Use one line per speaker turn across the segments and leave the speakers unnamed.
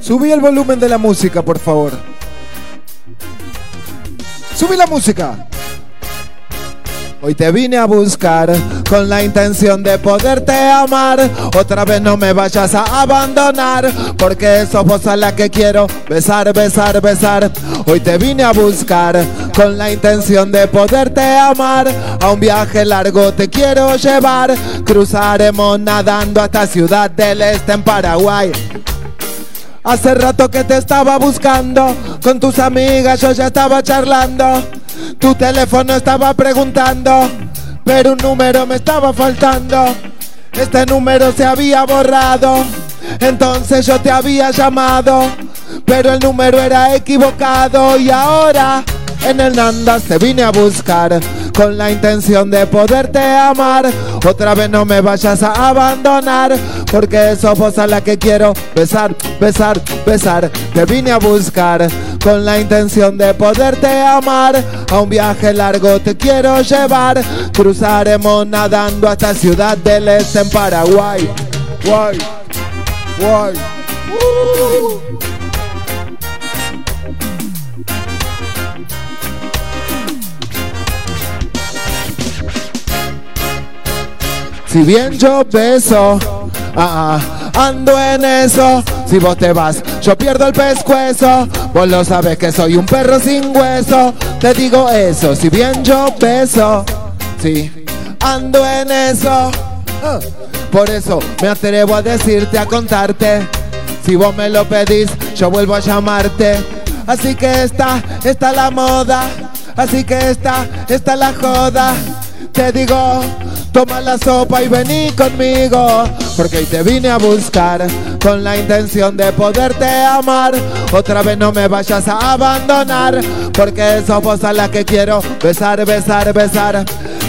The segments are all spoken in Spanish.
Subí el volumen de la música, por favor. Subí la música. Hoy te vine a buscar con la intención de poderte amar. Otra vez no me vayas a abandonar, porque sos vos a la que quiero besar, besar, besar. Hoy te vine a buscar con la intención de poderte amar. A un viaje largo te quiero llevar. Cruzaremos nadando hasta Ciudad del Este en Paraguay. Hace rato que te estaba buscando, con tus amigas yo ya estaba charlando. Tu teléfono estaba preguntando, pero un número me estaba faltando. Este número se había borrado, entonces yo te había llamado, pero el número era equivocado y ahora en el Nandas te vine a buscar con la intención de poderte amar. Otra vez no me vayas a abandonar, porque sos vos a la que quiero besar, besar, besar. Te vine a buscar con la intención de poderte amar. A un viaje largo te quiero llevar. Cruzaremos nadando hasta Ciudad del Este en Paraguay. Guay, guay. Si bien yo beso, ah, ah, ando en eso. Si vos te vas, yo pierdo el pescuezo. Vos lo sabes que soy un perro sin hueso. Te digo eso, si bien yo beso, sí, ando en eso. Ah, por eso me atrevo a decirte, a contarte. Si vos me lo pedís, yo vuelvo a llamarte. Así que esta, esta la moda. Así que esta, esta la joda. Te digo, Toma la sopa y vení conmigo, porque hoy te vine a buscar con la intención de poderte amar. Otra vez no me vayas a abandonar, porque sos vos a la que quiero besar, besar, besar.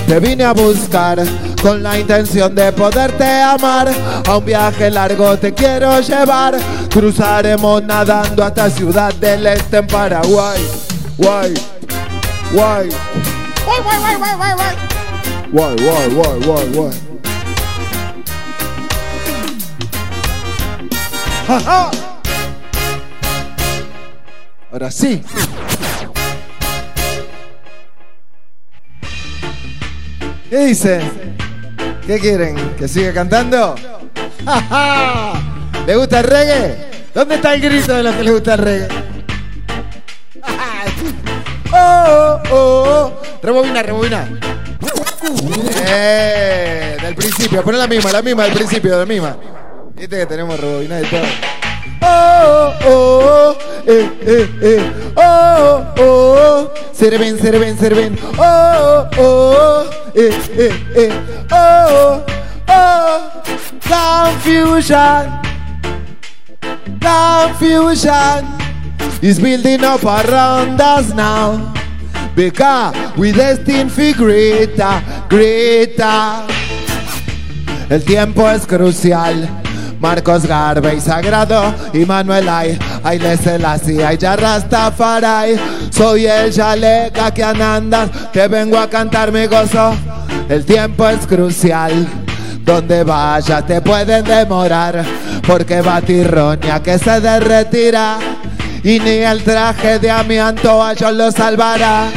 Te vine a buscar con la intención de poderte amar. A un viaje largo te quiero llevar. Cruzaremos nadando hasta Ciudad del Este en Paraguay. Guay, guay. Guay, guay. Why, why, why, why, why? ¡Ja, Ahora sí. ¿Qué dice? ¿Qué quieren? ¿Que siga cantando? ¡Ja, ¿Le gusta el reggae? ¿Dónde está el grito de los que les gusta el reggae? ¡Oh, oh, oh! Rebobina, rebobina. Eh, del principio, pon la misma, la misma del principio, la misma. Viste que tenemos rebobinada y todo. Oh, oh, oh, eh, eh, eh. Oh, oh, oh. Oh, oh, eh, eh, eh. Oh, oh. Confusion. Confusion is building up around us now. Because we destined for greater, greater. El tiempo es crucial. Marcos Garvey, Sagrado, y Manuel Ay, Aile Selassie, Ay Rastafari. Soy el chaleca que anandas, que vengo a cantar mi gozo. El tiempo es crucial. Donde vayas te pueden demorar, porque va tirronia que se derretirá. Y ni el traje de amianto a ellos lo salvará.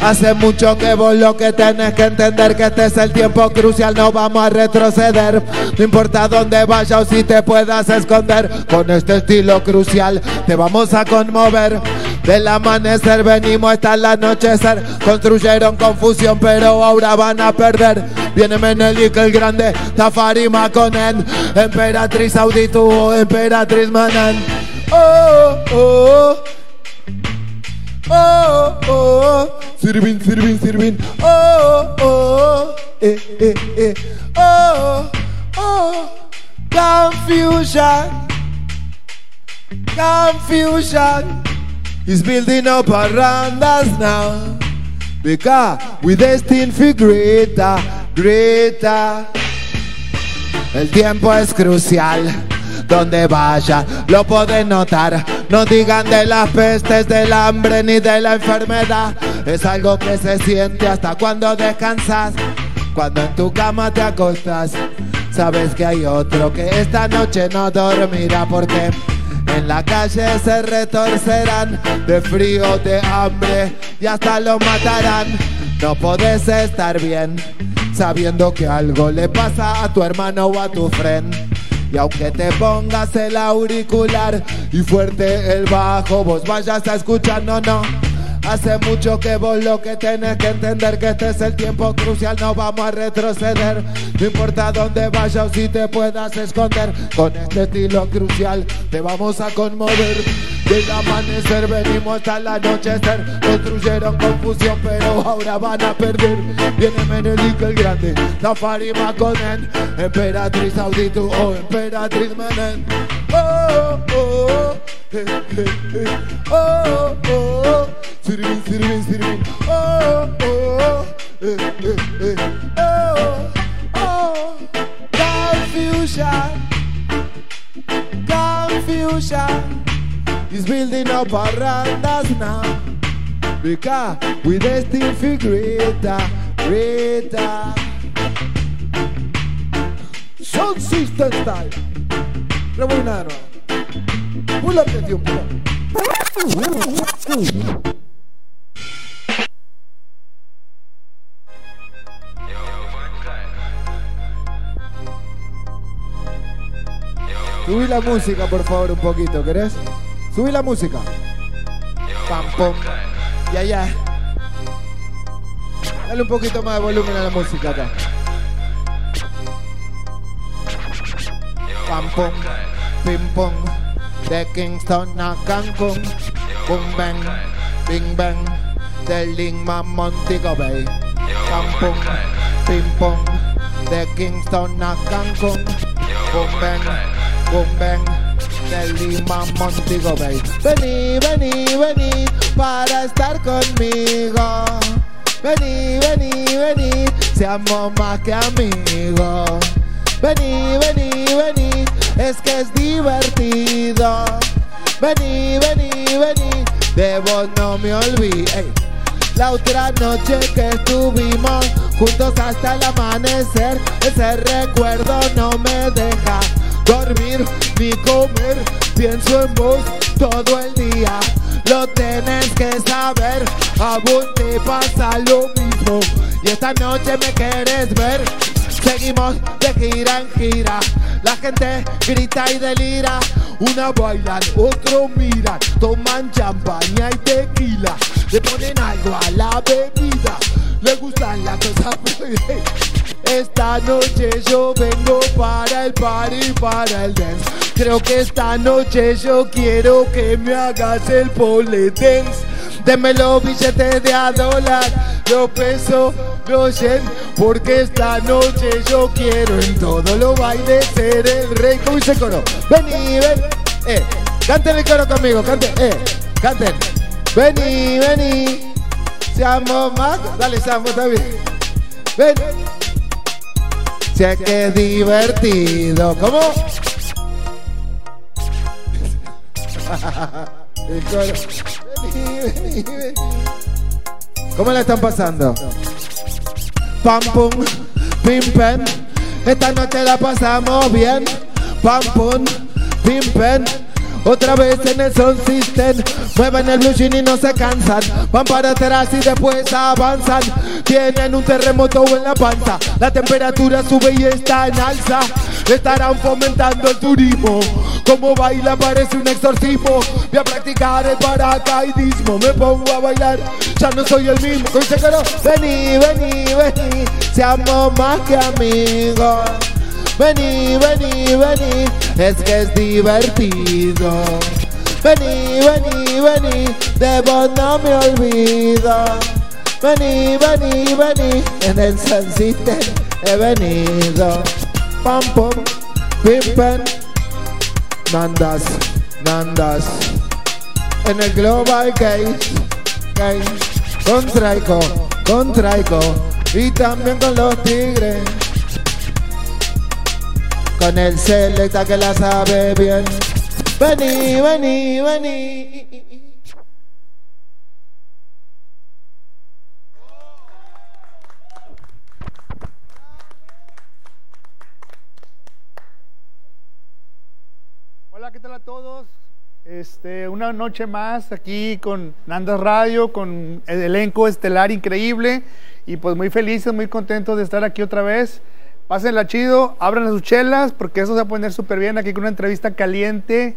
Hace mucho que vos lo que tenés que entender que este es el tiempo crucial, no vamos a retroceder. No importa dónde vayas o si te puedas esconder, con este estilo crucial te vamos a conmover. Del amanecer venimos hasta el anochecer. Construyeron confusión, pero ahora van a perder. Viene Menelik el grande, Tafari Makonen, Emperatriz Auditu, Emperatriz Manan. Oh, oh, oh. Oh, oh, sirvin, sirvin, sirvin, oh, oh, eh, eh, eh, oh, oh, confusion, confusion. Is building up around us now. Because we destined for greater, greater. El tiempo es crucial. Donde vaya, lo pueden notar. No digan de las pestes, del hambre ni de la enfermedad. Es algo que se siente hasta cuando descansas. Cuando en tu cama te acostas. Sabes que hay otro que esta noche no dormirá porque en la calle se retorcerán de frío, de hambre y hasta lo matarán. No podés estar bien sabiendo que algo le pasa a tu hermano o a tu friend. Y aunque te pongas el auricular y fuerte el bajo, vos vayas a escuchar, no, no. Hace mucho que vos lo que tenés que entender que este es el tiempo crucial, no vamos a retroceder. No importa dónde vayas o si te puedas esconder, con este estilo crucial te vamos a conmover. Desde amanecer venimos hasta el anochecer, construyeron confusión pero ahora van a perder. Viene Menelik el grande, Tafari Maconen, Emperatriz Auditu o Emperatriz Menen. Oh, oh, oh, eh, eh, eh. oh, oh, oh. Sirvin, sirvin, sirvin. Oh, oh, eh, eh, eh. oh, oh. Confusion, confusion is building up around now. Because we destined for greater, greater. Sound system style. Rebobinado. Pull up the tune, pull up. Subí la música, por favor, un poquito, ¿querés? Subí la música. Pam, pum. Ya, ya. Dale un poquito más de volumen a la música acá. Pam, pum. Pim, pum. De Kingston a Cancún. Boom, bang. Bing, bang. De Lima, Montego Bay. Pam, pum. Pim, pum. De Kingston a Cancún. Boom, bang. Boom, bang de Lima, Montego Bay. Vení, vení, vení para estar conmigo. Vení, vení, vení, seamos más que amigos. Vení, vení, vení, es que es divertido. Vení, vení, vení, de vos no me olvidé. La otra noche que estuvimos juntos hasta el amanecer, ese recuerdo no me deja dormir ni comer. Pienso en vos todo el día. Lo tenés que saber. A vos te pasa lo mismo. Y esta noche me quieres ver. Seguimos de gira en gira. La gente grita y delira. Una bailan, otro miran. Toman champaña y tequila. Le ponen algo a la bebida. Le gustan las cosas esta noche yo vengo para el party, para el dance. Creo que esta noche yo quiero que me hagas el pole dance. Deme los billetes de a dólar, los pesos, los yen, porque esta noche yo quiero en todo lo baile ser el rey. ¿Cómo dice el coro? Vení, ven, eh, canten el coro conmigo, canten, eh, canten. Vení, vení, seamos más, dale, seamos también. Ven. Que es divertido. ¿Cómo? ¿Cómo la están pasando? Pam pum, pim pam. Esta noche la pasamos bien. Pam pum, pim pam. Otra vez en el sound system. Mueven el blue y no se cansan. Van para atrás y después avanzan. Tienen un terremoto en la panza. La temperatura sube y está en alza. Estarán fomentando el turismo. Como baila parece un exorcismo. Voy a practicar el paracaidismo. Me pongo a bailar, ya no soy el mismo. Vení, vení, vení. Seamos más que amigos Vení, vení, vení, es que es divertido. Vení, vení, vení, de vos no me olvido. Vení, vení, vení, en el Sun he venido. Pam, pam, pim, pam. Nandas, Nandas. En el Global Gate, Gate. Con Traico, con Traico. Y también con los tigres con el selecta que la sabe bien. Vení, vení, vení.
Hola, ¿qué tal a todos? Este, una noche más aquí con Nandas Radio, con el elenco estelar increíble y pues muy felices, muy contentos de estar aquí otra vez Pásenla chido, abran sus chelas porque eso se va a poner súper bien aquí con una entrevista caliente.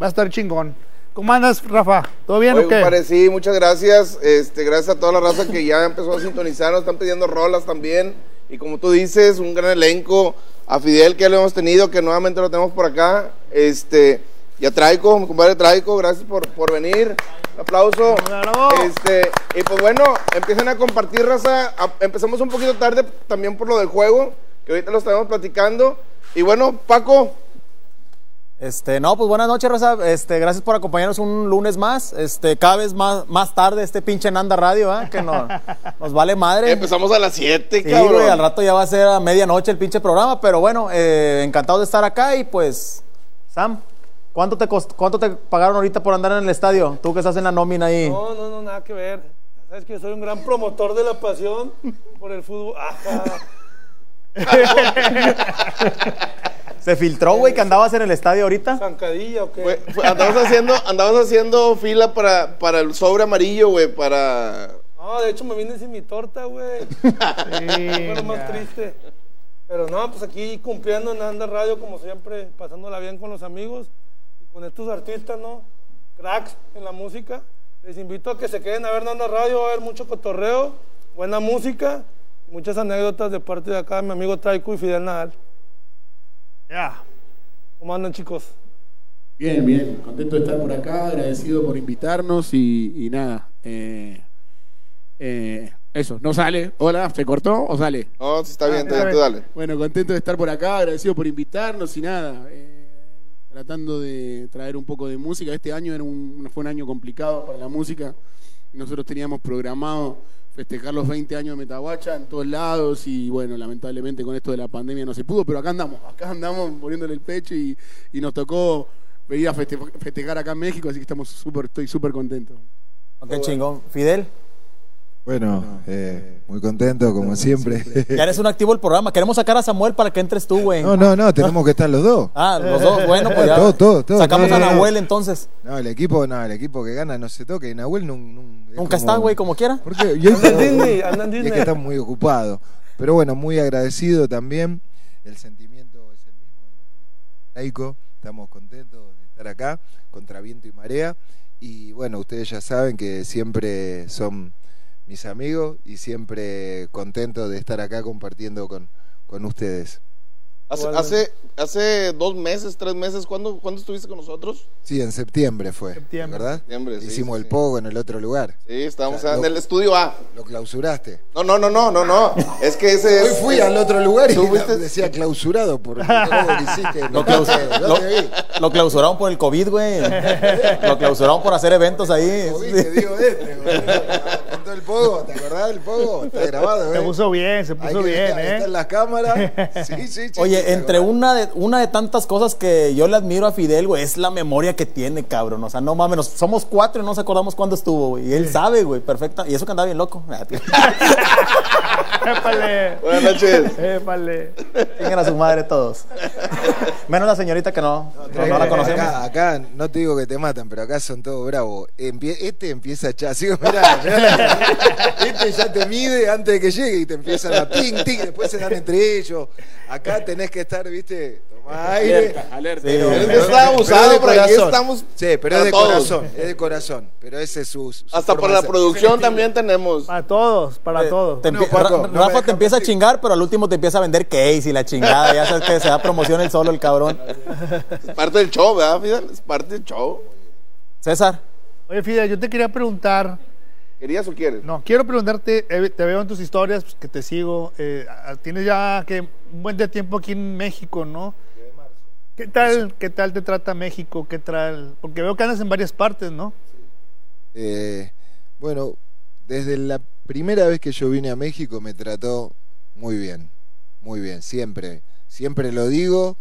Va a estar chingón. ¿Cómo andas, Rafa? ¿Todo bien o qué?
Parecí, muchas gracias. Este, gracias a toda la raza que ya empezó a sintonizar, nos están pidiendo rolas también. Y como tú dices, un gran elenco. A Fidel que ya lo hemos tenido, que nuevamente lo tenemos por acá. Este, y a Traico, mi compadre Traico, gracias por, por venir. Un aplauso. Este, y pues bueno, empiecen a compartir, raza. empezamos un poquito tarde también por lo del juego, que ahorita lo estaremos platicando. Y bueno, Paco,
este, no, pues buenas noches, Rosa. Este, gracias por acompañarnos un lunes más. Este, cada vez más, más tarde, este pinche Nanda Radio, ¿eh? que nos, nos vale madre.
Empezamos a las 7,
sí, cabrón. al rato ya va a ser a medianoche el pinche programa, pero bueno, eh, encantado de estar acá y pues, Sam, ¿cuánto te, ¿cuánto te pagaron ahorita por andar en el estadio? Tú que estás en la nómina ahí.
No, no, no, nada que ver. Sabes que soy un gran promotor de la pasión por el fútbol. Ajá.
¿Se filtró, güey, que andabas en el estadio ahorita?
¿Zancadilla o qué?
andabas, haciendo, andabas haciendo fila para, para el sobre amarillo, güey, para...
No, de hecho me vine sin mi torta, güey. Sí, Fue lo más triste. Pero no, pues aquí cumpliendo en Anda Radio, como siempre, pasándola bien con los amigos y con estos artistas, ¿no? Cracks en la música. Les invito a que se queden a ver Nanda Radio, va a haber mucho cotorreo, buena música, muchas anécdotas de parte de acá, mi amigo Traico y Fidel Nadal. Ya. ¿Cómo andan, chicos?
Bien, bien. Contento de estar por acá, agradecido por invitarnos y, nada. Eh, eh, eso, no sale. Hola, ¿se cortó o sale?
No, si está bien, ah, está bien, tú dale.
Bueno, contento de estar por acá, agradecido por invitarnos y nada. Eh, tratando de traer un poco de música. Este año era un, fue un año complicado para la música. Nosotros teníamos programado festejar los 20 años de Metaguacha en todos lados y bueno, lamentablemente con esto de la pandemia no se pudo, pero acá andamos, acá andamos poniéndole el pecho y, nos tocó venir a festejar acá en México, así que estamos súper, estoy súper contento.
Ok, chingón. Fidel.
Bueno, eh, muy contento como siempre.
Ya eres un activo el programa. Queremos sacar a Samuel para que entres tú, güey.
No, no, no, tenemos que estar los dos.
Ah, los dos. Bueno, pues ya. Todo, todo, todo, Sacamos a Nahuel entonces.
No, el equipo, no, el equipo que gana no se toca. Y Nahuel
nunca está, güey, como quiera.
Porque yo Disney, es que está muy ocupado. Pero bueno, muy agradecido también. El sentimiento es el mismo. Laico, estamos contentos de estar acá contra viento y marea. Y bueno, ustedes ya saben que siempre son mis amigos y siempre contento de estar acá compartiendo con, con ustedes.
Hace, hace, dos meses, tres meses, ¿cuándo, ¿cuándo estuviste con nosotros?
Sí, en septiembre fue, septiembre. ¿verdad? Hicimos el pogo en el otro lugar.
Sí, estábamos en el estudio A.
¿Lo clausuraste?
No, no, no, no, no, no. Es que ese
Hoy fui al otro lugar y decía clausurado por el que hiciste.
Lo, lo, clausuraron por el COVID, güey. lo clausuraron por hacer eventos ahí.
COVID, te digo este, güey. El pogo, ¿te acordás del pogo? Está grabado,
Se puso bien, se puso bien, ¿eh?
Está en la cámara. Sí, sí, sí.
Oye, entre una de, una de tantas cosas que yo le admiro a Fidel, güey, es la memoria que tiene, cabrón. O sea, no mames, somos cuatro y no nos acordamos cuándo estuvo, güey. Y él sabe, güey, perfecta. Y eso que andaba bien loco.
Épale.
Buenas noches.
Épale.
Tengan a su madre todos. Menos la señorita que no, no, la conocemos.
Acá, no te digo que te matan, pero acá son todos bravos. este empieza a así, mirá, este ya te mide antes de que llegue y te empiezan a ting, ting, después se dan entre ellos. Acá tenés que estar, viste, toma aire.
Alerta, Pero, está abusado, pero aquí estamos.
Sí, pero es de corazón, es de corazón. Pero ese es su.
Hasta por la producción también tenemos.
Para todos, para eh, todos.
Rafa te empieza a chingar, pero al último te empieza a vender case y la chingada. Ya sabes que se da promoción el solo, el cabrón.
Es parte del show, ¿verdad, Fidel? Es parte del show.
César.
Oye, Fidel, yo te quería preguntar.
¿Querías o quieres?
No, quiero preguntarte, eh, te veo en tus historias, pues, que te sigo. Eh, tienes ya que un buen de tiempo aquí en México, ¿no? ¿Qué tal, ¿Qué tal te trata México? ¿Qué tal? Porque veo que andas en varias partes, ¿no?
Eh, bueno, desde la primera vez que yo vine a México me trató muy bien, muy bien, siempre, siempre lo digo,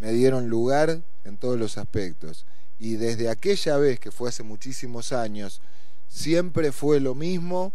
me dieron lugar en todos los aspectos. Y desde aquella vez, que fue hace muchísimos años, siempre fue lo mismo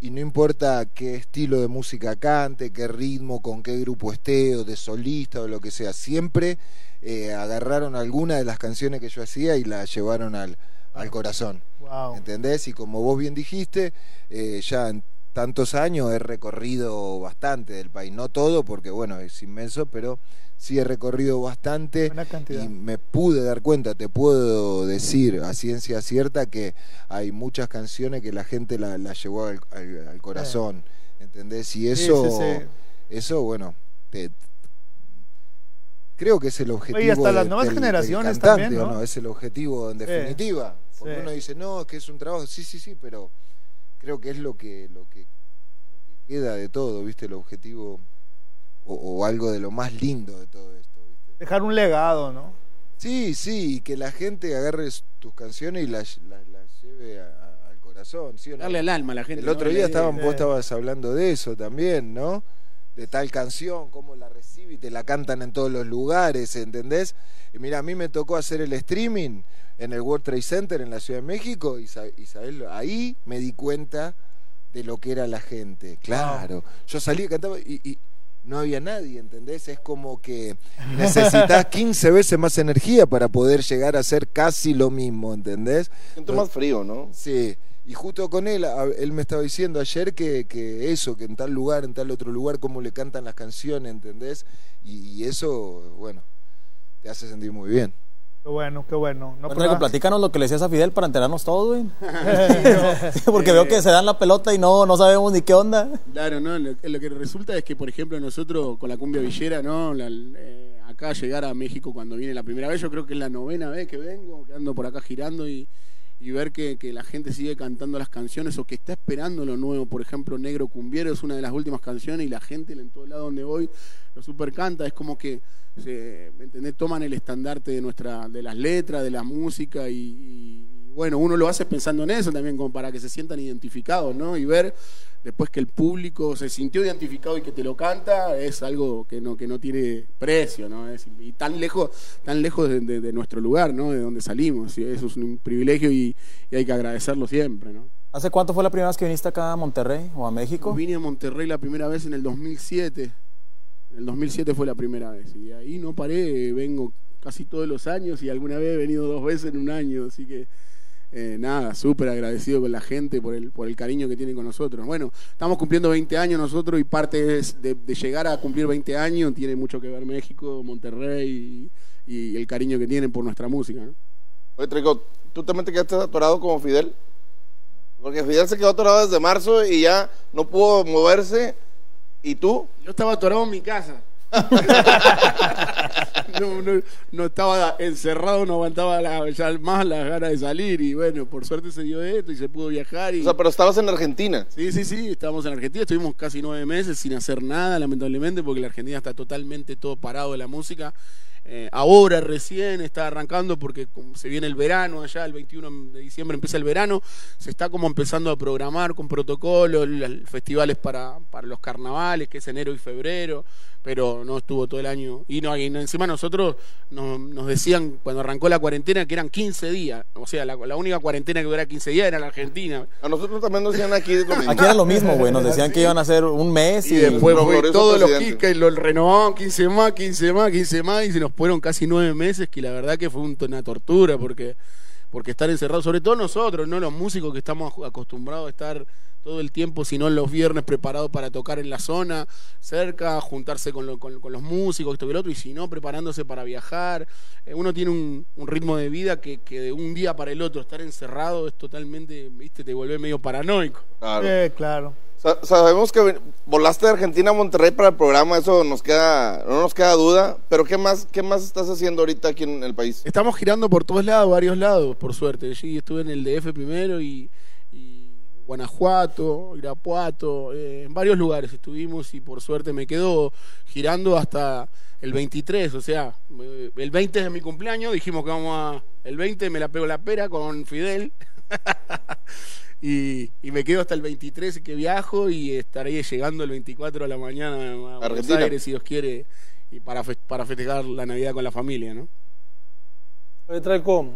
y no importa qué estilo de música cante, qué ritmo, con qué grupo esté, o de solista o lo que sea, siempre eh, agarraron alguna de las canciones que yo hacía y la llevaron al, al corazón.
Wow.
¿Entendés? Y como vos bien dijiste, eh, ya en tantos años he recorrido bastante del país, no todo porque bueno, es inmenso, pero sí he recorrido bastante y me pude dar cuenta, te puedo decir a ciencia cierta que hay muchas canciones que la gente la, la llevó al, al- al corazón, ¿entendés? Y
Sí,
eso,
sí, sí.
eso bueno, te- creo que es el objetivo.
Hasta las
de-
nuevas
del- del
generaciones
cantante,
también,
¿o
¿no?
Es el objetivo en
Sí.
definitiva. Porque
Sí.
uno dice, no, es que es un trabajo, sí, sí, sí, pero creo que es lo que, lo que, lo que queda de todo, ¿viste? El objetivo o, o algo de lo más lindo de todo esto, ¿viste?
Dejar un legado, ¿no?
Sí, sí, y que la gente agarre tus canciones y las, las, las lleve a- a- al corazón, ¿sí o no?
Darle al alma a la gente.
El
¿no?
otro día estaban, vos estabas hablando de eso también, ¿no? De tal canción, cómo la recibe y te la cantan en todos los lugares, ¿entendés? Y mira, a mí me tocó hacer el streaming en el World Trade Center en la Ciudad de México y ahí me di cuenta de lo que era la gente. Claro, yo salí y cantaba y, y no había nadie, ¿entendés? Es como que necesitas 15 veces más energía para poder llegar a hacer casi lo mismo, ¿entendés?
Siento más frío, ¿no?
Sí, y justo con él, él me estaba diciendo ayer que, que eso, que en tal lugar, en tal otro lugar, cómo le cantan las canciones, ¿entendés? Y, y eso, bueno, te hace sentir muy bien.
Qué bueno, qué bueno. No,
Bueno, Rico, platícanos lo que le decías a Fidel para enterarnos todos, güey. Sí, porque veo que se dan la pelota y no, no sabemos ni qué onda.
Claro, ¿no? Lo, lo que resulta es que, por ejemplo, nosotros con la cumbia villera, ¿no? La- eh, acá llegar a México cuando viene la primera vez, yo creo que es la novena vez que vengo, que ando por acá girando y, y ver que, que la gente sigue cantando las canciones o que está esperando lo nuevo. Por ejemplo, Negro Cumbiero es una de las últimas canciones y la gente en todo lado donde voy lo super canta. Es como que, se, ¿me entendés? Toman el estandarte de, nuestra, de las letras, de la música y, bueno, uno lo hace pensando en eso también, como para que se sientan identificados, ¿no? Y ver después que el público se sintió identificado y que te lo canta, es algo que no, que no tiene precio, ¿no? Es- y tan lejos, tan lejos de, de- de nuestro lugar, ¿no? De donde salimos. Y eso es un privilegio y, y hay que agradecerlo siempre, ¿no?
¿Hace cuánto fue la primera vez que viniste acá a Monterrey o a México?
Vine a Monterrey la primera vez en el 2007. En el 2007 fue la primera vez. Y ahí no paré, vengo casi todos los años y alguna vez he venido dos veces en un año. Así que eh, nada, súper agradecido con la gente por el, por el cariño que tienen con nosotros. Bueno, estamos cumpliendo 20 años nosotros y parte de, de llegar a cumplir 20 años tiene mucho que ver México, Monterrey y, y el cariño que tienen por nuestra música. ¿no?
Oye, Trico, ¿tú también te quedaste atorado como Fidel? Porque Fidel se quedó atorado desde marzo y ya no pudo moverse. ¿Y tú?
Yo estaba atorado en mi casa. no, no, no estaba encerrado, no aguantaba la- ya más las ganas de salir y bueno, por suerte se dio esto y se pudo viajar y
O sea, pero estabas en Argentina.
sí, sí, sí, estábamos en Argentina, estuvimos casi nueve meses sin hacer nada, lamentablemente, porque la Argentina está totalmente todo parado de la música. Eh, ahora recién está arrancando porque como se viene el verano allá, el 21 de diciembre empieza el verano, se está como empezando a programar con protocolos, las- festivales para, para los carnavales, que es enero y febrero, pero no estuvo todo el año. Y, no, y encima nosotros nos, nos decían cuando arrancó la cuarentena que eran 15 días, o sea, la, la única cuarentena que durara 15 días era la Argentina.
A nosotros también nos decían aquí lo mismo.
Aquí era lo mismo, güey. Nos decían que iban a hacer un mes
Y
y,
después fue todos los que lo renovaban 15 más, 15 más, 15 más y se nos fueron casi nueve meses que la verdad que fue un- una tortura porque, porque estar encerrados, sobre todo nosotros, no los músicos que estamos acostumbrados a estar todo el tiempo, sino los viernes preparados para tocar en la zona, cerca, juntarse con, lo- con- con los músicos, esto y lo otro, y si no, preparándose para viajar. Eh, uno tiene un, un ritmo de vida que, que de un día para el otro estar encerrado es totalmente, viste, te vuelve medio paranoico.
Claro.
eh, claro.
Sa- Sabemos que volaste de Argentina a Monterrey para el programa, eso nos queda, no nos queda duda. Pero ¿qué más, qué más estás haciendo ahorita aquí en el país?
Estamos girando por todos lados, varios lados, por suerte. Sí, estuve en el DF primero y, Guanajuato, Irapuato, eh, en varios lugares estuvimos y por suerte me quedo girando hasta el 23, o sea, eh, el 20 es mi cumpleaños, dijimos que vamos a... El 20 me la pego la pera con Fidel. Y, y me quedo hasta el 23 que viajo y estaré llegando el 24 de la mañana a Buenos
Argentina.
Aires, si Dios quiere, y para, fe- para festejar la Navidad con la familia, ¿no?
Oye, Traico,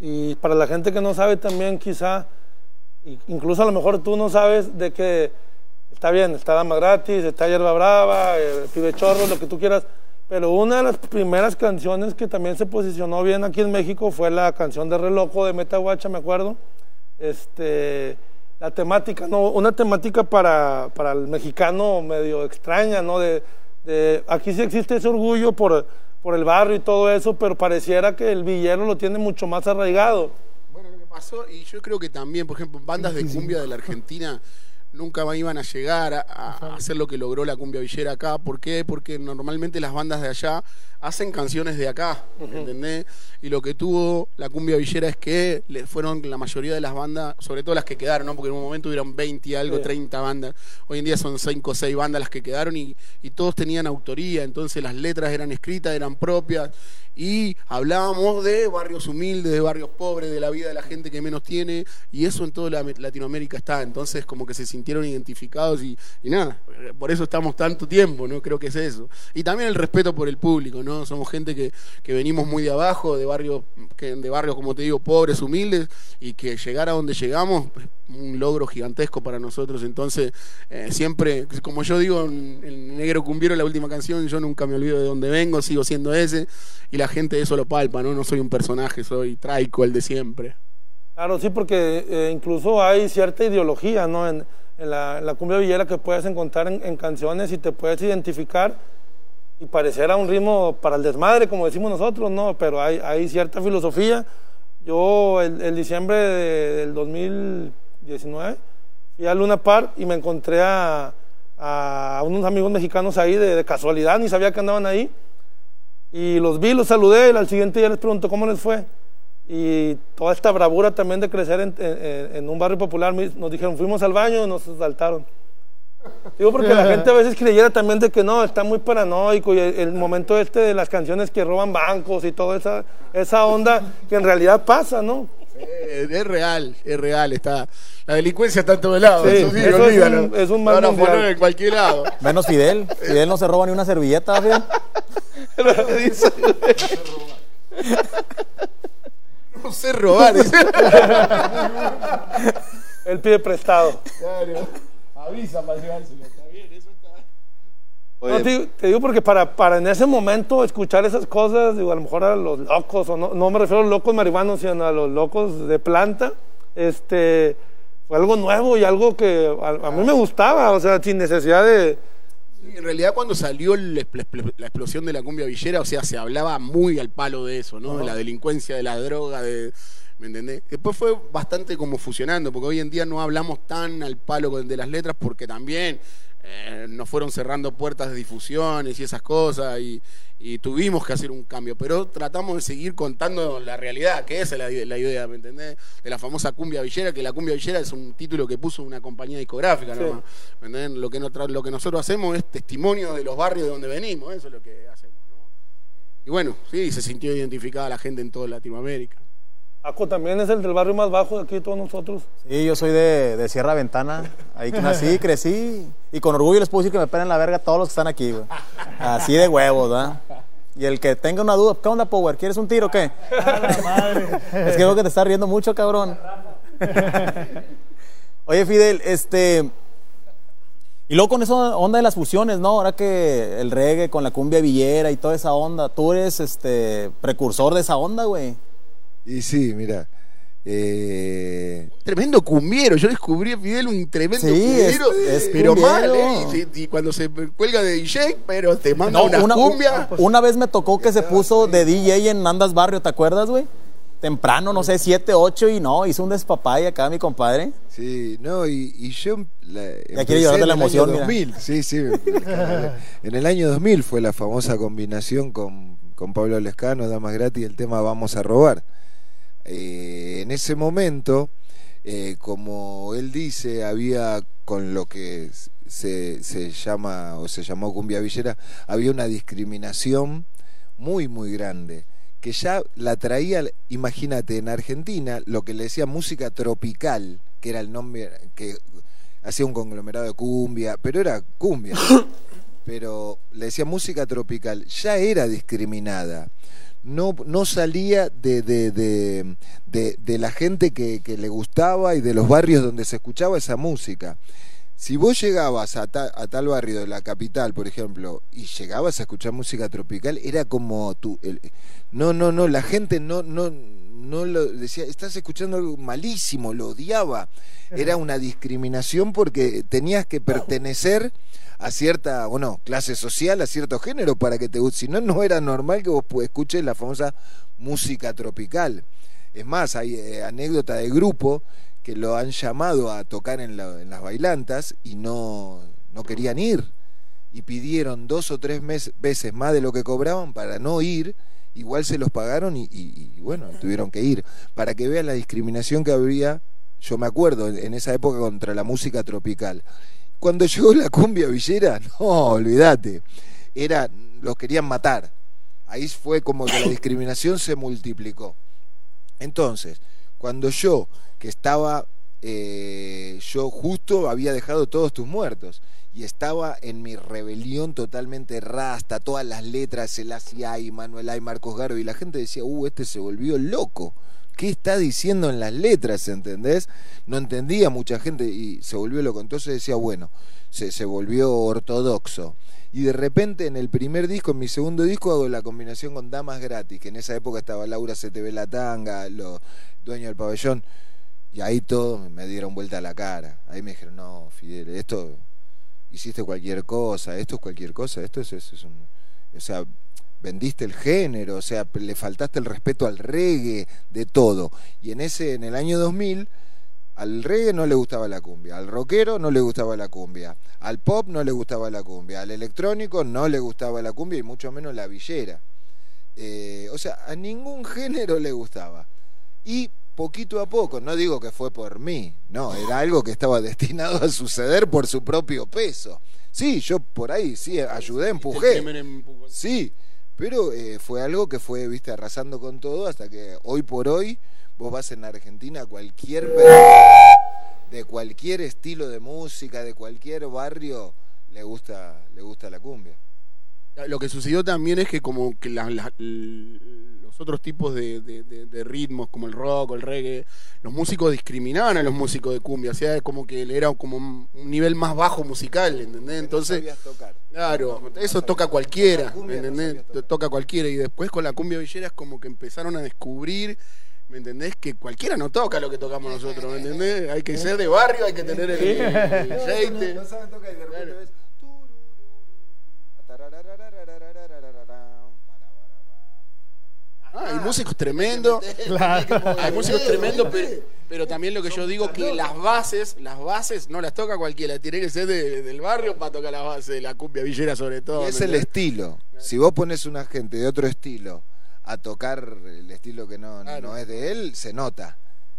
y para la gente que no sabe también quizá, incluso a lo mejor tú no sabes de que está bien, está Dama Gratis, está Hierba Brava, eh, Pibe Chorro, lo que tú quieras. Pero una de las primeras canciones que también se posicionó bien aquí en México fue la canción de Relojo de Metahuacha, me acuerdo. Este, la temática, ¿no? Una temática para, para el mexicano medio extraña, ¿no? De, de- aquí sí existe ese orgullo por, por el barrio y todo eso, pero pareciera que el villero lo tiene mucho más arraigado.
Bueno, lo que pasó, y yo creo que también, por ejemplo, bandas de cumbia de la Argentina nunca iban a llegar a, a hacer lo que logró la cumbia villera acá. ¿Por qué? Porque normalmente las bandas de allá hacen canciones de acá, ¿entendés? Y lo que tuvo la cumbia villera es que le fueron la mayoría de las bandas, sobre todo las que quedaron, ¿no? Porque en un momento hubieron 20 y algo,
Sí.
30 bandas. Hoy en día son 5 o 6 bandas las que quedaron y, y todos tenían autoría, entonces las letras eran escritas, eran propias y hablábamos de barrios humildes, de barrios pobres, de la vida de la gente que menos tiene y eso en toda la- Latinoamérica está, entonces como que se sintieron identificados y, y nada, por eso estamos tanto tiempo, ¿no? Creo que es eso. Y también el respeto por el público, ¿no? Somos gente que, que venimos muy de abajo, de barrios, que, de barrios, como te digo, pobres, humildes y que llegar a donde llegamos un logro gigantesco para nosotros. Entonces, eh, siempre, como yo digo en Negro Cumbiero, la última canción, yo nunca me olvido de dónde vengo, sigo siendo ese, y la gente eso lo palpa, ¿no? No soy un personaje, soy traico, el de siempre.
Claro, sí, porque eh, incluso hay cierta ideología, ¿no? En, la, cumbia villera que puedes encontrar en, canciones y te puedes identificar y parecer a un ritmo para el desmadre, como decimos nosotros, ¿no? Pero hay, cierta filosofía. Yo el, el diciembre de- del 2019 fui a Luna Park y me encontré a, unos amigos mexicanos ahí de, casualidad, ni sabía que andaban ahí. Y los vi, los saludé y al siguiente día les pregunto cómo les fue. Y toda esta bravura también de crecer en, un barrio popular, nos dijeron, fuimos al baño y nos saltaron. Digo porque la gente a veces creyera también de que no, está muy paranoico y el, el momento este de las canciones que roban bancos y toda esa, esa onda que en realidad pasa, ¿no?
Eh, es real, es real, está. La delincuencia está en todos lados,
Sí,
eso sí,
eso es
olvídalo.
un- es un mal
van a
mundial.
poner en cualquier lado.
Menos Fidel. Fidel no se roba ni una servilleta, Fidel.
No sé robar. dice.
Él pide prestado.
Claro. Avisa para llevárselo. Está bien, eso está.
Oye,
No, te, te digo porque para, para en ese momento escuchar esas cosas, digo, a lo mejor a los locos, o no, no me refiero a los locos marihuanos, sino a los locos de planta, este, fue algo nuevo y algo que a, a mí me gustaba, o sea, sin necesidad de...
En realidad cuando salió la explosión de la cumbia villera, o sea, se hablaba muy al palo de eso, ¿no? De la delincuencia, de la droga, de... ¿Me entendés? Después fue bastante como fusionando, porque hoy en día no hablamos tan al palo de las letras, porque también eh, nos fueron cerrando puertas de difusiones y esas cosas, y, y tuvimos que hacer un cambio, pero tratamos de seguir contando la realidad, que esa es la, la idea, ¿me entendés? De la famosa cumbia villera, que la cumbia villera es un título que puso una compañía discográfica,
Sí.
nomás. ¿Me entendés? Lo que, lo que nosotros hacemos es testimonio de los barrios de donde venimos, eso es lo que hacemos. ¿no? Y bueno, sí, se sintió identificada la gente en toda Latinoamérica.
Paco también es el del barrio más bajo de aquí todos nosotros.
Sí, yo soy de, de Sierra Ventana. Ahí nací, crecí. Y con orgullo les puedo decir que me pelen la verga todos los que están aquí, güey. Así de huevos, ¿verdad? Y el que tenga una duda, ¿qué onda, Power? ¿Quieres un tiro o qué? es que veo que te estás riendo mucho, cabrón. Oye, Fidel, este. Y luego con esa onda de las fusiones, ¿no? Ahora que el reggae con la cumbia villera y toda esa onda, tú eres este precursor de esa onda, güey.
Y sí, mira. eh,
Tremendo cumbiero, yo descubrí a Fidel un tremendo
Sí,
cumbiero,
es- es
pero mal. ¿eh? Y, cuando se cuelga de DJ, pero te manda
No,
una,
una,
cumbia.
una vez me tocó que se puso de DJ en Andas Barrio, ¿te acuerdas, güey? Temprano, no sé, 7, 8 y no, hizo un despapay acá mi compadre.
Sí, no, y, y yo la,
quiere
empecé
llorar de
en
la
el
emoción,
año
mira.
2000, sí, sí. en el año 2000 fue la famosa combinación con, con Pablo Lescano, Damas Gratis, el tema Vamos a robar. Eh, en ese momento, eh, como él dice, había con lo que se, se llama o se llamó cumbia villera, había una discriminación muy, muy grande que ya la traía, imagínate, en Argentina, lo que le decía música tropical, que era el nombre que hacía un conglomerado de cumbia, pero era cumbia, pero le decía música tropical, ya era discriminada. No, no salía de, de, de, de- la gente que, que le gustaba y de los barrios donde se escuchaba esa música. Si vos llegabas a, a tal barrio de la capital, por ejemplo, y llegabas a escuchar música tropical, era como tu... el- no, no, no, la gente no, no, no lo decía, estás escuchando algo malísimo, lo odiaba. Era una discriminación porque tenías que pertenecer a cierta, bueno, clase social, a cierto género para que te guste. Si no, no era normal que vos escuches la famosa música tropical. Es más, hay eh, anécdota de grupo que lo han llamado a tocar en, la- en las bailantas y no, no querían ir. Y pidieron dos o tres mes- veces más de lo que cobraban para no ir. Igual se los pagaron y, y- bueno, tuvieron que ir. Para que vean la discriminación que había, yo me acuerdo, en esa época contra la música tropical. Cuando llegó la cumbia villera, no, olvídate. Era, los querían matar. Ahí fue como que la discriminación se multiplicó. Entonces, cuando yo, que estaba, eh, yo justo había dejado todos tus muertos y estaba en mi rebelión totalmente rasta, todas las letras, el y Manuel Ay, Marcos Garo, y la gente decía, uh, este se volvió loco. ¿Qué está diciendo en las letras, entendés? No entendía mucha gente y se volvió loco. Entonces decía, bueno, se, se volvió ortodoxo. Y de repente en el primer disco, en mi segundo disco, hago la combinación con Damas Gratis, que en esa época estaba Laura CTV La Tanga, los dueños del pabellón, y ahí todos me dieron vuelta a la cara. Ahí me dijeron, no, Fidel, esto hiciste cualquier cosa, esto es cualquier cosa, esto es, es- es un... O sea, vendiste el género, o sea, le faltaste el respeto al reggae, de todo. Y en ese, en el año 2000, al reggae no le gustaba la cumbia, al rockero no le gustaba la cumbia, al pop no le gustaba la cumbia, al electrónico no le gustaba la cumbia y mucho menos la villera. Eh, o sea, a ningún género le gustaba. Y poquito a poco, no digo que fue por mí, no, era algo que estaba destinado a suceder por su propio peso. Sí, yo por ahí, sí, ayudé, empujé. Sí, pero eh, fue algo que fue, viste, arrasando con todo hasta que hoy por hoy vos vas en Argentina a cualquier de cualquier estilo de música, de cualquier barrio le gusta le gusta la cumbia.
Lo que sucedió también es que como que la- la- los otros tipos de, de- de- de ritmos, como el rock o el reggae, los músicos discriminaban a los músicos de cumbia, o sea, como que era como un nivel más bajo musical, ¿entendés? Entonces,
No sabías tocar.
claro, eso toca cualquiera. Toca cualquiera, y después con la cumbia villera es como que empezaron a descubrir... ¿Me entendés? Que cualquiera no toca lo que tocamos nosotros, ¿me entendés? Hay que ser de barrio, hay que tener el, el aceite.
No saben tocar y de repente ves
Ah, hay músicos tremendos. Hay músicos tremendos, pero, pero también lo que yo digo que las bases, las bases no las toca cualquiera, tiene que ser de- del barrio para tocar las bases de la cumbia villera sobre todo.
Y es
¿me
el estilo. Si vos pones una gente de otro estilo a tocar el estilo que no,
Claro.
no es de él, se nota.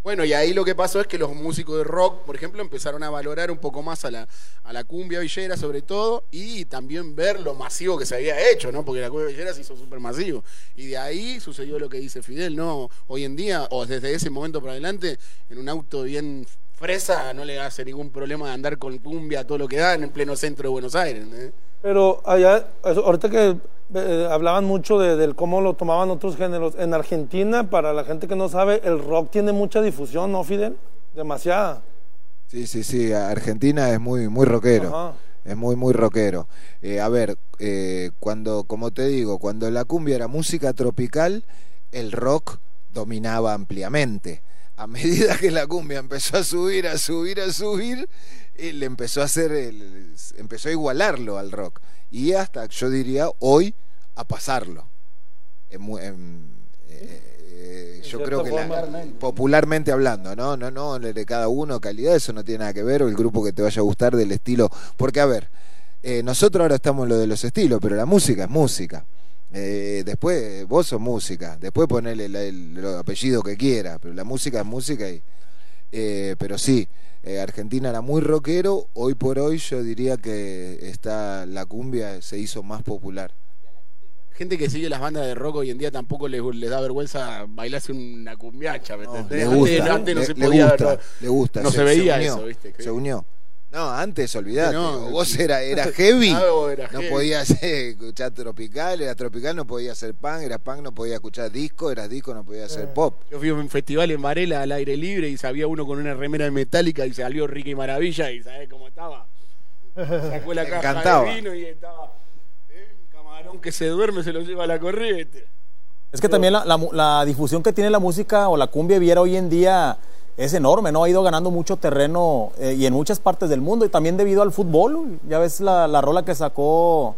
Bueno, y ahí lo que pasó es que los músicos de rock, por ejemplo, empezaron a valorar un poco más a la, a la cumbia villera sobre todo y también ver lo masivo que se había hecho, ¿no? Porque la cumbia villera se hizo súper masivo. Y de ahí sucedió lo que dice Fidel, ¿no? Hoy en día, o desde ese momento para adelante, en un auto bien fresa no le hace ningún problema de andar con cumbia todo lo que da en el pleno centro de Buenos Aires, ¿eh?
Pero allá, ahorita que eh, hablaban mucho de, del cómo lo tomaban otros géneros, en Argentina, para la gente que no sabe, el rock tiene mucha difusión, ¿no, Fidel? Demasiada.
Sí, sí, sí. Argentina es muy, muy rockero.
Ajá.
Es muy, muy rockero. Eh, a ver, eh, cuando, como te digo, cuando la cumbia era música tropical, el rock dominaba ampliamente. A medida que la cumbia empezó a subir, a subir, a subir, eh, le empezó a hacer, el- empezó a igualarlo al rock. Y hasta, yo diría, hoy, a pasarlo. En en- eh, eh, yo
cierta
creo que la-
forma.
popularmente hablando, ¿no? No, no, de cada uno, calidad, eso no tiene nada que ver, o el grupo que te vaya a gustar del estilo. Porque, a ver, eh, nosotros ahora estamos en lo de los estilos, pero la música es música. Eh, después, vos sos música, después ponele el, el- el apellido que quieras, pero la música es música. Y, eh, pero sí, eh, Argentina era muy rockero, hoy por hoy yo diría que está la cumbia se hizo más popular.
Gente que sigue las bandas de rock hoy en día tampoco les, les da vergüenza bailarse una cumbiacha, ¿me
No,
entendés?
le
Antes- no
le,
se
le
podía,
gusta,
no-
le gusta,
no se veía
unió,
eso, ¿viste?
Se unió. No, antes, olvidate.
No,
vos
sí.
era, era heavy.
Vos era
no
heavy.
podías eh, escuchar tropical, era tropical, no podía ser punk, era punk, no podía escuchar disco, era disco, no podía
Eh.
ser pop.
Yo fui a un festival en Varela al aire libre y sabía uno con una remera de metálica y salió Ricky Maravilla y ¿sabés cómo estaba? Sacó la caja
encantaba.
de vino y estaba. ¿eh? Camarón que se duerme se lo lleva a la corriente.
Es que también la, la mu- la difusión que tiene la música o la cumbia viera hoy en día es enorme, ¿no? Ha ido ganando mucho terreno eh, y en muchas partes del mundo y también debido al fútbol. Ya ves la, la rola que sacó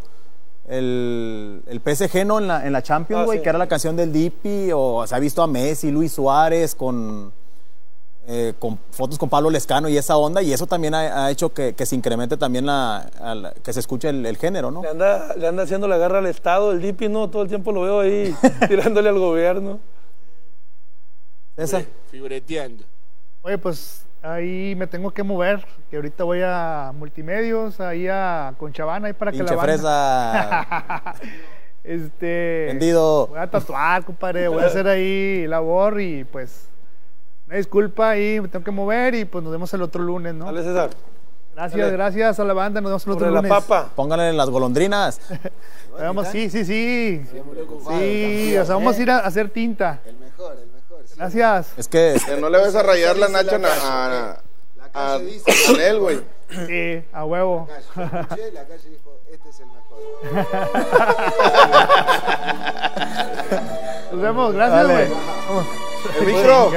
el, el PSG, ¿no? En la, en la Champions,
Ah,
güey,
sí.
que era la canción del Dipi o se ha visto a Messi, Luis Suárez con, eh, con fotos con Pablo Lescano y esa onda y eso también ha, ha hecho que, que se incremente también la, que se escuche el, el género, ¿no?
Le anda, le anda haciendo la guerra al Estado, el DIPI, ¿no? Todo el tiempo lo veo ahí tirándole al gobierno.
Esa.
Fibreteando.
Oye, pues ahí me tengo que mover, que ahorita voy a Multimedios, ahí a Conchabana, ahí para que la banda...
fresa.
Este...
Vendido.
Voy a tatuar, compadre, voy a hacer ahí labor y pues... Una disculpa ahí, me tengo que mover y pues nos vemos el otro lunes, ¿no?
Dale, César.
Gracias,
dale.
gracias a la banda, nos vemos el otro
Sobre la
lunes.
papa.
Pónganle las golondrinas.
Nos vemos, sí, sí, sí. Sí, o sea, vamos a ir a hacer tinta.
El mejor, el mejor. sí.
Gracias.
Es que
Que no le vas a rayar la nacha a,
La
a, a,
calle dice-
a Anel, güey.
Sí, a huevo.
Escuché, la calle dijo, este es el mejor.
Nos vemos, gracias, güey.
El micro.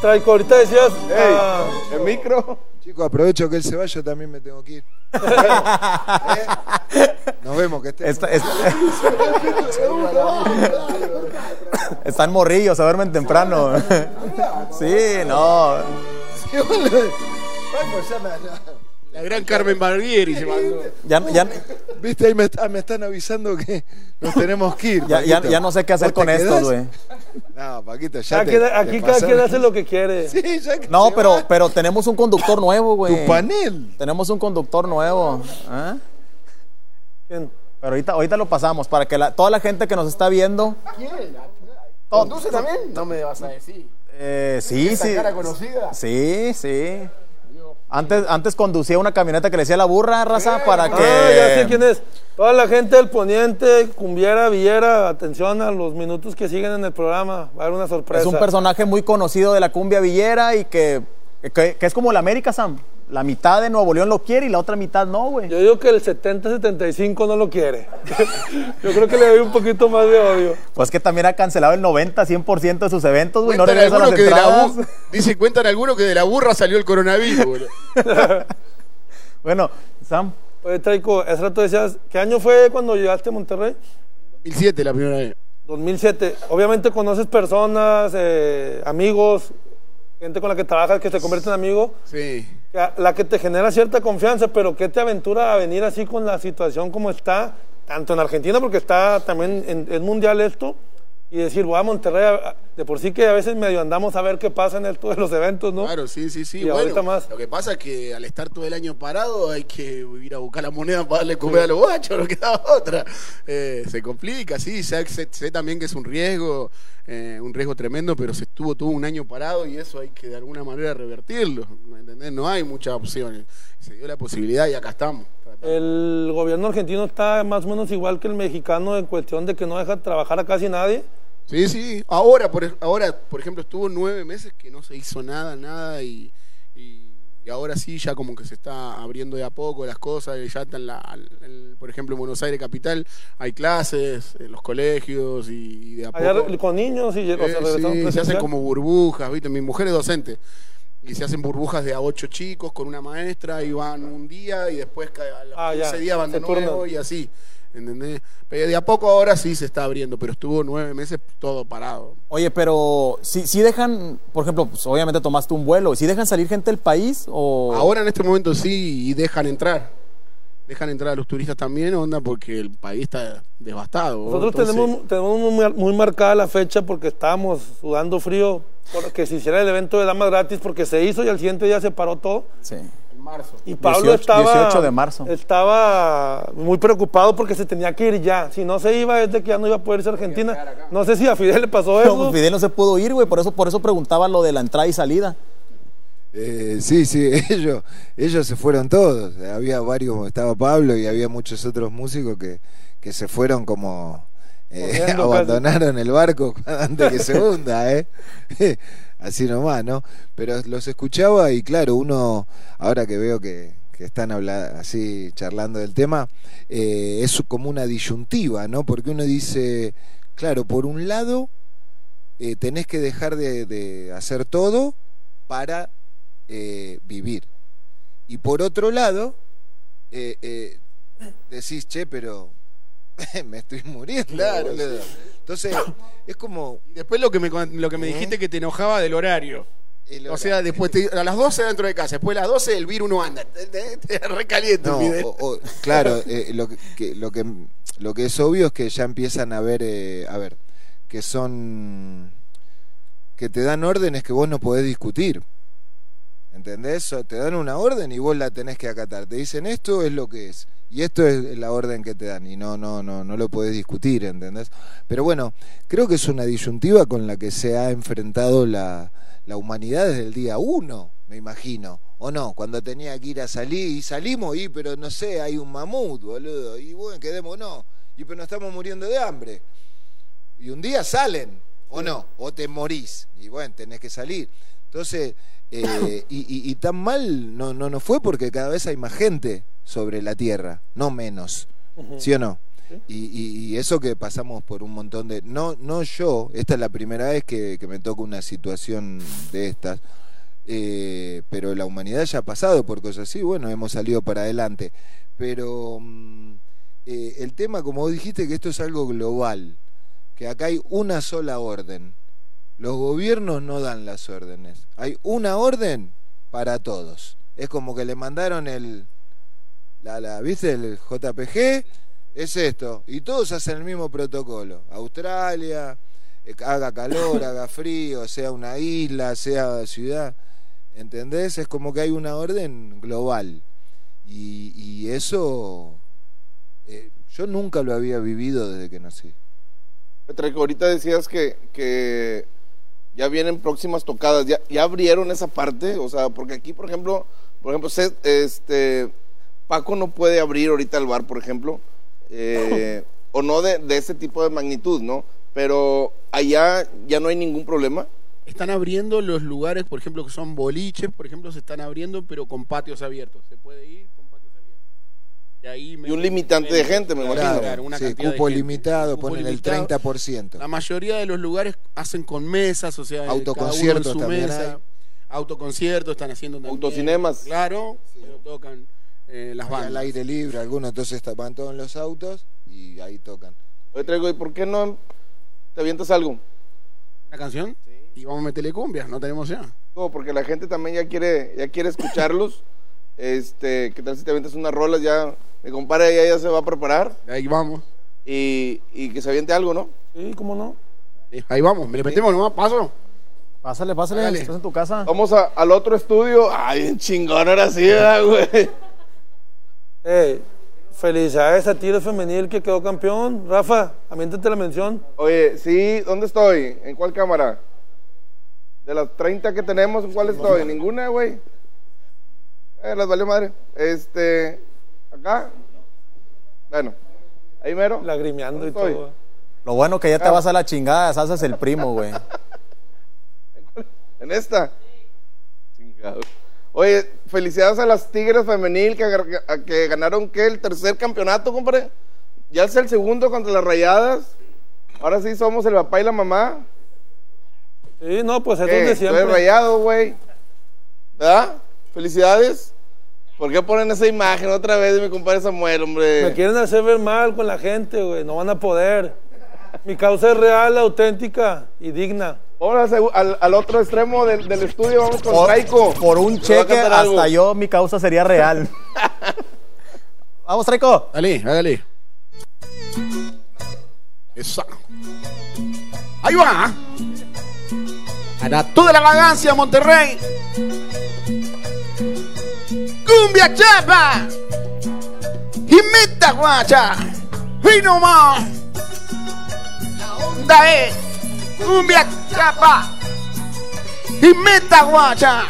Traico, ahorita decías.
Ey,
ah,
el micro.
Chicos, aprovecho que él se vaya, yo también me tengo que ir. ¿Eh? Nos vemos, que estés.
esta- esta- están morrillos, se duermen temprano. Sí, no.
La gran Carmen Barbieri se mandó.
Ya, ya,
Viste, ahí me, me están avisando que nos tenemos que ir.
ya, ya- no sé qué hacer
¿Vos te
con estos,
quedás?
güey.
No, Paquito, ya te,
aquí cada quien hace lo que quiere.
Sí, ya que
No, pero,
va.
pero tenemos un conductor nuevo, güey.
Tu panel.
Tenemos un conductor nuevo. ¿eh?
¿Quién?
Pero ahorita, ahorita lo pasamos para que la- toda la gente que nos está viendo.
¿Conduce también? No me vas a decir.
eh, sí,
¿Esa
sí.
cara conocida?
Sí, sí. Antes, antes conducía una camioneta que le decía la burra, raza, para que.
Ah, ya sé quién es. Toda la gente del poniente, cumbiera, villera, atención a los minutos que siguen en el programa. Va a haber una sorpresa.
Es un personaje muy conocido de la cumbia villera y que, que, que es como la América, Sam. La mitad de Nuevo León lo quiere y la otra mitad no, güey.
Yo digo que el 70-75 no lo quiere. Yo creo que le doy un poquito más de odio.
Pues que también ha cancelado el 90-100% de sus eventos, güey. No regresa las
que de la Dice, cuentan algunos que de la burra salió el coronavirus. boludo.
Bueno, Sam,
Oye, Traico, hace rato decías, ¿qué año fue cuando llegaste a Monterrey?
2007 la primera vez.
2007. Obviamente conoces personas, eh, amigos, gente con la que trabajas que te convierte en amigo,
Sí.
la que te genera cierta confianza, pero ¿qué te aventura a venir así con la situación como está, tanto en Argentina, porque está también en, es mundial esto, y decir, voy a Monterrey, de por sí que a veces medio andamos a ver qué pasa en esto de los eventos, ¿no?
Claro, sí, sí, sí.
Y
bueno,
ahorita más.
Lo que pasa es que al estar todo el año parado hay que ir a buscar la moneda para darle comer a los guachos, no queda otra. Eh, se complica, sí, sé, sé- sé también que es un riesgo, eh, un riesgo tremendo, pero se estuvo todo un año parado y eso hay que de alguna manera revertirlo, ¿me entendés? No hay muchas opciones. Se dio la posibilidad y acá estamos.
El gobierno argentino está más o menos igual que el mexicano en cuestión de que no deja trabajar a casi nadie.
Sí, sí. Ahora, por, ahora, por ejemplo, estuvo nueve meses que no se hizo nada, nada y, y, y ahora sí, ya como que se está abriendo de a poco las cosas. Ya están, la, el- por ejemplo, en Buenos Aires capital hay clases en los colegios y, y de a
Allá
poco.
con niños y o sea,
Eh, sí, se hacen como burbujas, ¿viste? Mi mujer es docente. Y se hacen burbujas de a ocho chicos con una maestra y van un día y después a los
Ah, ya,
15 días van de nuevo y así. ¿Entendés? Pero de a poco ahora sí se está abriendo, pero estuvo nueve meses todo parado.
oye, pero si, si dejan, por ejemplo, pues, obviamente tomaste un vuelo, si dejan salir gente del país o...
Ahora en este momento sí y dejan entrar. Dejan entrar a los turistas también, onda, porque el país está devastado.
Nosotros
Entonces,
tenemos, tenemos muy, muy marcada la fecha porque estábamos sudando frío porque se hiciera el evento de damas gratis porque se hizo y al siguiente día se paró todo.
Sí.
En marzo.
Y Pablo
18
estaba,
18 de marzo.
estaba muy preocupado porque se tenía que ir ya. Si no se iba es de que ya no iba a poder irse a Argentina. No sé si a Fidel le pasó
No,
eso.
pues Fidel no se pudo ir, güey, por eso, por eso preguntaba lo de la entrada y salida.
Eh, sí, sí, ellos, ellos se fueron todos. Había varios, estaba Pablo y había muchos otros músicos que, que se fueron como eh, abandonaron el barco antes que se hunda, ¿eh? Así nomás, ¿no? Pero los escuchaba y claro, uno, ahora que veo que, que están habla- así charlando del tema, eh, es como una disyuntiva, ¿no? Porque uno dice, claro, por un lado, eh, tenés que dejar de, de hacer todo para eh, vivir. Y por otro lado, eh, eh, decís, che, pero me estoy muriendo.
Claro,
boludo". Entonces, es como...
Y después lo que me, lo que me
¿Eh?
dijiste que te enojaba del horario. O sea, después te- a las 12 dentro de casa, después a las 12 el virus no anda. Te, te- te recaliente,
No,
Fidel.
o- o- claro, eh, lo, que- que, lo, que, lo que es obvio es que ya empiezan a ver, eh, a ver, que son, que te dan órdenes que vos no podés discutir. ¿Entendés? Te dan una orden y vos la tenés que acatar. Te dicen esto es lo que es. Y esto es la orden que te dan. Y no, no, no, no lo podés discutir, ¿entendés? Pero bueno, creo que es una disyuntiva con la que se ha enfrentado la, la humanidad desde el día uno, me imagino. ¿O no? Cuando tenía que ir a salir y salimos y, pero no sé, hay un mamut, boludo. Y bueno, quedemos no. Y pero nos estamos muriendo de hambre. Y un día salen, ¿o no? O te morís. Y bueno, tenés que salir. Entonces, eh, y, y- y tan mal no, no, no fue porque cada vez hay más gente sobre la Tierra, no menos. ¿Sí o no? Y, y- y eso que pasamos por un montón de... No, no yo, esta es la primera vez que, que me toca una situación de estas, eh, pero la humanidad ya ha pasado por cosas así, bueno, hemos salido para adelante. Pero mm, eh, el tema, como vos dijiste, que esto es algo global, que acá hay una sola orden. Los gobiernos no dan las órdenes. Hay una orden para todos. Es como que le mandaron el, la, la, ¿viste? El JPG, es esto. Y todos hacen el mismo protocolo. Australia, eh, haga calor, haga frío, sea una isla, sea ciudad. ¿Entendés? Es como que hay una orden global. Y, y eso eh, yo nunca lo había vivido desde que nací.
Treco, ahorita decías que, que ya vienen próximas tocadas, ¿Ya, ya abrieron esa parte, o sea, porque aquí, por ejemplo, por ejemplo, este Paco no puede abrir ahorita el bar, por ejemplo, eh, o no de, de ese tipo de magnitud, ¿no? Pero allá ya no hay ningún problema.
Están abriendo los lugares, por ejemplo, que son boliches, por ejemplo, se están abriendo, pero con patios abiertos. Se puede ir. Y, ahí
Y un limitante de gente, me imagino.
Claro, una
sí,
cantidad de
cupo limitado,
Cupo
ponen
limitado.
el 30%.
La mayoría de los lugares hacen con mesas, o sea, cada uno en
Autoconciertos
su
también
mesa.
hay.
Autoconciertos están haciendo también.
Autocinemas.
Claro, pero tocan eh, las bandas.
al aire libre, algunos entonces van todos en los autos y ahí tocan.
Oye, Treco, ¿y por qué no te avientas algo?
¿Una canción? Y vamos a meterle cumbia, no tenemos ya.
No, porque la gente también ya quiere, ya quiere escucharlos. Este, ¿qué tal si te avientas unas rolas? Ya, mi compadre ya, ya se va a preparar
Ahí vamos.
y, y que se aviente algo, ¿no?
Sí, ¿cómo no?
Ahí vamos, me le metemos nomás, paso.
Pásale, pásale, estás en tu casa.
Vamos a- al otro estudio. Ay, bien chingón, ahora sí, ¿verdad, güey.
Eh, felicidades a Tiro Femenil que quedó campeón. Rafa, aviéntate la mención.
Oye, sí, ¿dónde estoy? ¿En cuál cámara? De las 30 que tenemos, ¿en cuál estoy? Ninguna, güey. Eh, las valió madre. Este, acá. Bueno, ahí mero.
Lagrimeando y
¿Dónde estoy?
todo.
Lo bueno que ya te
Ah.
vas a la chingada, salsas el primo, güey.
¿En esta? Chingado. Oye, felicidades a las Tigres Femenil que, que ganaron, ¿qué? El tercer campeonato, compadre. Ya es el segundo contra las Rayadas. Ahora sí somos el papá y la mamá.
Sí, no, pues es de
Tú eres
siempre.
rayado, güey. ¿Verdad? Felicidades. ¿Por qué ponen esa imagen otra vez de mi compadre Samuel, hombre?
Me quieren hacer ver mal con la gente, güey. No van a poder. Mi causa es real, auténtica y digna.
Vamos al, otro extremo del, del estudio, vamos con
Por,
Traico.
por un
a
cheque, hasta
algo.
yo, mi causa sería real. Vamos, Traico.
Dale, hágale. Esa. Ahí va. Para toda la vagancia, Monterrey. Cumbia chapa. Y meta guacha. Y no más. La es cumbia chapa. Y meta guacha.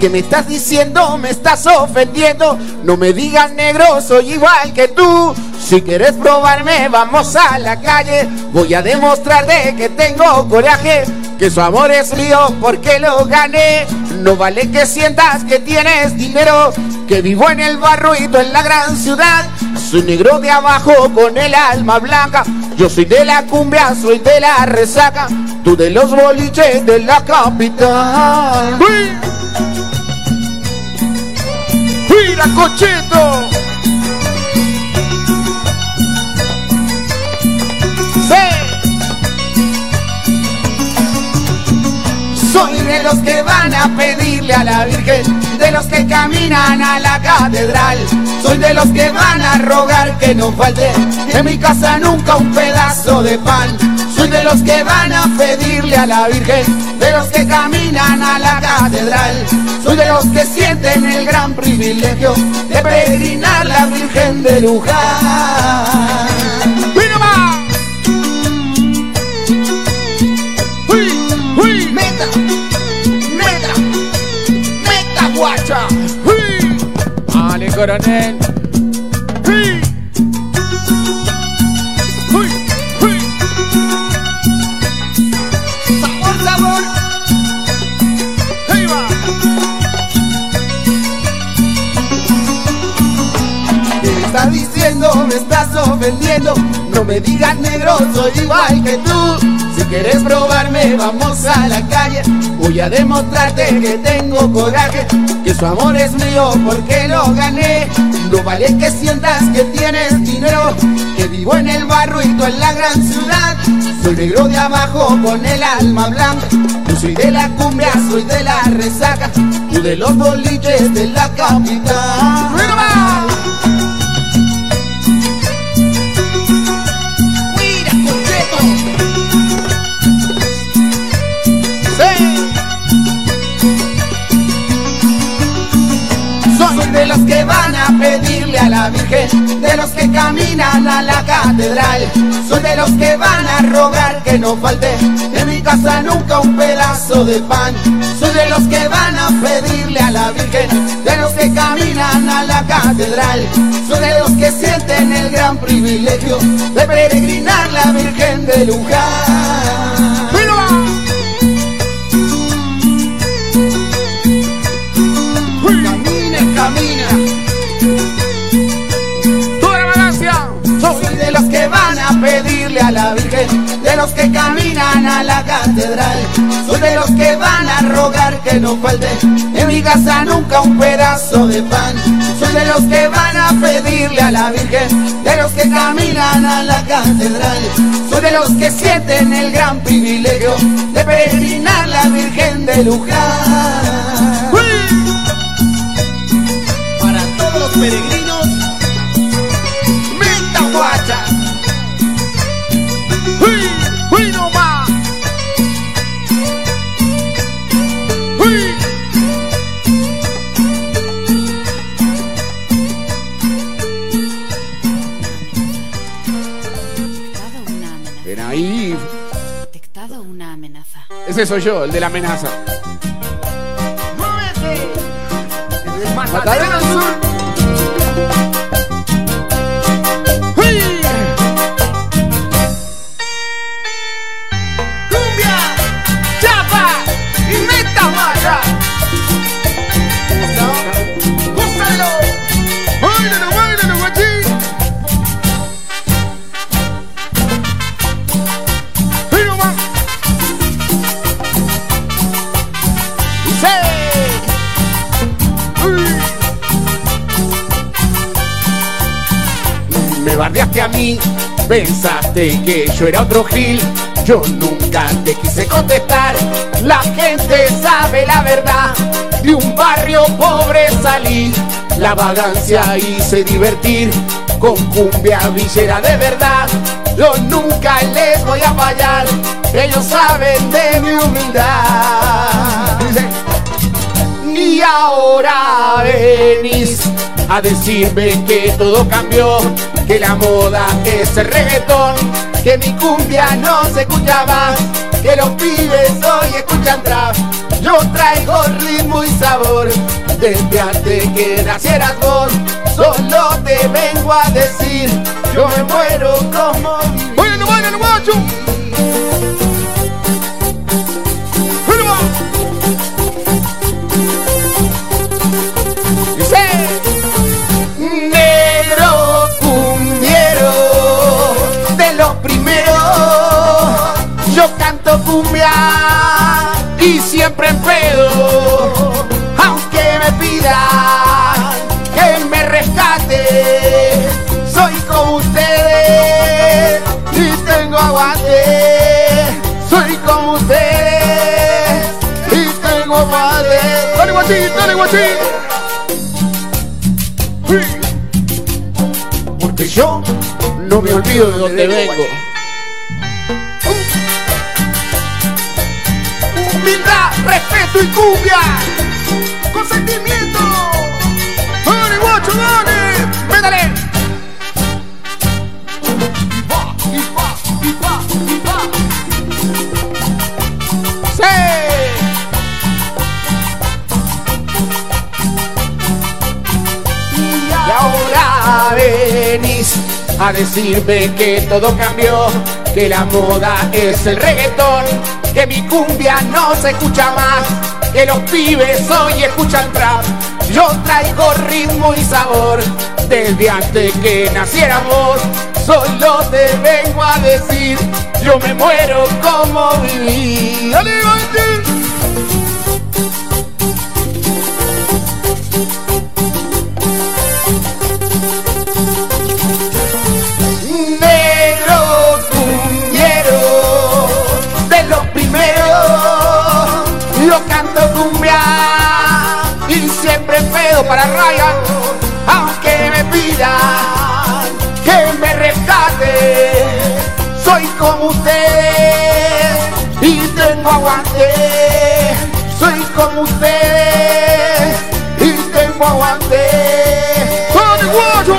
¿Qué me estás diciendo? Me estás ofendiendo. No me digas negro, soy igual que tú. Si quieres probarme, vamos a la calle. Voy a demostrarte que tengo coraje. Que su amor es mío porque lo gané. No vale que sientas que tienes dinero. Que vivo en el barro y tú en la gran ciudad. Soy negro de abajo con el alma blanca. Yo soy de la cumbia, soy de la resaca. Tú de los boliches de la capital. ¡Mira, cochito! Soy de los que van a pedirle a la Virgen, de los que caminan a la catedral. Soy de los que van a rogar que no falte en mi casa nunca un pedazo de pan. Soy de los que van a pedirle a la Virgen, de los que caminan a la catedral. Soy de los que sienten el gran privilegio de peregrinar la Virgen de Luján. ¡Mira más! ¡Uy! ¡Uy! ¡Meta! ¡Meta! ¡Meta, guacha! ¡Uy! ¡Ale, coronel! Diciendo? Me estás ofendiendo. No me digas negro, soy igual que tú. Si quieres probarme, vamos a la calle. Voy a demostrarte que tengo coraje. Que su amor es mío porque lo gané. No vale que sientas que tienes dinero. Que vivo en el barro y tú en la gran ciudad. Soy negro de abajo con el alma blanca. Yo soy de la cumbia, soy de la resaca. Tú de los boliches de la capital. Que van a pedirle a la Virgen, de los que caminan a la catedral. Soy de los que van a rogar que no falte en mi casa nunca un pedazo de pan. Soy de los que van a pedirle a la Virgen, de los que caminan a la catedral. Soy de los que sienten el gran privilegio de peregrinar la Virgen de Luján. A la Virgen, de los que caminan a la catedral. Soy de los que van a rogar que no falte en mi casa nunca un pedazo de pan. Soy de los que van a pedirle a la Virgen, de los que caminan a la catedral. Soy de los que sienten el gran privilegio de peregrinar la Virgen de Luján. Para todos los peregrinos,
Ese soy yo, el de la amenaza.
¡Muévete!
Matadero Sur.
Pensaste que yo era otro gil. Yo nunca te quise contestar. La gente sabe la verdad. De un barrio pobre salí. La vagancia hice divertir. Con cumbia villera de verdad. Yo nunca les voy a fallar. Ellos saben de mi humildad. Y ahora venís a decirme que todo cambió, que la moda es el reggaetón, que mi cumbia no se escucha más, que los pibes hoy escuchan trap. Yo traigo ritmo y sabor. Desde antes que nacieras vos, solo te vengo a decir, yo me muero como
¡Oye, no vayan, guacho!
Y siempre en pedo aunque me pidan que me rescate. Soy como ustedes y tengo aguante. Soy como ustedes y tengo aguante
¡Dale, guachín, dale, guachín!
porque yo no me olvido de donde vengo. Respeto y cumbia, con sentimiento.
¡Dale, guacho, dale!
¡Métale! ¡Sí! Y ahora venís a decirme que todo cambió, que la moda es el reggaetón, que mi cumbia no se escucha más, que los pibes hoy escuchan trap. Yo traigo ritmo y sabor desde antes que naciéramos. Solo te vengo a decir, yo me muero como viví.
¡Dale,
como ustedes y tengo aguante soy como ustedes y tengo aguante
¡Dale, guacho!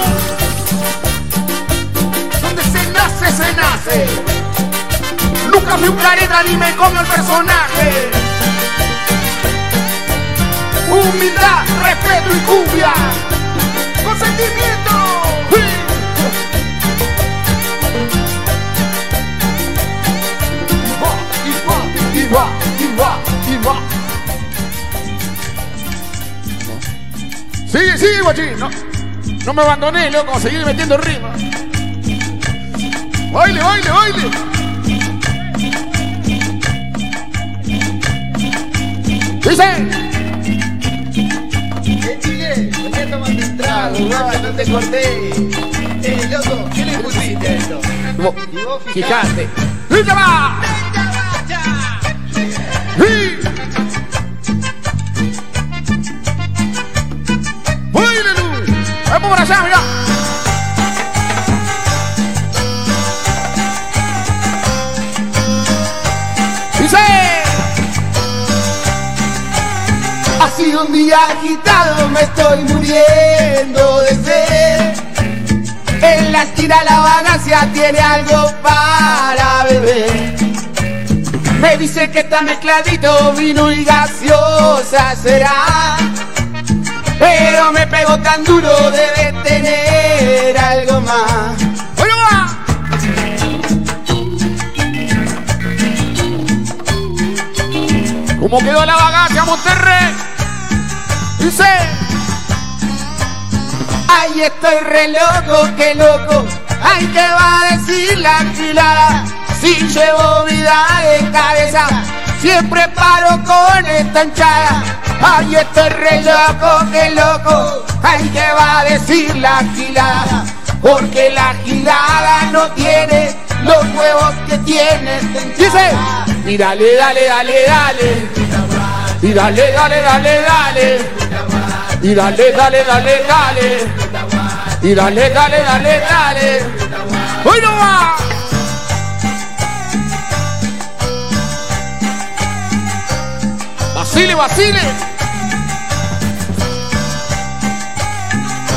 donde se nace, se nace. Nunca fui un careta ni me como el personaje. Humildad, respeto y cumbia. Con sentimiento. Va, y va.
Sigue, sigue, guachín. No, no me abandoné, loco. Seguir metiendo ritmo. ¡Baile, baile, baile!
Dice.
no te corté. Eh, loco, ¿qué le pusiste a esto?
Fíjate. ¡Y día agitado, me estoy muriendo de sed. En la esquina la vagancia tiene algo para beber. Me dice que está mezcladito, vino y gaseosa será. Pero me pegó tan duro, debe tener algo más.
¿Cómo quedó la vagancia, Monterrey?
Dice. Ay, estoy re loco, qué loco. Ay, ¿qué va a decir la gilada? Si llevo vida de cabeza, siempre paro con esta hinchada. Ay, estoy re loco, qué loco. Ay, ¿qué va a decir la gilada? Porque la gilada no tiene los huevos que tiene esta. Dice, y dale, dale, dale, dale. Y dale, dale, dale, dale. Y dale, dale, dale, dale. Y dale, dale, dale, dale. ¡Hoy no va!
¡Basile, Basile!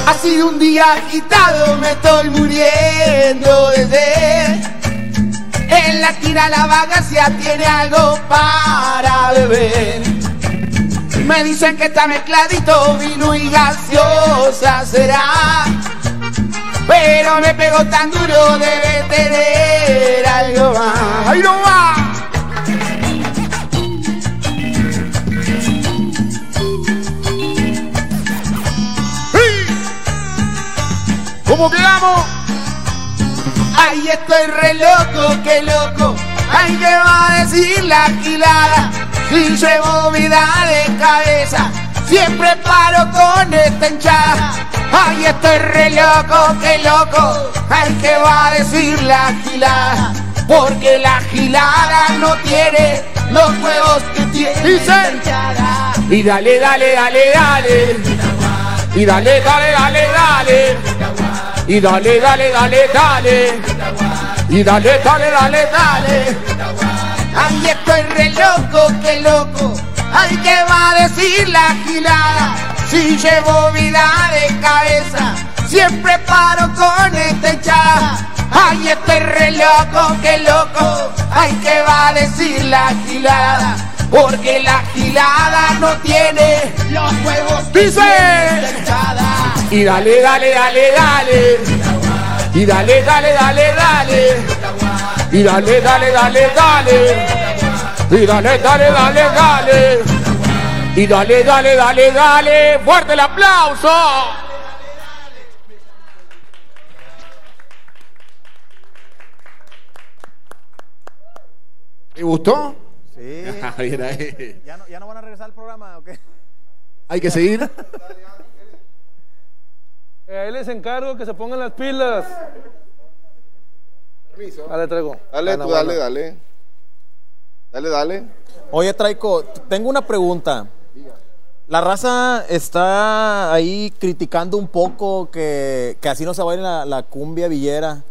Ha sido un día agitado, me estoy muriendo de sed. En la esquina la vagancia tiene algo para beber. Me dicen que está mezcladito vino y gaseosa será. Pero me pegó tan duro, debe tener algo más. ¡Ahí no va!
¿Cómo quedamos?
Ay, estoy re loco, qué loco. Ay, que va a decir la quilada 15 movidas de cabeza, siempre paro con esta hinchada. Ay, estoy re loco, oh, qué loco, ay, que va a decir la gilada. Porque la gilada no tiene los huevos que tiene Dice. esta hinchada. Y dale, dale, dale, dale. Y dale, dale, dale, dale. Y dale, dale, dale, dale. Y dale, dale, dale, dale. Ay, estoy re loco, qué loco. Ay, ¿qué va a decir la gilada? Si llevo vida de cabeza, siempre paro con esta echada. Ay, estoy re loco, qué loco. Ay, ¿qué va a decir la gilada? Porque la gilada no tiene los huevos que
Dice.
Y dale, dale, dale, dale. Y dale, dale, dale, dale. Y dale, dale, dale, dale. Y dale, dale, dale, dale. Y dale, dale, dale, dale. Fuerte el aplauso.
¿Te gustó?
Sí.
Bien ahí.
¿Ya no, ¿Ya no van a regresar al programa o qué?
Hay que seguir.
Eh, ahí les encargo que se pongan las pilas. Dale, traigo.
Dale, tú dale,
buena.
dale. Dale, dale.
Oye, Traico, tengo una pregunta. La raza está ahí criticando un poco que, que así no se baila la, la cumbia villera.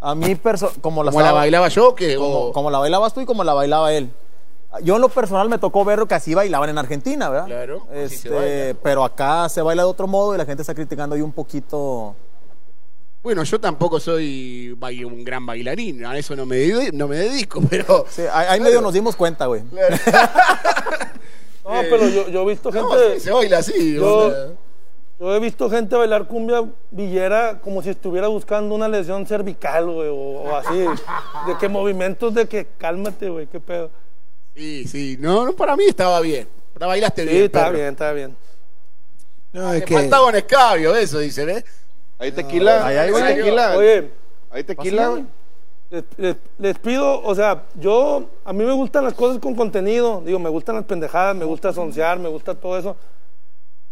A mí, perso como la,
¿Cómo la bailaba yo? que
como, como la bailabas tú y como la bailaba él. Yo en lo personal me tocó verlo que así bailaban en Argentina, ¿verdad?
Claro, así se
Este,
baila.
pero acá se baila de otro modo y la gente está criticando ahí un poquito.
Bueno, yo tampoco soy un gran bailarín, a eso no me, no me dedico, pero...
Sí, ahí, medio nos dimos cuenta, güey.
No, pero yo, yo he visto gente.
No, sí, se baila así.
Yo-
o sea.
Yo he visto gente bailar cumbia villera como si estuviera buscando una lesión cervical, güey, o, o así. De que movimientos de que cálmate, güey, qué pedo.
Sí, sí, no, no, para mí estaba bien. La bailaste
Sí,
bien.
está
perro.
bien, está bien.
No, es
Me
que.
faltaba un escabio, eso dice, ¿ves?
Ahí tequila.
Ahí hay,
tequila.
Oye,
Ahí tequila.
les, les- les pido, o sea, yo, a mí me gustan las cosas con contenido. Digo, me gustan las pendejadas, me gusta soncear, me gusta todo eso.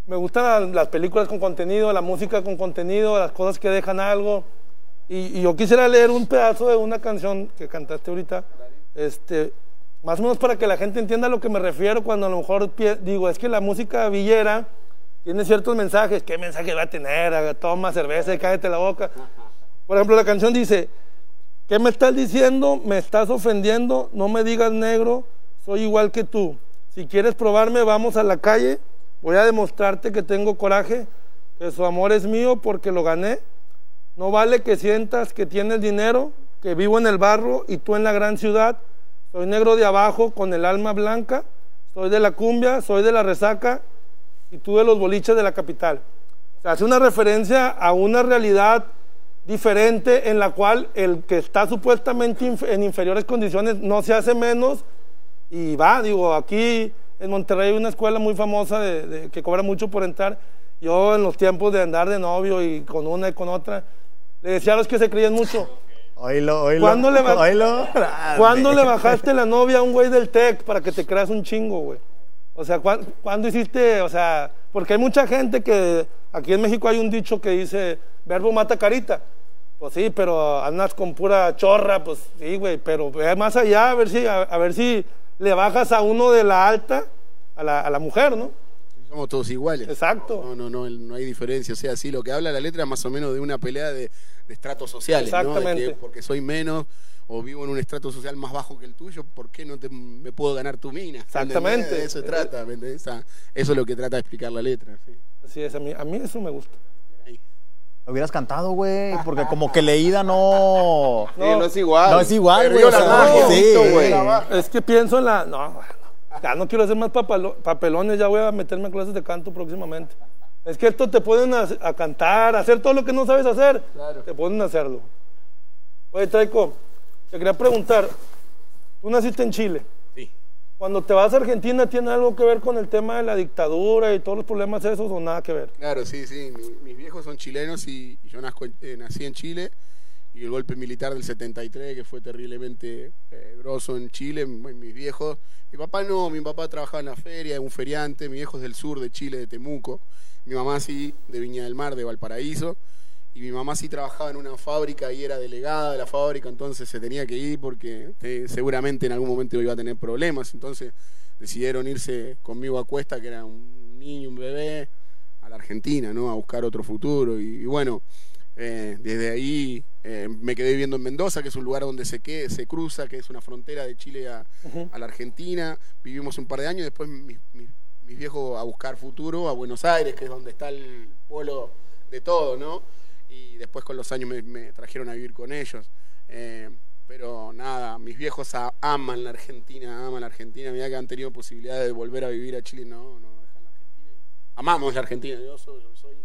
Me gustan las, las películas con contenido, la música con contenido, las cosas que dejan algo. Y, y yo quisiera leer un pedazo de una canción que cantaste ahorita, este, más o menos para que la gente entienda a lo que me refiero cuando a lo mejor digo, es que la música villera tiene ciertos mensajes. ¿Qué mensaje va a tener? Toma cerveza y cállate la boca. Por ejemplo, la canción dice, ¿qué me estás diciendo? ¿Me estás ofendiendo? No me digas negro, soy igual que tú. Si quieres probarme, vamos a la calle. Voy a demostrarte que tengo coraje, que su amor es mío porque lo gané. No vale que sientas que tienes dinero, que vivo en el barro y tú en la gran ciudad. Soy negro de abajo con el alma blanca. Soy de la cumbia, soy de la resaca y tú de los boliches de la capital. O sea, hace una referencia a una realidad diferente en la cual el que está supuestamente inf- en inferiores condiciones no se hace menos y va, digo, aquí en Monterrey hay una escuela muy famosa de, de- que cobra mucho por entrar. Yo en los tiempos de andar de novio y con una y con otra, le decía a los que se creían mucho,
Oílo, oílo.
¿Cuándo le
Oílo.
¿Cuándo le bajaste la novia a un güey del TEC para que te creas un chingo, güey? O sea, ¿cuán- ¿cuándo hiciste? O sea, porque hay mucha gente que aquí en México hay un dicho que dice, verbo mata carita. Pues sí, pero andas con pura chorra, pues sí, güey, pero ve más allá a ver si a, a ver si le bajas a uno de la alta a la, a la mujer, ¿no?
Somos todos iguales.
Exacto.
No, no, no, no hay diferencia. O sea, sí, lo que habla la letra es más o menos de una pelea de, de estratos sociales. ¿no? De que
Exactamente.
porque soy menos o vivo en un estrato social más bajo que el tuyo, ¿por qué no te, me puedo ganar tu mina?
Exactamente.
¿Entendés? De eso se trata, ¿me entendés? Esa- Eso es lo que trata de explicar la letra. sí.
Así es, a mí, a mí eso me gusta.
Lo hubieras cantado, güey, porque como que leída no...
Sí, no es igual.
No es igual, güey. O
la
sea,
magia,
sí,
güey.
Es que pienso en la. No, bueno. Ya no quiero hacer más papalo- papelones, ya voy a meterme a clases de canto próximamente. Es que esto te ponen a, a cantar, a hacer todo lo que no sabes hacer. Te ponen a hacerlo. Oye, Traico, te quería preguntar, tú naciste en Chile.
Sí.
Cuando te vas a Argentina, ¿tiene algo que ver con el tema de la dictadura y todos los problemas esos o nada que ver?
Claro, sí, sí. Mi- mis viejos son chilenos y, y yo nazco en- eh, nací en Chile. Y el golpe militar del 73, que fue terriblemente eh, grosso en Chile, mi- mis viejos. Mi papá no, mi papá trabajaba en la feria, es un feriante. Mi viejo es del sur de Chile, de Temuco. Mi mamá sí, de Viña del Mar, de Valparaíso. Y mi mamá sí trabajaba en una fábrica y era delegada de la fábrica, entonces se tenía que ir porque eh, seguramente en algún momento iba a tener problemas. Entonces decidieron irse conmigo a Cuesta, que era un niño, un bebé, a la Argentina, ¿no? A buscar otro futuro. Y, y bueno, eh, desde ahí eh, me quedé viviendo en Mendoza, que es un lugar donde se, que- se cruza, que es una frontera de Chile a, a la Argentina. Vivimos un par de años, después mis, viejos a buscar futuro a Buenos Aires, que es donde está el polo de todo, ¿no? Y después con los años me, trajeron a vivir con ellos. Eh, pero nada, mis viejos aman la Argentina, aman la Argentina. Mira que han tenido posibilidad de volver a vivir a Chile, no, no, dejan la Argentina. Amamos la Argentina, yo soy, yo soy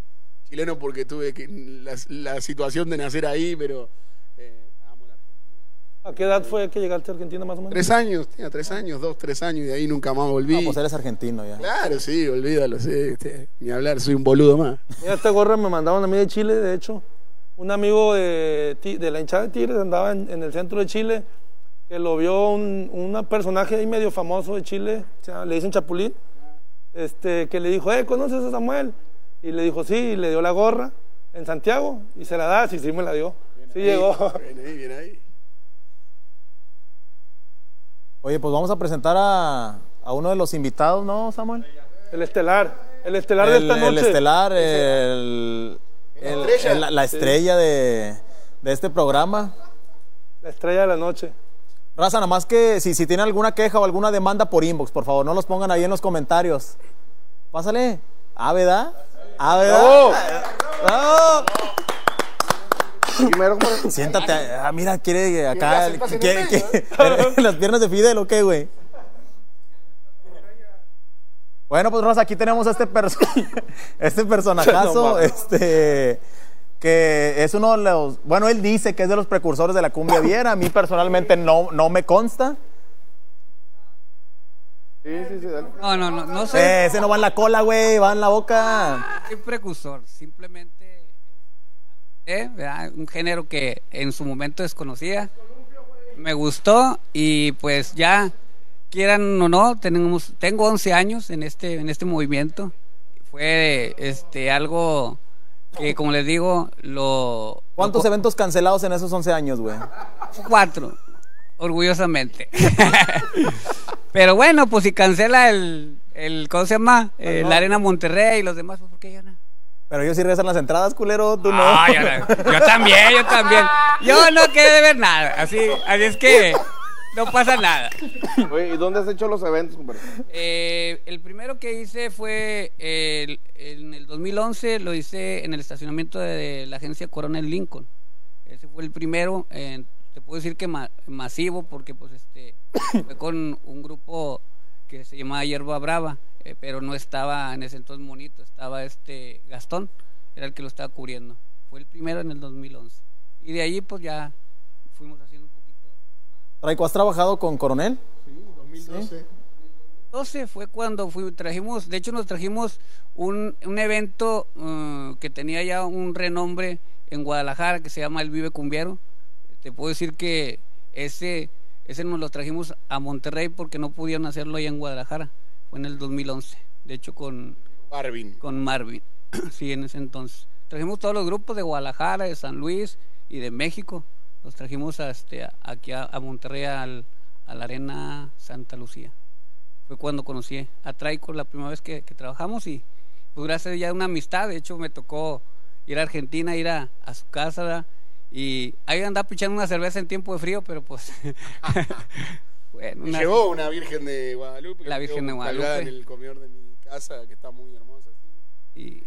chileno porque tuve que, la, la situación de nacer ahí, pero eh, amo la Argentina.
¿A qué edad fue que llegaste a Argentina más o menos?
Tres años, tenía tres años, dos, tres años, y de ahí nunca más volví.
No, pues eres argentino ya.
Claro, sí, olvídalo, sí, este, ni hablar, soy un boludo más.
Mira, esta gorra me mandaron a mí de Chile, de hecho. Un amigo de, la hinchada de Tigres andaba en, en el centro de Chile, que lo vio un un personaje ahí medio famoso de Chile, le dicen Chapulín, este, que le dijo, eh, ¿conoces a Samuel? Y le dijo, sí, y le dio la gorra en Santiago, y se la da, sí, sí me la dio. Sí llegó.
Bien ahí, bien ahí.
Oye, pues vamos a presentar a, a uno de los invitados, ¿no, Samuel?
El estelar, el estelar de esta noche.
el estelar, el, el- el- la, la estrella de, de este programa.
La estrella de la noche.
Raza, nada más que si, si tienen alguna queja o alguna demanda por inbox, por favor, no los pongan ahí en los comentarios. Pásale. Ah, ¿verdad? Ah, ¿verdad? ¡Bravo!
Primero.
Siéntate. Ah, mira, quiere acá. Quiere- quiere- las piernas de Fidel, ¿o qué, güey? Bueno, pues Rosa, aquí tenemos a este, perso este personajazo,
No
este, que es uno de los, bueno, él dice que es de los precursores de la cumbia viera, a mí personalmente no, no me consta,
Sí, sí, sí, dale.
No, no, no, no soy,
Eh, ese no va en la cola, güey, va en la boca.
soy precursor, simplemente eh, un género que en su momento desconocía, me gustó y pues ya quieran o no, tenemos, tengo 11 años en este, en este movimiento, fue este algo que como les digo, lo...
¿Cuántos
lo-
eventos cancelados en esos 11 años, güey?
Cuatro, orgullosamente. Pero bueno, pues si cancela el, el ¿cómo se llama? Eh, la Arena Monterrey y los demás, pues ¿por qué ya no?
Pero ellos sí regresan las entradas, culero, tú no.
Ah, yo, no. Yo también, yo también. Yo no quedé de ver nada, así, así es que no pasa nada.
Oye, ¿y dónde has hecho los eventos, compadre?
Eh, el primero que hice fue el- en el 2011, lo hice en el estacionamiento de la agencia Coronel Lincoln. Ese fue el primero, eh, te puedo decir que ma- masivo, porque pues este fue con un grupo que se llamaba Hierba Brava, eh, pero no estaba en ese entonces Monito, estaba este Gastón, era el que lo estaba cubriendo. Fue el primero en el 2011. Y de allí pues ya fuimos haciendo un poquito
Raico, ¿has trabajado con Coronel?
2012.
12 fue cuando fui, trajimos, de hecho nos trajimos un, un evento eh, que tenía ya un renombre en Guadalajara que se llama el Vive Cumbiero. Te puedo decir que ese, ese nos lo trajimos a Monterrey porque no pudieron hacerlo allá en Guadalajara. Fue en el 2011, de hecho con,
Marvin.
con Marvin, sí, en ese entonces. Trajimos todos los grupos de Guadalajara, de San Luis y de México. Los trajimos a, este, a- aquí a, a Monterrey al- a la Arena Santa Lucía fue cuando conocí a Traico la primera vez que, que trabajamos y pues gracias ya a una amistad, de hecho me tocó ir a Argentina, ir a, a su casa ¿verdad? y ahí andaba pichando una cerveza en tiempo de frío, pero pues bueno,
Me
una-
llevó una Virgen de Guadalupe.
La Virgen de Guadalupe.
En el comedor de mi casa, que está muy hermosa. sí.
y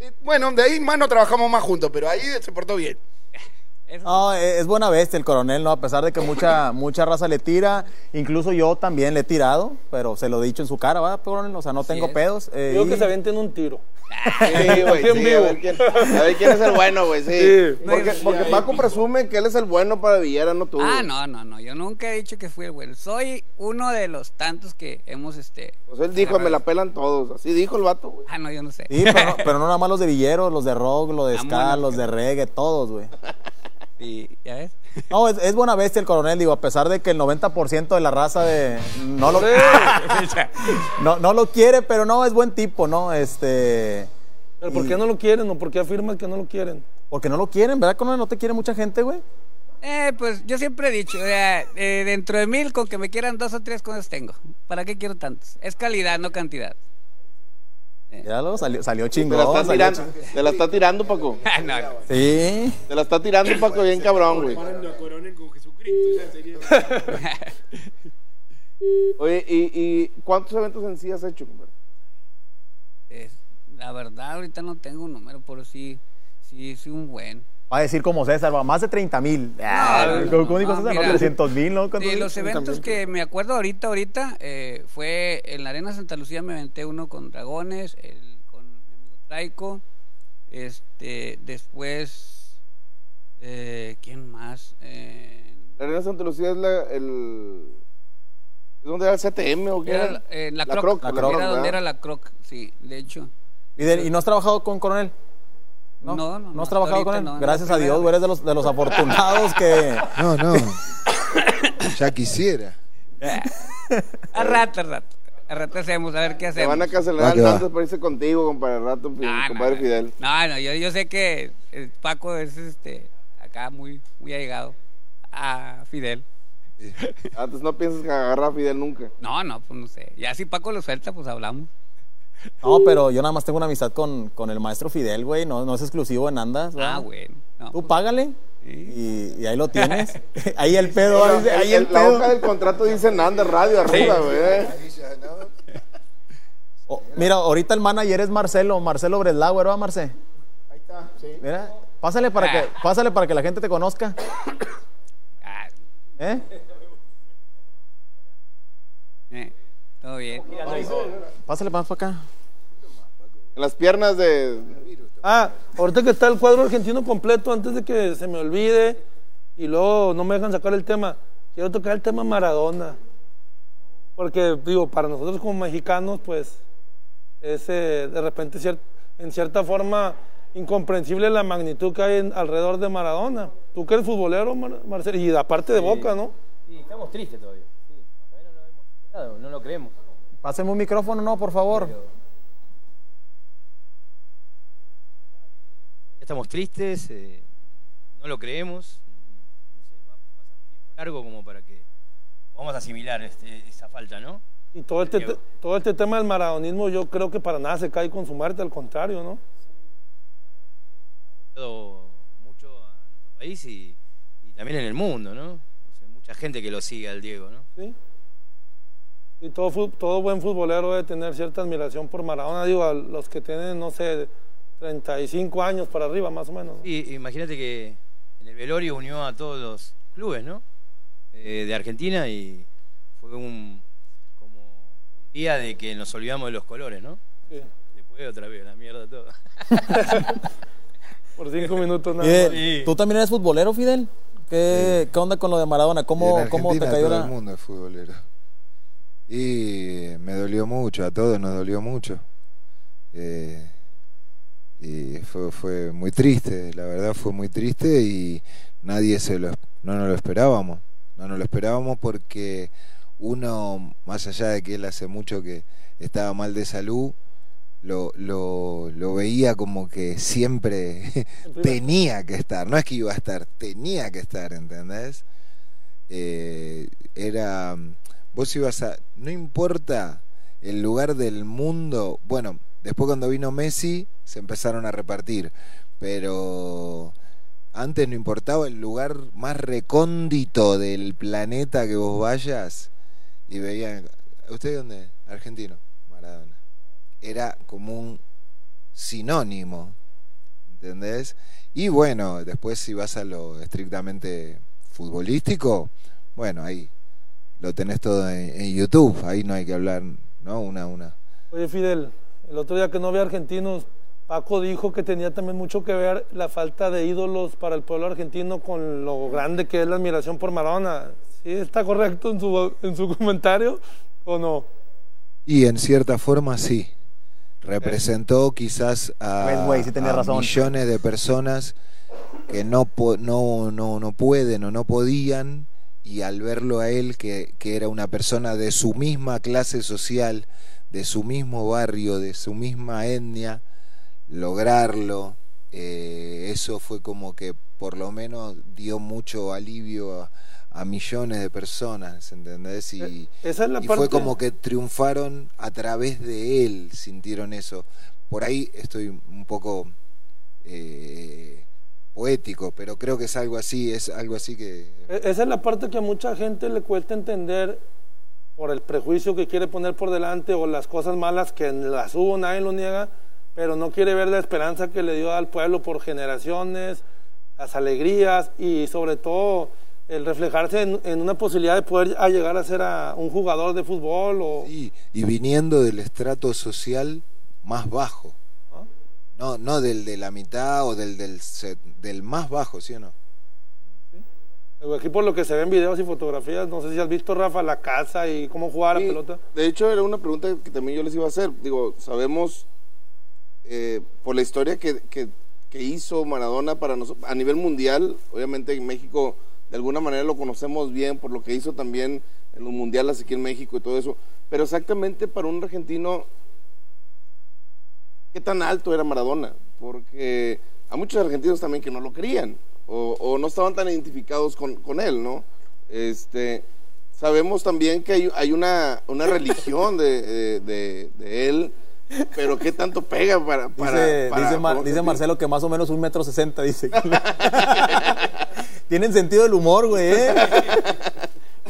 Eh, Bueno, de ahí más no trabajamos más juntos, pero ahí se portó bien.
No, e- es buena bestia el coronel, ¿no? A pesar de que mucha, mucha raza le tira, incluso yo también le he tirado, pero se lo he dicho en su cara, ¿va, coronel? O sea, no tengo
es.
pedos. eh,
Digo
y-
que se avienten un tiro.
Sí, güey, sí, a, ver quién, a ver quién es el bueno, güey, sí.
Sí.
Porque, porque Paco presume que él es el bueno para Villera, no tú.
Ah, no, no, no. Yo nunca he dicho que fui el bueno. Soy uno de los tantos que hemos, este.
Pues él dijo, me la pelan todos. Así dijo el vato, güey.
Ah, no, yo no sé.
Sí, pero no, pero no nada más los de villeros, los de rock, los de
Ah,
ska, los de reggae, todos, güey.
Y, ¿Ya ves?
No, es, es buena bestia el coronel, digo, a pesar de que el 90% de la raza de... No lo, no, no lo quiere, pero no, es buen tipo, ¿no? Este...
¿Pero por qué no lo quieren o por qué afirman que no lo quieren?
Porque no lo quieren, ¿verdad, coronel? ¿No te quiere mucha gente, güey?
Eh, pues yo siempre he dicho, o sea, eh, dentro de mil, con que me quieran dos o tres cosas tengo. ¿Para qué quiero tantos? Es calidad, no cantidad.
Ya lo salió, salió
Te la,
chingón.
está tirando,
chingón.
te la está tirando, Paco.
Ah, no.
Sí.
Te la está tirando, Paco, bien cabrón, güey.
Con Jesucristo.
Oye, ¿y, y cuántos eventos en sí has hecho, compadre?
Es- la verdad, ahorita no tengo un número, pero sí, sí, sí, un buen.
Va a decir como César, va, más de 30 mil. Ah,
no,
¿Cómo, dijo
no,
César? No,
mira.
300 mil, ¿no? ¿Cuánto
Sí,
dijo?
los eventos que me acuerdo ahorita, ahorita, eh, fue en la Arena Santa Lucía me aventé uno con Dragones, el, con mi amigo Traico, este, después, eh, ¿quién más? Eh,
La Arena Santa Lucía es la, el... ¿Es donde era el CTM o qué
era
era?
la, eh, la
La
Croc,
Croc, la
era
Croc,
donde
¿verdad?
era la Croc, sí, de hecho.
¿Y, de- y no has trabajado con Coronel?
No, no, no,
¿No has trabajado con él?
no, no,
Gracias a Dios, eres de los, de los afortunados que...
No, no. ya quisiera.
A rato, a rato. A rato hacemos, a ver qué
Te
hacemos.
van a cancelar. Nantes para irse contigo, compadre, al rato,
No, no,
compadre
no.
Fidel.
No, no, yo, yo sé que eh, Paco es este acá muy, muy allegado a Fidel.
Antes no piensas que agarrar a Fidel nunca.
No, no, pues no sé. Ya si Paco lo suelta, pues hablamos.
No, pero yo nada más tengo una amistad con, con el maestro Fidel, güey. No, no es exclusivo en Andas. ¿verdad?
Ah. No,
Tú
pues,
págale y, y ahí lo tienes. ahí el pedo, ahí
el-
el
la
pedo.
hoja del contrato dice Nantes Radio arriba, güey.
Oh, mira, ahorita el manager es Marcelo, Marcelo Breslauer, ¿va, Marce?
Ahí está, sí.
Mira, pásale para que, pásale para que la gente te conozca.
ah,
eh,
todo bien.
Pásale más para acá.
En las piernas de...
Ah, ahorita que está el cuadro argentino completo, antes de que se me olvide y luego no me dejan sacar el tema, quiero tocar el tema Maradona. Porque, digo, para nosotros como mexicanos, pues, es eh, de repente cier- en cierta forma incomprensible la magnitud que hay en- alrededor de Maradona. Tú que eres futbolero, Mar- Marcelo, y aparte de Boca, ¿no?
Sí, estamos tristes todavía. Sí, todavía no lo hemos superado, no lo creemos.
Páseme un micrófono, no, por favor.
Estamos tristes, eh, no lo creemos. No sé, va a pasar un tiempo largo como para que podamos asimilar este- esa falta, ¿no?
Y todo este, te- todo este tema del maradonismo yo creo que para nada se cae con su muerte, al contrario, ¿no?
Ha dado mucho a nuestro país y, y también en el mundo, ¿no? O sea, mucha gente que lo sigue al Diego, ¿no?
¿sí? Y todo, todo buen futbolero debe tener cierta admiración por Maradona, digo, a los que tienen, no sé, 35 años para arriba, más o menos. ¿no?
Y imagínate que en el velorio unió a todos los clubes, ¿no? Eh, de Argentina y fue un como un día de que nos olvidamos de los colores, ¿no?
Sí.
Después otra vez la mierda todo.
Por cinco minutos nada más.
Sí.
¿Tú también eres futbolero, Fidel? ¿Qué, qué onda con lo de Maradona? ¿Cómo,
en
cómo te cayó
todo
la...?
el mundo es futbolero. Y me dolió mucho, a todos nos dolió mucho. Eh, y fue, fue muy triste, la verdad fue muy triste y nadie se lo, no nos lo esperábamos. No nos lo esperábamos porque uno, más allá de que él hace mucho que estaba mal de salud, lo, lo, lo veía como que siempre tenía que estar, no es que iba a estar, tenía que estar, ¿entendés? Eh, era, vos ibas a, no importa el lugar del mundo, bueno, después cuando vino Messi se empezaron a repartir, pero antes no importaba el lugar más recóndito del planeta que vos vayas y veían, ¿usted de dónde? Argentino, Maradona. Era como un sinónimo ¿entendés? Y bueno, después si vas a lo estrictamente futbolístico, bueno, ahí lo tenés todo en, en YouTube, ahí no hay que hablar, ¿no? Una a una.
Oye, Fidel, el otro día que no vi argentinos, Paco dijo que tenía también mucho que ver la falta de ídolos para el pueblo argentino con lo grande que es la admiración por Maradona. ¿Sí está correcto en su, en su comentario o no?
Y en cierta forma sí. Representó quizás a,
sí razón.
millones de personas que no, po- no, no, no pueden o no podían y al verlo a él que, que era una persona de su misma clase social, de su mismo barrio, de su misma etnia, lograrlo, eh, eso fue como que por lo menos dio mucho alivio a, a millones de personas, ¿entendés? Y,
Eh, esa es la
y
parte-
fue como que triunfaron a través de él, sintieron eso. Por ahí estoy un poco eh, poético, pero creo que es algo así, es algo así que...
E- Esa es la parte que a mucha gente le cuesta entender por el prejuicio que quiere poner por delante o las cosas malas que las hubo, nadie lo niega, pero no quiere ver la esperanza que le dio al pueblo por generaciones, las alegrías y sobre todo el reflejarse en, en una posibilidad de poder a llegar a ser a un jugador de fútbol o
Y viniendo del estrato social más bajo. No, no del de la mitad o del, del, se- del más bajo, ¿sí o no?
aquí por lo que se ven videos y fotografías, no sé si has visto Rafa la casa y cómo jugar
Sí,
la pelota.
De hecho, era una pregunta que también yo les iba a hacer. Digo, sabemos eh, por la historia que, que- que hizo Maradona para nosotros a nivel mundial. Obviamente en México, de alguna manera lo conocemos bien por lo que hizo también en los mundiales aquí en México y todo eso. Pero exactamente para un argentino, ¿qué tan alto era Maradona? Porque a muchos argentinos también que no lo querían o, o no estaban tan identificados con, con él, ¿no? Este, sabemos también que hay, hay una, una religión de, de- de- de él, pero ¿qué tanto pega para... para-
Dice,
para-
dice, Mar-
para-
dice Marcelo que más o menos un metro sesenta, dice. Tienen sentido del humor, güey, ¿eh?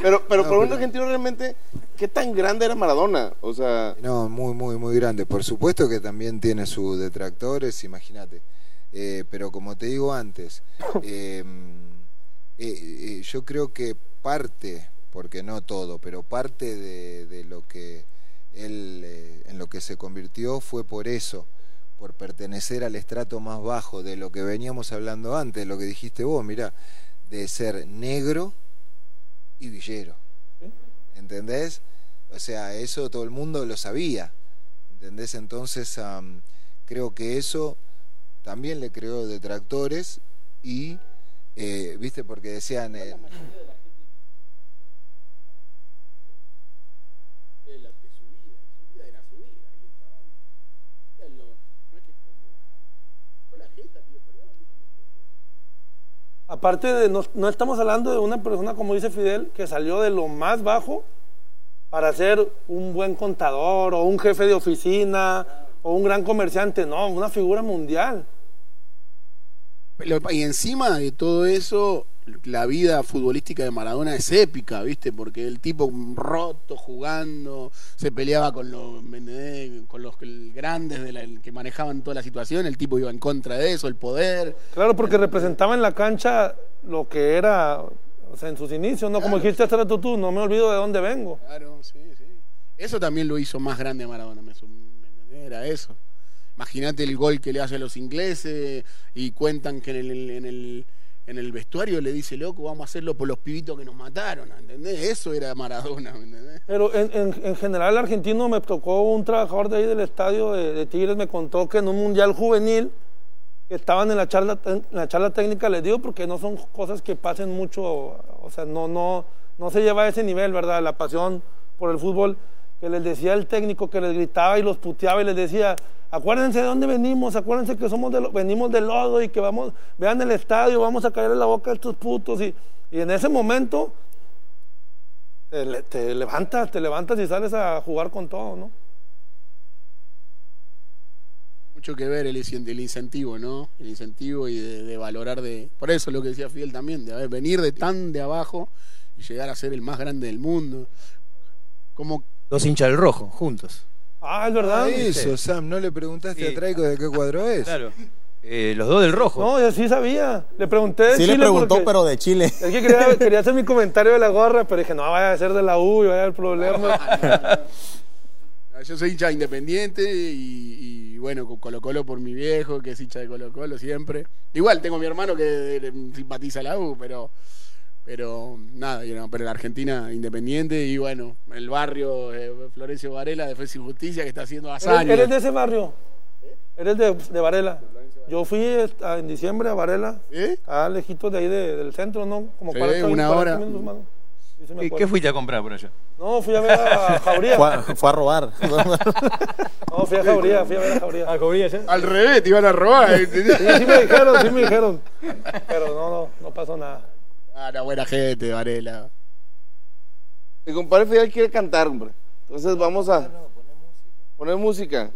Pero, pero
No,
para un argentino realmente, ¿qué tan grande era Maradona? O sea,
No, muy, muy, muy grande. Por supuesto que también tiene sus detractores, imagínate. Eh, pero como te digo antes, eh, eh, eh, yo creo que parte, porque no todo, pero parte de, de lo que él, en lo que se convirtió fue por eso, por pertenecer al estrato más bajo de lo que veníamos hablando antes, lo que dijiste vos, mira, de ser negro y villero. ¿Entendés? O sea, eso todo el mundo lo sabía. ¿Entendés? Entonces, am, creo que eso también le creó detractores y, eh, ¿viste? Porque decían... eh,
de la- de su vida, y su vida era su vida. Y el chabón, era lo- no es que escondió la- fue la jeta, pidió perdón, dijo,
Aparte de, no, estamos hablando de una persona, como dice Fidel, que salió de lo más bajo para ser un buen contador o un jefe de oficina o un gran comerciante, no, una figura mundial.
Y encima de todo eso, la vida futbolística de Maradona es épica, ¿viste? Porque el tipo roto, jugando, se peleaba con los, con los grandes de la- que manejaban toda la situación, el tipo iba en contra de eso, el poder.
Claro, porque representaba en la cancha lo que era, o sea, en sus inicios, ¿no? Como dijiste hace rato tú, no me olvido de dónde vengo.
Claro, sí, sí. Eso también lo hizo más grande Maradona, me, ¿me? Era eso. Imagínate el gol que le hace a los ingleses y cuentan que en el, en el, en el vestuario le dice, loco, vamos a hacerlo por los pibitos que nos mataron, ¿entendés? Eso era Maradona, ¿me entendés?
Pero en, en- en general argentino me tocó un trabajador de ahí del estadio de, Tigres, me contó que en un mundial juvenil estaban en la charla la charla técnica, les digo porque no son cosas que pasen mucho, o sea, no, no, no se lleva a ese nivel, ¿verdad? La pasión por el fútbol, que les decía el técnico que les gritaba y los puteaba y les decía, acuérdense de dónde venimos, acuérdense que somos de lo- venimos del lodo y que vamos, vean el estadio, vamos a caer en la boca de estos putos y, y en ese momento te, le- te levantas, te levantas y sales a jugar con todo, ¿no?
Mucho que ver el, incen- el incentivo, ¿no? El incentivo y de, valorar de... Por eso lo que decía Fidel también, de venir de tan de abajo y llegar a ser el más grande del mundo. Como
Dos hinchas del rojo, juntos.
Ah, es verdad.
Ah, eso, Sam, ¿no le preguntaste
Sí.
a Traico de qué cuadro es?
Claro. Eh, los dos del rojo.
No, yo sí sabía. Le pregunté de
Sí
Chile
le preguntó,
porque-
pero de Chile.
Es que quería, quería hacer mi comentario de la gorra, pero dije, no, vaya a ser de la U y vaya a haber problemas.
Yo soy hincha independiente y, y, bueno, con Colo Colo por mi viejo, que es hincha de Colo Colo siempre. Igual tengo mi hermano que eh, simpatiza la U, pero pero nada, you know, pero la Argentina independiente y bueno, el barrio eh, Florencio Varela, Defensa y Justicia, que está haciendo
¿Eres,
hazañas.
eres de ese barrio? ¿Eres de, de Varela? Yo fui a- en diciembre a Varela, a lejitos de ahí de- del centro, ¿no? Como
Sí,
40,
una
40
hora.
minutos. Sí, me
¿Qué, fuiste a comprar por allá?
No, fui a ver a Jauría.
Fue, a- fue a robar.
No, fui a Jauría, fui a ver a Jauría.
¿A Jauría?
Al revés, te iban a robar.
Sí, sí me dijeron, sí me dijeron. Pero no, no, no pasó nada.
Ah, buena gente, Varela.
Mi compadre Fidel quiere cantar, hombre. Entonces vamos a poner música.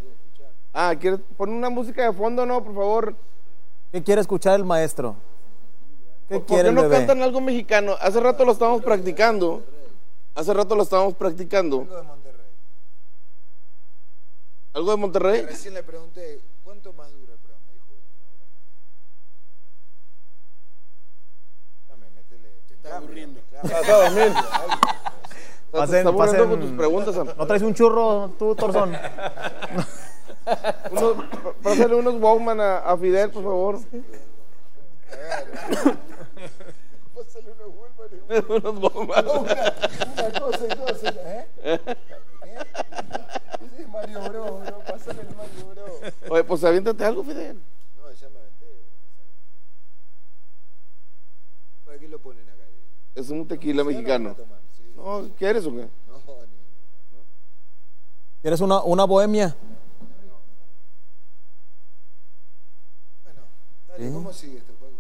Ah, ¿quieres poner una música de fondo, no, por favor?
¿Qué quiere escuchar el maestro? ¿Qué
¿Por
quiere
qué
el
no
bebé?
cantan algo mexicano? Hace rato lo estábamos practicando. Hace rato lo estábamos practicando. ¿Algo de Monterrey?
Recién le pregunté, ¿cuánto más dura el programa? Dijo, una hora más. Dame, métele. Te está aburriendo.
Vas a dormir.
Te
Pasen- pasen-
con tus preguntas.
¿No traes un churro tú, Torzón?
Unos, pásale unos Walkman a, a Fidel, por favor. unos Walkman.
Una cosa y cosa, ¿eh? Es Mario Bro, bro. Pásale el Mario Bro.
Oye, pues aviéntate algo, Fidel.
No, ya me aventé. ¿Para qué lo ponen acá?
Es un tequila mexicano. No, ¿quieres o qué?
No, ni.
¿Quieres una, una bohemia?
Bueno, dale,
Sí.
¿cómo sigue esto, Paco?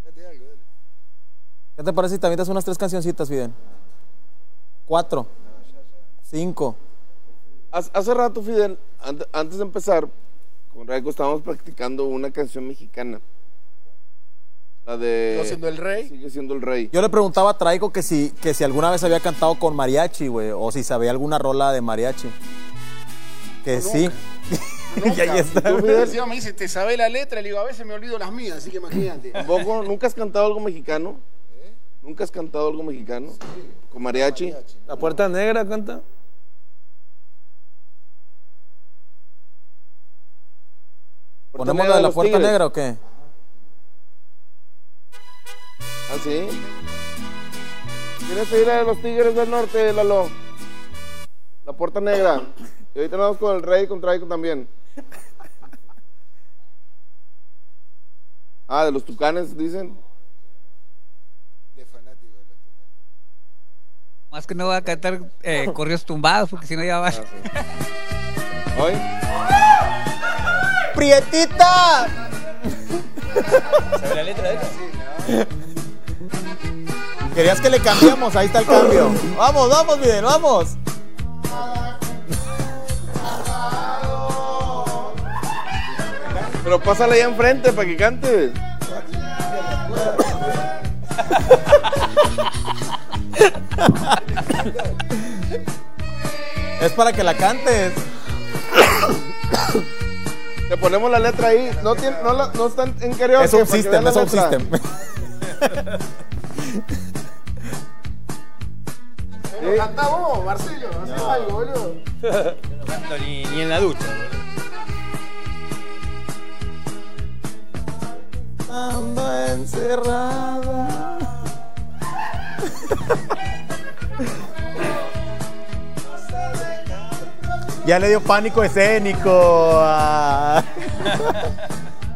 Fíjate algo, dale.
¿Qué te parece si te avientas unas tres cancioncitas, Fidel? Cuatro. Cinco.
Hace, hace rato, Fidel, ante- antes de empezar, con Raico estábamos practicando una canción mexicana. La de...
¿Sigo siendo el rey?
Sigue siendo el rey.
Yo le preguntaba a Traico que si, que si alguna vez había cantado con mariachi, güey, o si sabía alguna rola de mariachi. Que sí. y ahí está.
Me dice, ¿te sabés la letra? Le digo, a veces me olvido las mías, así que imagínate.
¿Tampoco? ¿Nunca has cantado algo mexicano?
¿Eh?
¿Nunca has cantado algo mexicano? ¿Con mariachi?
La puerta negra canta.
¿Ponemos la de la puerta
Tigres.
negra o qué?
¿Ah, sí? ¿Quieres pedir la de los Tigres del Norte, Lalo? La puerta negra. Y ahorita nos vamos con el rey y con Traico también. Ah, de los tucanes, dicen.
De fanático de los tucanes.
Más que no voy a cantar eh, corridos tumbados, porque si no ya va.
¿Hoy?
¡Prietita!
¿Sabes la letra de esa?
¿Querías que le cambiamos? Ahí está el cambio. Vamos, vamos, Fidel, vamos.
Pero pásale allá enfrente para que cantes.
Es para que la cantes.
Te ponemos la letra ahí. No, tiene, no, la- no están en karaoke.
Es un system, es un
letra.
system.
Cantá vos, Marcelo, hacés algo, boludo.
Yo no canto ni, ni en la ducha.
Ando encerrada. Ya le dio pánico escénico. Ah.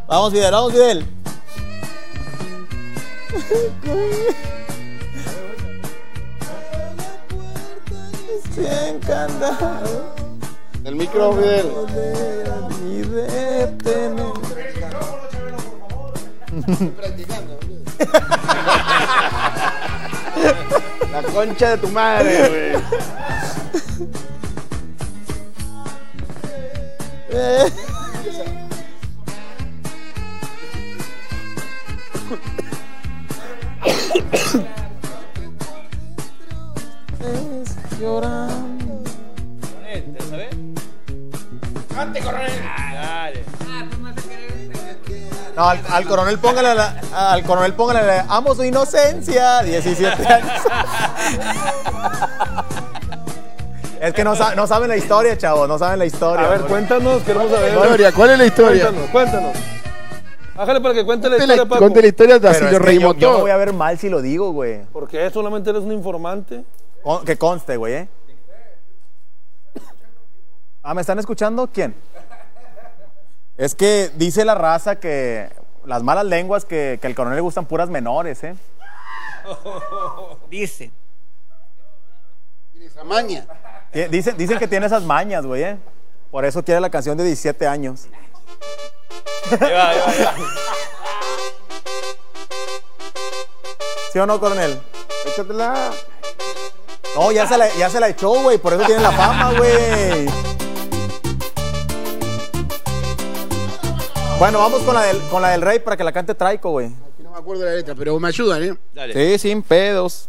Vamos, Fidel, vamos, Fidel. Cien candados.
El micro, Fidel.
Y detener.
Estoy practicando, boludo.
La concha de tu madre, güey.
llorando.
Coronel, ¿te sabes?
Cante, coronel.
Dale.
Ah, tú me querer.
No, al, al coronel póngale la, al coronel póngale la, amo su inocencia, 17 años. Es que no, sa- no saben la historia, chavos, no saben la historia.
A ver, cuéntanos, queremos saber.
Historia, ¿cuál es la historia?
Cuéntanos, cuéntanos. Bájale para que cuente la historia, Paco.
cuente la historia, así
es que
reímos
yo, yo me voy a ver mal si lo digo, güey.
Porque solamente eres un informante.
Con- que conste, güey, ¿eh? Ah, ¿me están escuchando? ¿Quién? Es que dice la raza que las malas lenguas que, que al coronel le gustan puras menores, ¿eh?
Dice.
Esa maña.
Dicen, dicen que tiene esas mañas, güey, ¿eh? Por eso quiere la canción de 17 años. ¿Sí o no, coronel?
Échatela.
No, ya se la, ya se la echó, güey. Por eso tiene la fama, güey. Bueno, vamos con la, del, con la del rey para que la cante Traico, güey.
No me acuerdo de la letra, pero me ayudan, ¿eh?
Sí, sin pedos.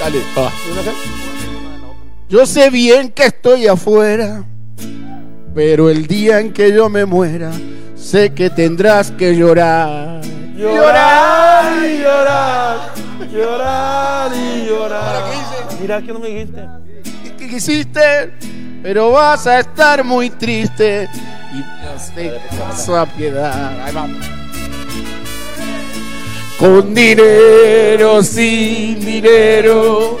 Dale. Ah. Yo sé bien que estoy afuera, pero el día en que yo me muera, sé que tendrás que llorar.
Llorar y llorar, llorar y llorar. Mira que no me dijiste.
¿Qué quisiste? Pero vas a estar muy triste y te paso a piedad. Ahí vamos. Con dinero, sin dinero,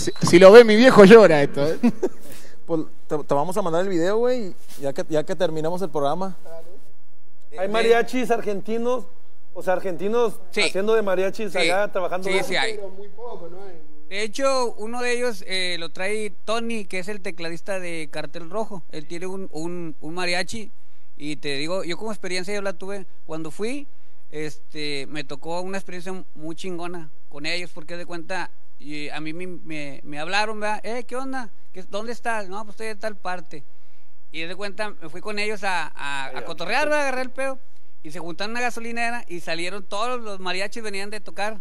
Si, si lo ve mi viejo llora esto. ¿eh?
Pues te, te vamos a mandar el video, güey, ya que, ya que terminamos el programa.
Hay mariachis argentinos, o sea, argentinos
Sí.
haciendo de mariachis
Sí.
allá trabajando.
Sí, sí hay. De hecho, uno de ellos eh, lo trae Tony, que es el tecladista de Cartel Rojo. Él tiene un, un, un mariachi. Y te digo, yo como experiencia yo la tuve cuando fui, este, me tocó una experiencia muy chingona con ellos, porque de cuenta, y a mí me, me, me hablaron, ¿verdad? Eh, ¿qué onda? ¿Qué, ¿Dónde estás? No, pues estoy de tal parte. Y de cuenta, me fui con ellos a, a, a cotorrear, ¿verdad? agarré el pedo. Y se juntaron en una gasolinera y salieron todos los mariachis, venían de tocar.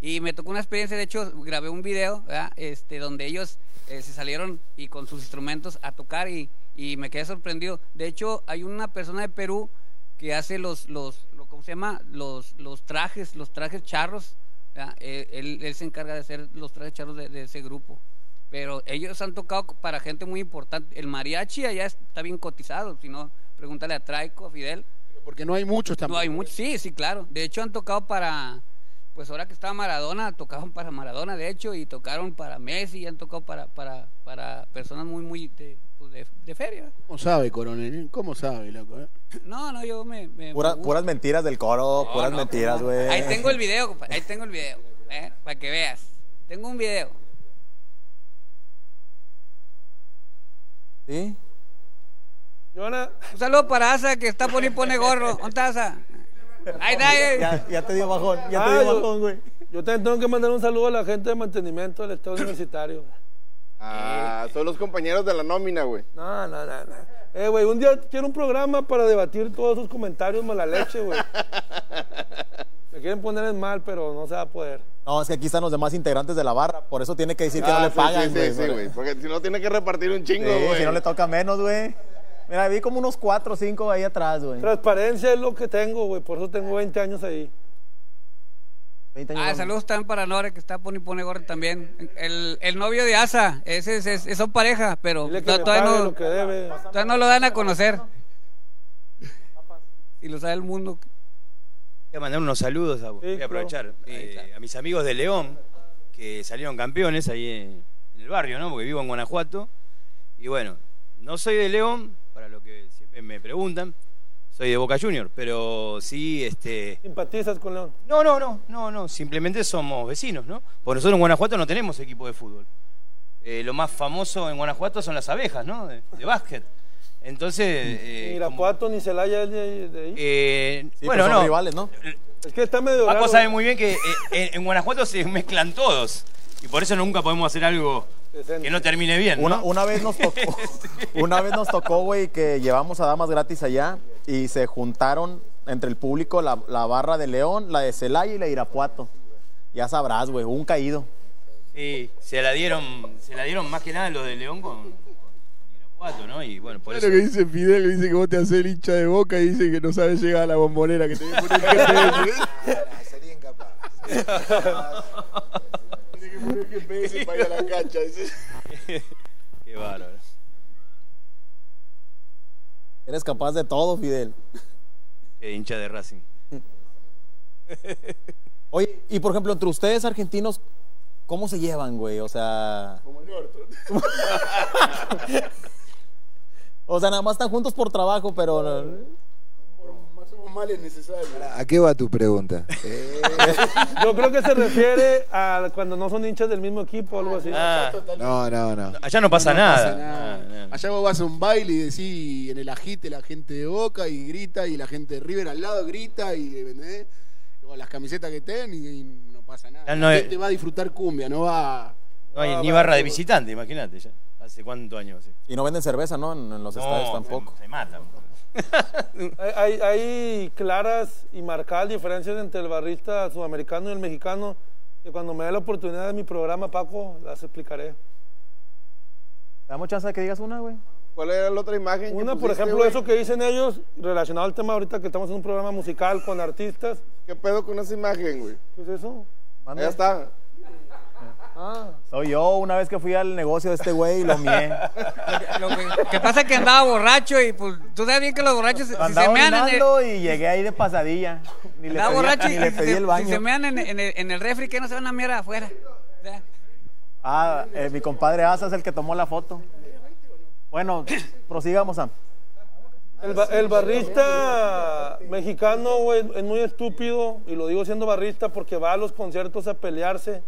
Y me tocó una experiencia, de hecho, grabé un video, ¿verdad? Este, donde ellos eh, se salieron y con sus instrumentos a tocar y, y me quedé sorprendido. De hecho, hay una persona de Perú que hace los, los, lo- ¿cómo se llama? Los, los trajes, los trajes charros. Él, él se encarga de hacer los trajes charros de, de ese grupo. Pero ellos han tocado para gente muy importante. El mariachi allá está bien cotizado, si no, pregúntale a Traico, a Fidel.
Porque no hay muchos tampoco.
No hay muchos, sí, sí, claro. De hecho han tocado para, pues ahora que estaba Maradona, tocaban para Maradona, de hecho, y tocaron para Messi, y han tocado para, para, para personas muy, muy de, pues, de, de feria.
¿Cómo sabe, coronel? ¿Cómo sabe, loco? eh?
No, no, yo me... me-
Pura-
me-
puras mentiras del coro,
No,
puras
no,
mentiras, güey.
Ahí tengo el video, compadre, ahí tengo el video, eh, para que veas. Tengo un video.
¿Sí?
Joana,
Un saludo para Asa, que está por y pone gorro. ¿Dónde está Asa? Ahí está, ahí.
Ya, ya te dio bajón, ya
Ah,
te dio
yo-
bajón, güey.
yo también tengo que mandar un saludo a la gente de mantenimiento del Estado Universitario.
Ah, son los compañeros de la nómina, güey.
No, no, no, no. Eh, güey, un día quiero un programa para debatir todos sus comentarios mala leche, güey. Me quieren poner en mal, pero no se va a poder.
No, es que aquí están los demás integrantes de la barra, por eso tiene que decir que
Ah,
no le pagan, güey.
sí, sí, güey. Porque si no, tiene que repartir un chingo,
Sí,
güey.
si no le toca menos, güey. Mira, vi como unos cuatro o cinco ahí atrás, güey.
Transparencia es lo que tengo, güey. Por eso tengo 20 años ahí.
20 años.
Ah, saludos también para Nore, que está pone y pone gorro también. El, el novio de Asa, ese es, es- son pareja, pero
me
todavía, no,
lo que debe.
todavía no lo dan a conocer. Y lo sabe el mundo.
Voy a mandar unos saludos, a, voy a aprovechar eh, a mis amigos de León, que salieron campeones ahí en, en el barrio, ¿no? Porque vivo en Guanajuato. Y bueno, no soy de León, para lo que siempre me preguntan. soy de Boca Junior, pero sí, este...
¿Simpatizas con León?
No, no, no, no, no, simplemente somos vecinos, ¿no? Porque nosotros en Guanajuato no tenemos equipo de fútbol. Eh, lo más famoso en Guanajuato son las abejas, ¿no? De, de básquet. Entonces... eh,
Ni Irapuato ni Celaya es de, de ahí.
eh,
Sí,
bueno,
pues son
no.
rivales, ¿no?
Es que está medio
Paco
raro.
sabe muy bien que eh, en, en Guanajuato se mezclan todos. Y por eso nunca podemos hacer algo que no termine bien. ¿no?
Una, una vez nos tocó, una vez nos tocó, güey, que llevamos a damas gratis allá y se juntaron entre el público la, la barra de León, la de Celaya y la de Irapuato. Ya sabrás, güey, un caído.
Sí, se la dieron, se la dieron más que nada lo de León con, ¿no? Y bueno, por
Claro
eso.
que dice Fidel, dice que vos te haces el hincha de boca y dice que no sabes llegar a la bombonera, que te voy a poner GPS.
Sería incapaz.
Tiene que poner GPS para ir a la cancha. dice.
Qué bárbaro.
Eres capaz de todo, Fidel.
Qué hincha de Racing.
Oye, y por ejemplo, entre ustedes argentinos, ¿cómo se llevan, güey? O sea...
Como el.
O sea, nada más están juntos por trabajo, pero...
¿A qué va tu pregunta? Eh,
Yo creo que se refiere a cuando no son hinchas del mismo equipo o algo así.
Ah,
no, no, no.
allá no pasa
No
nada.
pasa nada.
Ah, no.
Allá vos vas a un baile y decís en el agite la gente de Boca y grita y la gente de River al lado grita y. Con las camisetas que ten y, y no pasa nada. La
es-
gente va a disfrutar cumbia, no va
No hay ni barra de visitante, imagínate ya. ¿Hace cuántos años? sí.
Y no venden cerveza, ¿no? En, en los estadios tampoco.
Se, se matan.
Hay, hay- hay claras y marcadas diferencias entre el barrista sudamericano y el mexicano que cuando me dé la oportunidad de mi programa, Paco, las explicaré.
¿Damos chance de que digas una, güey?
¿Cuál era la otra imagen? que
Una, por
pusiste,
ejemplo,
güey?
eso que dicen ellos, relacionado al tema ahorita que estamos en un programa musical con artistas.
¿Qué pedo con esa imagen, güey?
¿Qué es eso?
Ahí está.
Ah,
Soy yo, una vez que fui al negocio de este güey y lo mié.
Lo que, que pasa es que andaba borracho y pues tú sabes bien que los borrachos si se mean en el,
y llegué ahí de pasadilla. Ni le pedí,
borracho
ni
y
le
si
pedí
se-
el
si
baño.
se mean en, en el, en el refri que no se van a mierda afuera. O sea,
Ah, eh, mi compadre Asa es el que tomó la foto. Bueno, prosigamos, Sam.
El, ba- el barrista mexicano, güey, es muy estúpido, y lo digo siendo barrista porque va a los conciertos a pelearse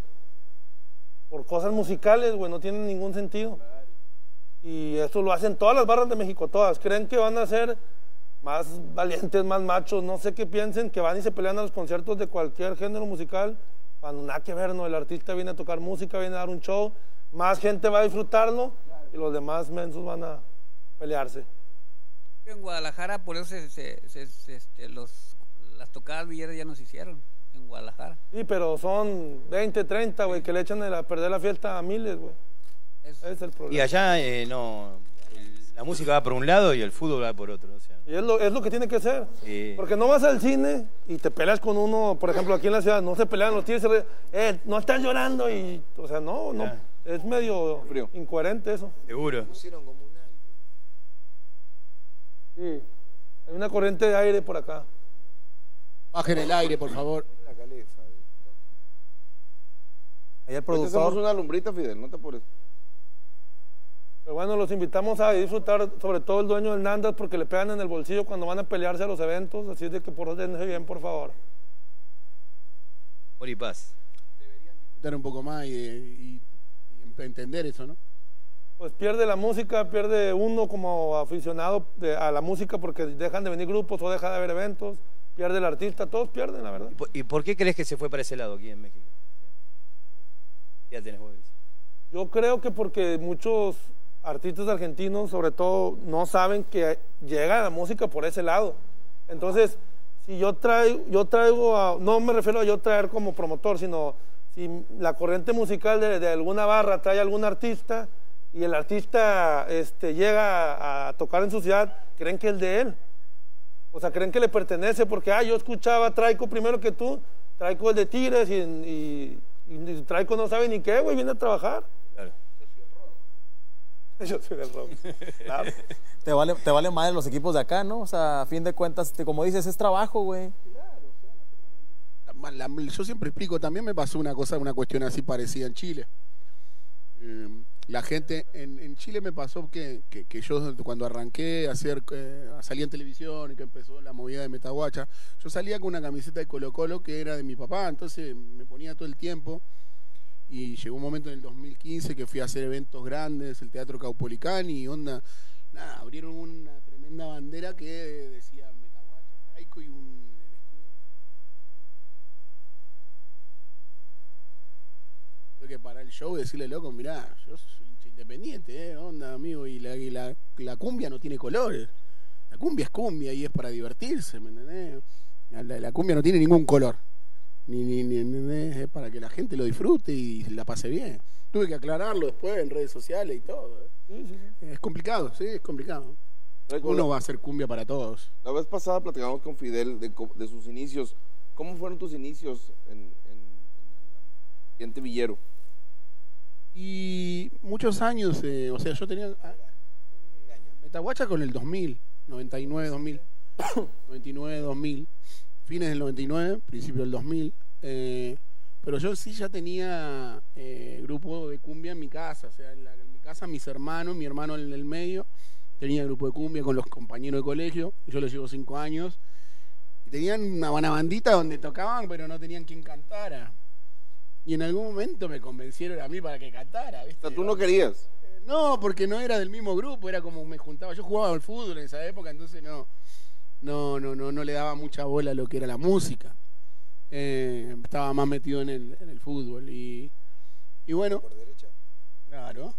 por cosas musicales, güey, no tienen ningún sentido. Y eso lo hacen todas las barras de México, todas. Creen que van a ser más valientes, más machos, no sé qué piensen, que van y se pelean a los conciertos de cualquier género musical, cuando nada que ver, ¿no? El artista viene a tocar música, viene a dar un show, más gente va a disfrutarlo y los demás mensos van a pelearse.
en Guadalajara por eso se- se- se- este, los, las tocadas villeras ya nos hicieron en Guadalajara.
Sí, pero son 20, 30, güey, que le echan a perder la fiesta a miles, güey. Ese es el
Y
problema.
allá eh, no. el- la música va por un lado y el fútbol va por otro. O sea,
Y es lo, es lo que tiene que ser.
sí.
Porque no vas al cine y te peleas con uno, por ejemplo, aquí en la ciudad, no se pelean los tíos, se re- eh, no estás llorando y, o sea, no, no,
Ya.
es medio
Frío.
incoherente eso.
Seguro.
Sí. Hay una corriente de aire por acá.
Bajen el aire, por favor.
Ahí el productor.
una lumbrita, Fidel, no te apures.
Pero bueno, los invitamos a disfrutar, sobre todo el dueño del Nandas, porque le pegan en el bolsillo cuando van a pelearse a los eventos, así es de que portense bien, por favor.
Y paz.
Disfrutar un poco más y, y- y entender eso, ¿no?
pues pierde la música, pierde uno como aficionado de- a la música porque dejan de venir grupos o deja de haber eventos, pierde el artista, todos pierden, la verdad.
¿Y por- ¿Y por qué crees que se fue para ese lado aquí en México?
Yo creo que porque muchos artistas argentinos, sobre todo, no saben que llega la música por ese lado. Entonces, si yo traigo, yo traigo no me refiero a yo traer como promotor, sino si la corriente musical de, alguna barra trae a algún artista y el artista este, llega a, tocar en su ciudad, creen que es de él. O sea, creen que le pertenece porque, ah, yo escuchaba Traico primero que tú, Traico el de Tigres y, y, y Traico no sabe ni qué, güey, viene a trabajar.
Claro.
Yo soy del rock. Claro.
Te vale, te vale madre los equipos de acá, ¿no? O sea, a fin de cuentas, te- como dices, es trabajo, güey.
La- la- yo siempre explico, también me pasó una cosa, una cuestión así parecida en Chile. Eh, la gente, en, en Chile me pasó que, que, que yo cuando arranqué a hacer, eh, a salir en televisión y que empezó la movida de Metaguacha, yo salía con una camiseta de Colo Colo que era de mi papá, entonces me ponía todo el tiempo. Y llegó un momento en el 2015 que fui a hacer eventos grandes, el Teatro Caupolicán y onda, nada, abrieron una tremenda bandera que decía Metaguacha, y un el escudo. Tuve que parar el show y decirle, loco, mirá, yo soy independiente, ¿eh? Onda, amigo, y la, y la, la cumbia no tiene colores. La cumbia es cumbia y es para divertirse, ¿me entendés? La, la cumbia no tiene ningún color. Ni, ni, ni- ¿entendés? Es para que la gente lo disfrute y la pase bien. Tuve que aclararlo después en redes sociales y todo. ¿eh? Es complicado, sí, es complicado. Uno va a hacer cumbia para todos.
La vez pasada platicamos con Fidel de, co- de sus inicios. ¿Cómo fueron tus inicios en, ambiente villero?
Y muchos años, eh, o sea, yo tenía. ah, Metaguacha con el 2000, 99, 2000. 99, 2000. Fines del 99, principio del 2000. eh, pero yo sí ya tenía eh, grupo de cumbia en mi casa. O sea, en, la- en mi casa, mis hermanos, mi hermano en el medio, tenía grupo de cumbia con los compañeros de colegio. Yo les llevo cinco años. Y tenían una buena bandita donde tocaban, pero no tenían quien cantara. Y en algún momento me convencieron a mí para que cantara, ¿viste?
O sea, tú no querías.
No, porque no era del mismo grupo, era como me juntaba. Yo jugaba al fútbol en esa época, entonces no, no, no, no, no le daba mucha bola a lo que era la música. Eh, estaba más metido en el, en el fútbol y, y bueno. Claro.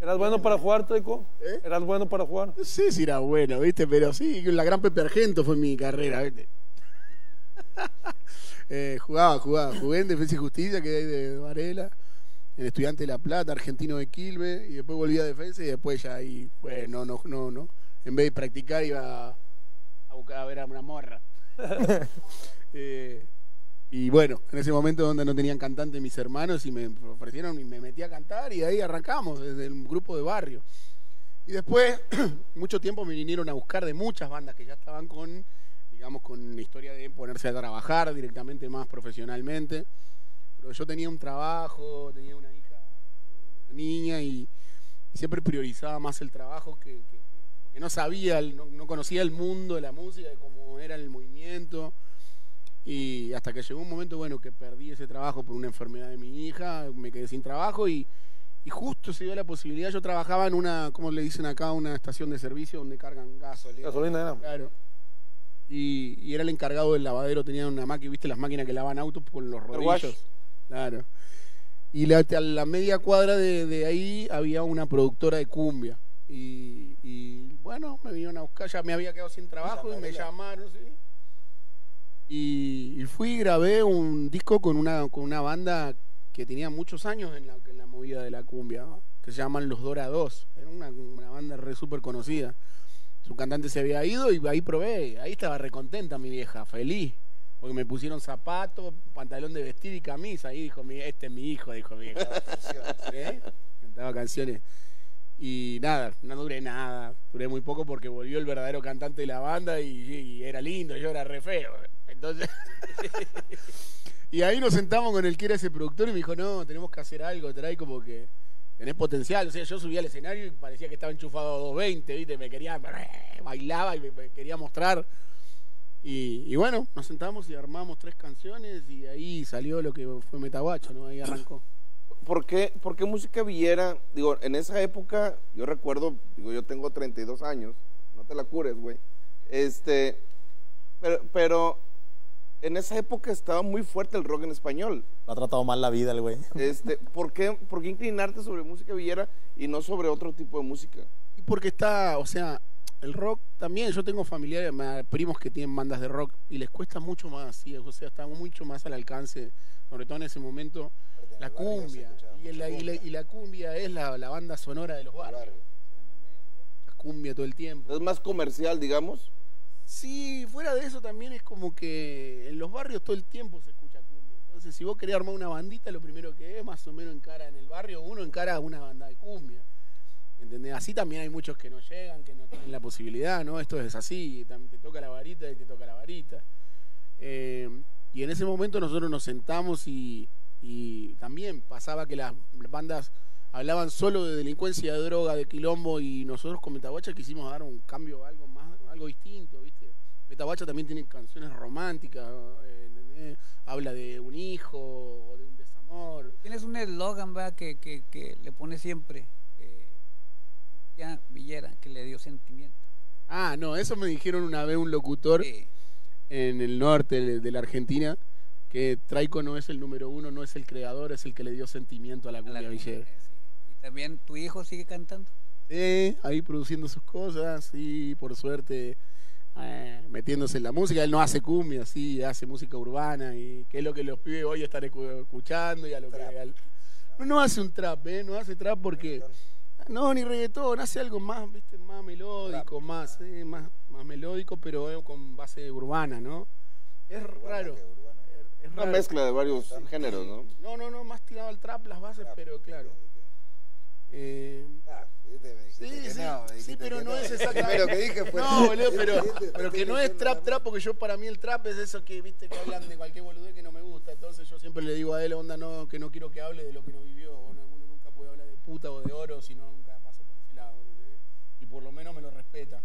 ¿Eras bueno para jugar, Toico? ¿Eras bueno para jugar?
No sé si era bueno, ¿viste? Pero sí, la gran Pepe Argento fue mi carrera, ¿viste? Eh, jugaba, jugaba. Jugué en Defensa y Justicia, que de Varela, en Estudiante de La Plata, Argentino de Quilmes, y después volví a Defensa y después ya ahí, pues, no, no, no, no. En vez de practicar iba a buscar a ver a una morra. Eh, y bueno, en ese momento donde no tenían cantante mis hermanos y me ofrecieron y me metí a cantar y ahí arrancamos desde el grupo de barrio. Y después, mucho tiempo me vinieron a buscar de muchas bandas que ya estaban con, digamos, con la historia de ponerse a trabajar directamente más profesionalmente. Pero yo tenía un trabajo, tenía una hija, una niña y, y siempre priorizaba más el trabajo que, que- que- porque no sabía, no, no conocía el mundo de la música, de cómo era el movimiento. Y hasta que llegó un momento, bueno, que perdí ese trabajo por una enfermedad de mi hija, me quedé sin trabajo y, y justo se dio la posibilidad. Yo trabajaba en una, ¿cómo le dicen acá? Una estación de servicio donde cargan gasolina.
Gasolina.
Claro. Y, y era el encargado del lavadero, tenía una máquina, ¿viste? Las máquinas que lavan autos con los rodillos. Claro. Y la- a la media cuadra de, de ahí había una productora de cumbia. Y, y, bueno, me vinieron a buscar, ya me había quedado sin trabajo y me llamaron, ¿sí? Y, y fui y grabé un disco con una, con una banda que tenía muchos años en la, en la movida de la cumbia, que se llaman Los Dora 2. Era una, una banda re súper conocida. Su cantante se había ido y ahí probé. Ahí estaba recontenta mi vieja, feliz. Porque me pusieron zapatos, pantalón de vestir y camisa. Ahí dijo, mi- este es mi hijo, dijo mi vieja. ¿Eh? Cantaba canciones. Y nada, no duré nada. Duré muy poco porque volvió el verdadero cantante de la banda y, y era lindo, yo era re feo. Entonces. y ahí nos sentamos con el que era ese productor y me dijo, no, tenemos que hacer algo, trae como que tenés potencial. O sea, yo subía al escenario y parecía que estaba enchufado a 220, ¿viste? Me quería, bailaba y me, quería mostrar. Y, y bueno, nos sentamos y armamos tres canciones y ahí salió lo que fue Metaguacho, ¿no? Ahí arrancó.
¿Por qué, por qué música villera? Digo, en esa época, yo recuerdo, digo, yo tengo 32 años, no te la cures, güey. Este, pero, pero en esa época estaba muy fuerte el rock en español.
Lo ha tratado mal la vida el güey.
Este, ¿por qué, por qué inclinarte sobre música villera y no sobre otro tipo de música?
Y porque está, o sea, el rock también, yo tengo familiares, primos que tienen bandas de rock y les cuesta mucho más, ¿sí? o sea, está mucho más al alcance, sobre todo en ese momento, la cumbia. Y la, y la- y la cumbia es la, la banda sonora de los barrios. La cumbia todo el tiempo.
Es más comercial, digamos.
Sí, fuera de eso también es como que en los barrios todo el tiempo se escucha cumbia. Entonces, si vos querés armar una bandita, lo primero que es, más o menos encara en el barrio, uno encara una banda de cumbia. ¿Entendés? Así también hay muchos que no llegan, que no tienen la posibilidad, ¿no? Esto es así, te toca la varita y te toca la varita. Eh, y en ese momento nosotros nos sentamos y, y también pasaba que las bandas hablaban solo de delincuencia, de droga, de quilombo y nosotros con Metaguacha quisimos dar un cambio, algo más, algo distinto, ¿viste? Metaguacha también tiene canciones románticas, ¿entendés? habla de un hijo o de un desamor.
Tienes un eslogan, ¿verdad? Que, que, que le pone siempre. Eh, ya Villera, que le dio sentimiento.
Ah, no, eso me dijeron una vez un locutor en el norte de, de la Argentina, que Traico no es el número uno, no es el creador, es el que le dio sentimiento a la cumbia villera.
Y también tu hijo sigue cantando.
Sí, ahí produciendo sus cosas, sí, por suerte eh, metiéndose en la música. Él no hace cumbia, sí, hace música urbana y que es lo que los pibes hoy están escu- escuchando y a lo que al- no, no hace un trap, ¿eh? No hace trap porque no ni reggaetón, hace algo más, viste, más melódico, más, eh, más, más melódico, pero eh, con base urbana, ¿no? Es raro. Es- es
Una
raro.
mezcla de varios géneros, ¿no?
No, no, no, más tirado al trap las bases, pero claro. Eh, sí, sí, sí, pero no es exactamente.
Primero que dije fue-
No, boludo, pero, que no es trap, trap, porque yo para mí el trap es eso que, viste, que hablan de cualquier boludez que no me gusta. Entonces yo siempre le digo a él, onda, no, que no quiero que hable de lo que no vivió. Uno, uno nunca puede hablar de puta o de oro si no nunca pasó por ese lado. Y por lo menos me lo respeta.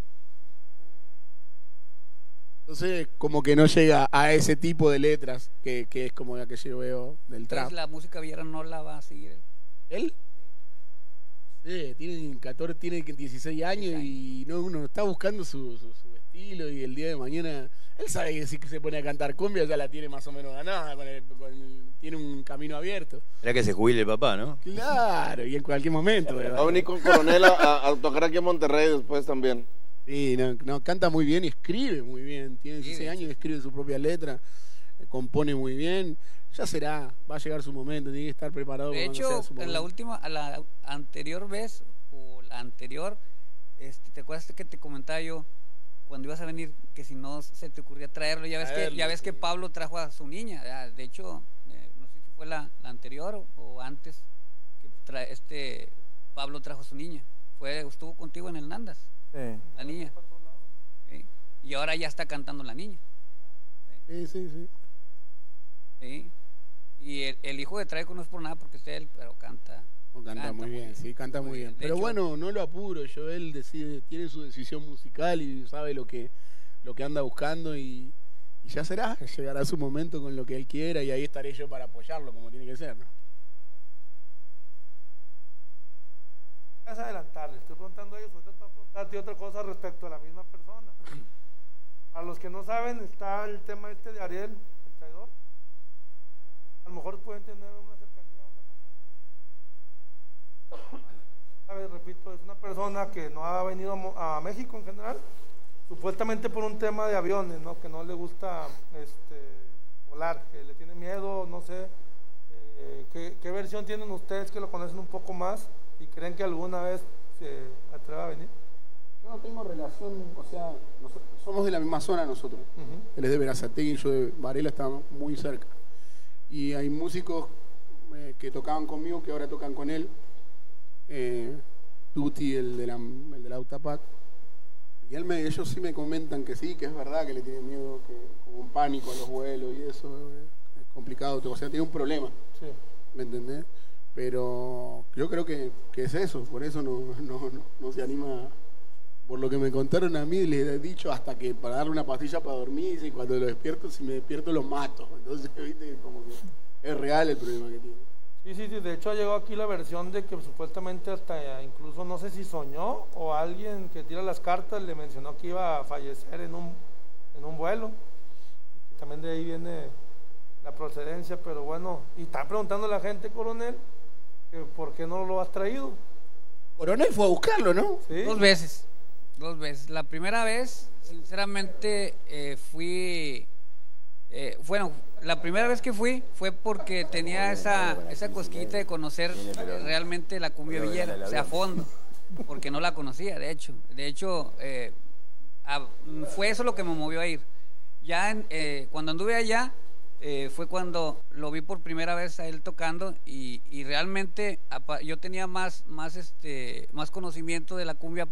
Entonces, como que no llega a ese tipo de letras que, que es como la que yo veo del trap.
Entonces la música villera no la va a seguir. él.
¿Él? Sí, tiene 14, tiene 16 años y no, uno está buscando su, su- su estilo y el día de mañana, él sabe que si se pone a cantar cumbia ya la tiene más o menos ganada, con el- con el- tiene un camino abierto.
Era que se jubile el papá, ¿no?
Claro, y en cualquier momento. ¿verdad?
Va a venir con Coronel a, a- a tocar aquí en Monterrey después también.
Sí, no, no, canta muy bien y escribe muy bien. Tiene 16 años y escribe su propia letra, eh, compone muy bien. Ya será, va a llegar su momento, tiene que estar preparado.
De
sea
hecho,
su
en la última, a la anterior vez, o la anterior, este, ¿te acuerdas que te comentaba yo cuando ibas a venir que si no se te ocurría traerlo? Ya ves que, ya ves que Pablo trajo a su niña. De hecho, eh, no sé si fue la, la anterior o, o antes que tra- este Pablo trajo a su niña. Fue, estuvo contigo en el Nandas,
Sí.
la niña. Sí. Y ahora ya está cantando la niña.
Sí, sí, sí.
Sí. Y el, el hijo de Traico no es por nada porque es él, pero canta.
No, canta, muy bien, sí, canta muy bien. Pero
hecho-
bueno, no lo apuro, yo él decide, tiene su decisión musical y sabe lo que, lo que anda buscando y, y ya será, llegará su momento con lo que él quiera y ahí estaré yo para apoyarlo como tiene que ser, ¿no?
Es adelantar, le estoy preguntando a ellos, ahorita te voy a preguntarte otra cosa respecto a la misma persona. A los que no saben, está el tema este de Ariel, el traidor. A lo mejor pueden tener una cercanía, una repito, es una persona que no ha venido a México en general, supuestamente por un tema de aviones, ¿no? Que no le gusta este, volar, que le tiene miedo, no sé. Eh, ¿qué, qué versión tienen ustedes que lo conocen un poco más y creen que alguna vez se atreva a venir?
Yo no tengo relación, o sea, nosotros somos de la misma zona nosotros. Él es de Verazategui, yo de Varela estamos muy cerca. Y hay músicos eh, que tocaban conmigo que ahora tocan con él. Eh, Tuti, el de la, el de la Autapac. Y él me, ellos sí me comentan que sí, que es verdad que le tienen miedo, que como un pánico a los vuelos y eso. eh, es complicado, o sea, tiene un problema.
Sí.
¿Me entendés? Pero yo creo que, que es eso, por eso no, no, no, no se anima. Por lo que me contaron a mí, les he dicho hasta que para darle una pastilla para dormir, y cuando lo despierto, si me despierto lo mato. Entonces, viste, como que es real el problema que tiene.
Sí, sí, sí, de hecho llegó aquí la versión de que supuestamente hasta incluso no sé si soñó o alguien que tira las cartas le mencionó que iba a fallecer en un, en un vuelo. También de ahí viene la procedencia, pero bueno, y está preguntando la gente, coronel, que por qué no lo has traído.
Coronel fue a buscarlo, ¿no?
Sí.
Dos veces, dos veces. La primera vez, sinceramente, eh, fui, eh, bueno, la primera vez que fui fue porque tenía esa, esa cosquillita de conocer realmente la cumbia villera, o sea, a fondo, porque no la conocía, de hecho. De hecho, eh, fue eso lo que me movió a ir. Ya en- eh, cuando anduve allá, eh, fue cuando lo vi por primera vez a él tocando y, y realmente yo tenía más, más, este, más conocimiento de la cumbia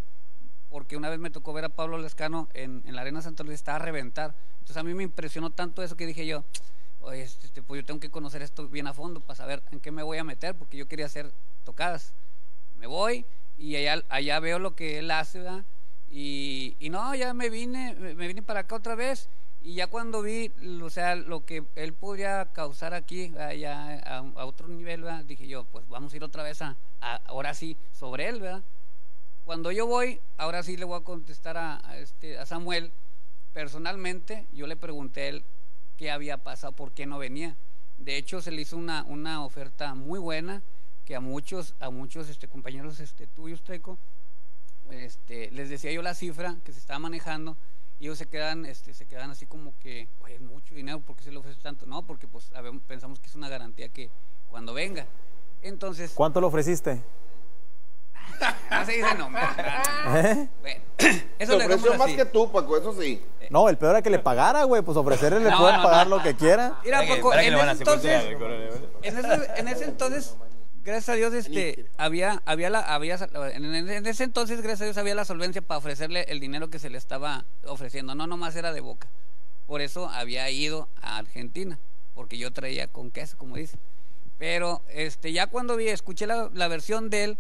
porque una vez me tocó ver a Pablo Lescano en, en la Arena Santa Luis, estaba a reventar. Entonces a mí me impresionó tanto eso que dije yo, "Oye, este, este, pues yo tengo que conocer esto bien a fondo para saber en qué me voy a meter, porque yo quería hacer tocadas. me voy y allá, allá veo lo que él hace, ¿verdad? Y, y no, ya me vine, me vine para acá otra vez y ya cuando vi, o sea, lo que él podría causar aquí, ¿verdad? ya a, a otro nivel, ¿verdad? dije yo, pues vamos a ir otra vez a, a- ahora sí, sobre él, ¿verdad? Cuando yo voy, ahora sí le voy a contestar a, a este, a Samuel, personalmente, yo le pregunté a él qué había pasado, por qué no venía. De hecho, se le hizo una, una oferta muy buena que a muchos, a muchos este, compañeros este, tuyos, Teco, este, les decía yo la cifra que se estaba manejando y ellos se quedan, este, se quedan así como que, es mucho dinero, ¿por qué se le ofrece tanto? No, porque pues sabemos- pensamos que es una garantía que cuando venga. Entonces,
¿Cuánto le ofreciste?
no se dice nombre.
¿Eh?
Bueno, eso le
ofreció más
así.
que tú, Paco, eso sí.
No, el peor era que le pagara, güey. Pues ofrecerle le
No,
pueden
no,
pagar
no.
lo que quiera.
Mira,
¿Para qué-
Paco, en ese entonces, en ese, en ese entonces, gracias a Dios, este, había, había la, había, en ese entonces, gracias a Dios, había la solvencia para ofrecerle el dinero que se le estaba ofreciendo. No, nomás era de boca. Por eso había ido a Argentina, porque yo traía con queso, como dice. Pero, este, ya cuando vi, escuché la, la versión de él,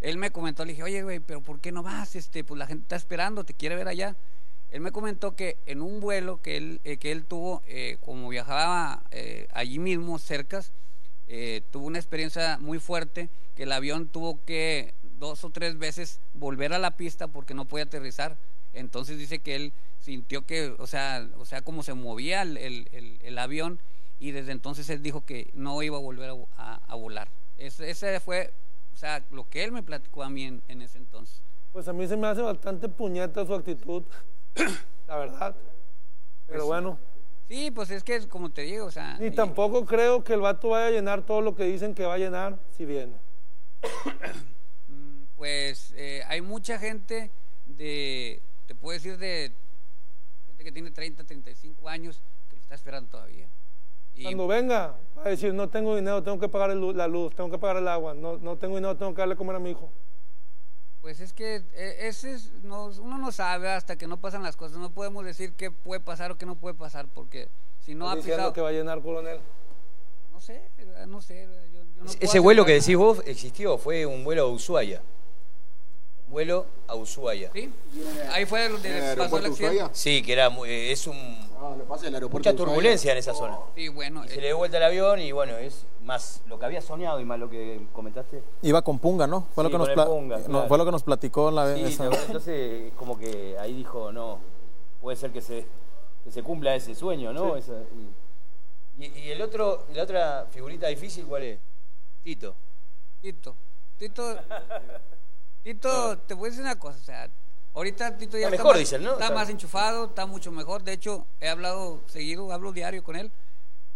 él me comentó, le dije, oye, güey, pero ¿por qué no vas? Este, pues la gente está esperando, te quiere ver allá. Él me comentó que en un vuelo que él, eh, que él tuvo, eh, como viajaba eh, allí mismo, cercas, tuvo una experiencia muy fuerte, que el avión tuvo que dos o tres veces volver a la pista porque no podía aterrizar. Entonces dice que él sintió que, o sea, o sea, como se movía el, el- el- avión y desde entonces él dijo que no iba a volver a, a- volar. Ese, fue, sea, lo que él me platicó a mí en, en ese entonces.
Pues a mí se me hace bastante puñeta su actitud, la verdad. Pero bueno,
Sí, pues es que como te digo, o sea,
ni
y-
tampoco creo que el vato vaya a llenar todo lo que dicen que va a llenar si viene.
Pues eh, hay mucha gente de, te puedo decir, de gente que tiene 30, 35 años que lo está esperando todavía. Y
Cuando venga, va a decir, no tengo dinero, tengo que pagar el la luz, tengo que pagar el agua, no, no tengo dinero, tengo que darle a comer a mi hijo.
pues es que eh, ese es, no, uno no sabe hasta que no pasan las cosas. No podemos decir qué puede pasar o qué no puede pasar porque si no ha pisado,
que va a llenar coronel.
no sé, ¿verdad? no sé. Yo- yo no
Ese vuelo que decís vos existió, fue un vuelo a Ushuaia. Vuelo a Ushuaia.
Sí, ahí fue donde
¿En el
pasó el accidente.
Sí, que era muy- eh, es un
Ah, lo pasa el aeropuerto
mucha turbulencia en esa zona.
Sí, bueno,
Y se
eh,
le dio vuelta el avión y bueno, es más lo que había soñado y más lo que comentaste.
Iba con Punga, ¿no? Fue, lo,
Sí,
que nos
Punga,
no,
claro.
fue lo que nos platicó en la
Sí,
esa-
entonces como que ahí dijo, no, puede ser que se, que se cumpla ese sueño, ¿no? Esa- y, y- y el otro, la otra figurita difícil, ¿cuál es? Tito.
Tito. Tito, Tito, te voy a decir una cosa, o sea, ahorita Tito ya
Está
está,
mejor,
más,
dicen, ¿no?
está
Está-
más enchufado, está mucho mejor. De hecho, he hablado seguido, hablo diario con él.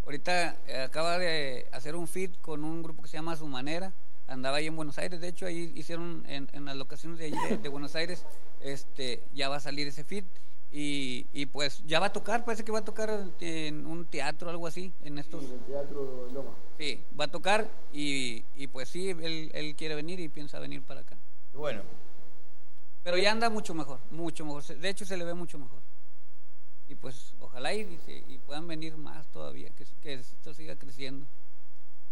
Ahorita eh, acaba de hacer un feed con un grupo que se llama A Su Manera. Andaba ahí en Buenos Aires, de hecho ahí hicieron en, en las locaciones de allí de, de Buenos Aires, este, ya va a salir ese feed. Y, y pues ya va a tocar, parece que va a tocar en un teatro o algo así, en estos...
El teatro Loma.
Sí, va a tocar y, y pues sí, él, él quiere venir y piensa venir para acá.
Bueno,
Pero ya anda mucho mejor, mucho mejor. De hecho, se le ve mucho mejor. Y pues ojalá y, y- puedan venir más todavía, que, esto siga creciendo.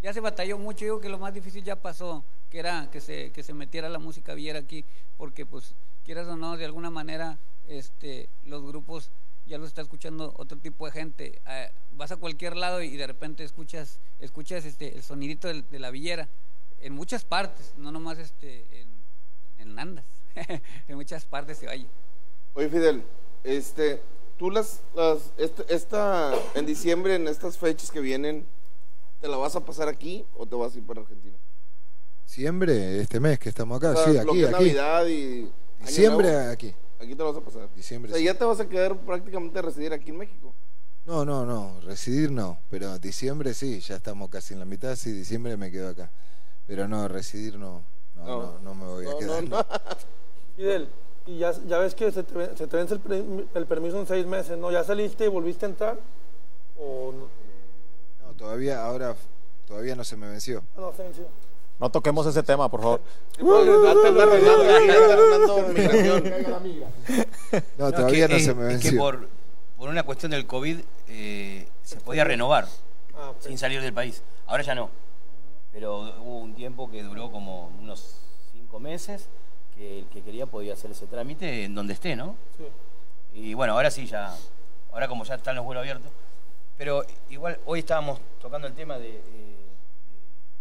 Ya se batalló mucho, digo que lo más difícil ya pasó, que era que se, que se metiera la música villera aquí, porque pues quieras o no, de alguna manera este, los grupos ya los está escuchando otro tipo de gente. Eh, vas a cualquier lado y de repente escuchas, escuchas este, el sonidito del- de, la villera en muchas partes, no nomás este, en, en Nandas, en muchas partes se oye.
Oye, Fidel, este, tú las, las, esta, esta- en diciembre, en estas fechas que vienen, ¿te la vas a pasar aquí o te vas a ir para Argentina?
Diciembre, este mes que estamos acá,
O sea,
sí,
lo
aquí,
que es
aquí.
Navidad y Año
Diciembre
Nuevo,
aquí.
Aquí te la vas a pasar.
Diciembre.
O sea,
sí.
ya te vas a quedar prácticamente a residir aquí en México.
No, no, no, residir no, pero diciembre sí, ya estamos casi en la mitad, sí, diciembre me quedo acá. Pero no, residir no, no, no,
No.
no me voy a quedar.
no, no.
Fidel, y ya, ya ves que se te, ven- se te vence el, el permiso en seis meses, ¿no? ¿Ya saliste y volviste a entrar? ¿O no?
No, todavía, ahora, todavía no se me venció.
Ah, no, se venció.
No toquemos ese tema, por favor.
No, todavía no se me
es que
venció.
por, por una cuestión del COVID eh, se podía renovar
Ah,
sin salir del país. Ahora ya no. Pero hubo un tiempo que duró como unos 5 cinco meses, que el que quería podía hacer ese trámite en donde esté, ¿no?
Sí.
Y bueno, ahora sí, ya, ahora como ya están los vuelos abiertos. Pero igual, hoy estábamos tocando el tema de, eh,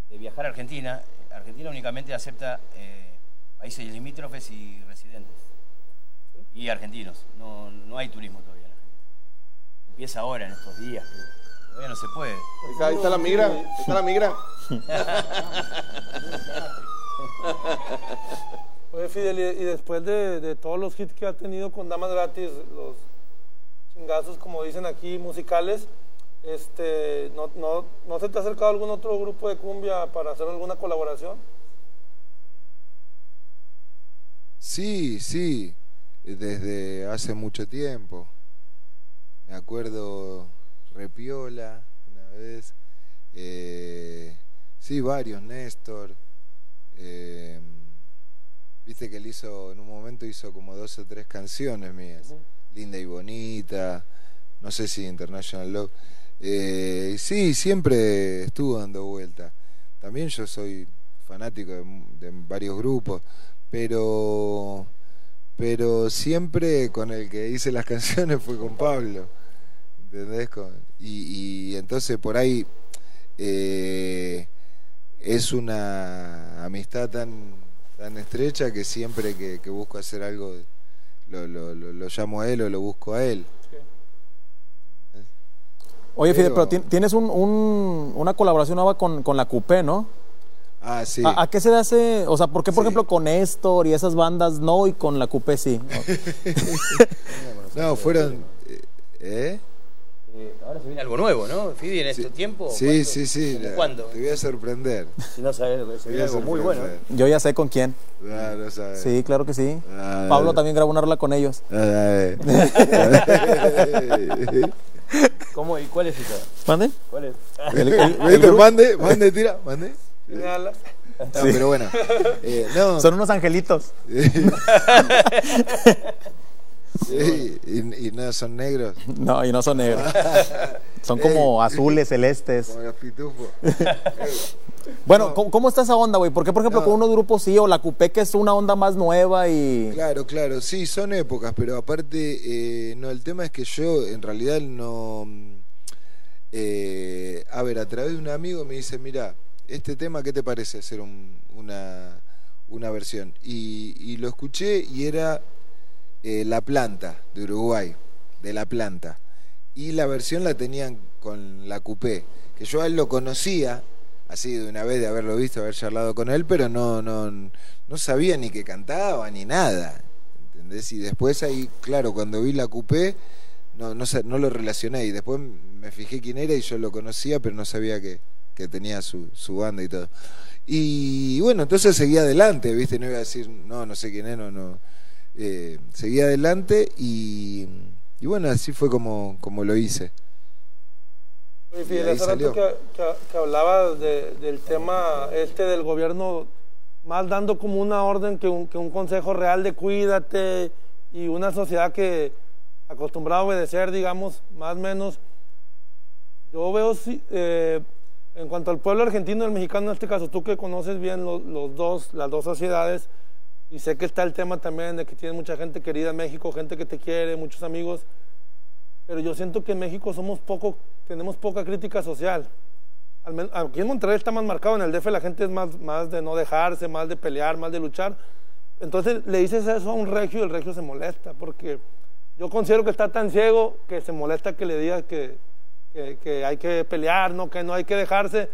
de viajar a Argentina. Argentina únicamente acepta eh, países limítrofes y residentes. Y argentinos. No, no hay turismo todavía en Argentina. Empieza ahora, en estos días, pero todavía no se puede.
Ahí está, ahí está la migra, ahí está la migra.
Oye, Fidel, y, y después de, de todos los hits que ha tenido con Damas Gratis, los chingazos, como dicen aquí, musicales, este, ¿no, no, ¿no se te ha acercado algún otro grupo de cumbia para hacer alguna colaboración?
Sí, sí, desde hace mucho tiempo. Me acuerdo Repiola una vez. eh, sí, varios, Néstor. eh, Viste que él hizo, en un momento hizo como dos o tres canciones mías. Linda y bonita. No sé si International Love. Eh, sí, siempre estuvo dando vuelta. También yo soy fanático de, de varios grupos, pero pero siempre con el que hice las canciones fue con Pablo. Y, y entonces por ahí eh, es una amistad tan, tan estrecha que siempre que, que busco hacer algo lo, lo, lo- lo llamo a él o lo busco a él.
Oye, Fidel,
Pero-
pero ti- tienes un- un- una colaboración nueva con, con la Coupé, ¿no?
Ah, sí.
¿A, a qué se hace? O sea, ¿por qué, por ejemplo, con Néstor y esas bandas no y con la Coupé sí?
No, fueron... ¿Eh?
Eh, ahora se viene algo nuevo, ¿no? Fidi, en este tiempo.
Sí,
¿cuándo?
sí, sí.
¿Cómo
la-
¿Cuándo?
Te voy a sorprender.
Si no sabes, se viene
a
algo muy bueno. ¿eh?
Yo ya sé con quién.
Ah, no sabes.
Sí, claro que sí.
Ah,
Pablo también grabó una rola con ellos.
Ah,
¿Cómo y cuál es esa?
¿Mande?
¿Cuál es?
El- el- el
Vete,
grupo-
mande, mande, tira, mande. No, pero bueno. eh, no.
Son unos angelitos.
Sí, y, y no son negros.
No, y no son negros. Son como azules, celestes.
Como los pitufos.
Bueno, ¿cómo, cómo está esa onda, güey? ¿Por qué, por ejemplo,
No.
con unos grupos sí o la Coupé que es una onda más nueva y...
Claro, claro, sí, son épocas, pero aparte, eh, no, el tema es que yo en realidad no... eh, a ver, a través de un amigo me dice, mira, este tema, ¿qué te parece hacer un- una, una versión? Y, y lo escuché y era eh, La Planta, de Uruguay, de La Planta. Y la versión la tenían con la Coupé, que yo a él lo conocía, así de una vez de haberlo visto, haber charlado con él, pero no, no, no sabía ni que cantaba ni nada. ¿Entendés? Y después ahí, claro, cuando vi la Coupé, no, no, no lo relacioné. Y después me fijé quién era y yo lo conocía, pero no sabía que, que tenía su, su banda y todo. Y bueno, entonces seguí adelante, ¿viste? No iba a decir, no, no sé quién es, no, no. Eh, seguí adelante y, y bueno, así fue como, como lo hice.
Oye, Fidel, hace rato
salió.
que, que, que hablabas de- del tema este del gobierno, más dando como una orden que un, que un consejo real de cuídate y una sociedad que acostumbrada a obedecer, digamos, más o menos. Yo veo, eh, en cuanto al pueblo argentino el mexicano, en este caso, tú que conoces bien los, los dos, las dos sociedades, y sé que está el tema también de que tienes mucha gente querida en México, gente que te quiere, muchos amigos, pero yo siento que en México somos poco, tenemos poca crítica social. Al aquí en Monterrey está más marcado, en el DF la gente es más, más de no dejarse, más de pelear, más de luchar. Entonces le dices eso a un regio y el regio se molesta, porque yo considero que está tan ciego que se molesta que le digas que, que, que hay que pelear, ¿no? que no hay que dejarse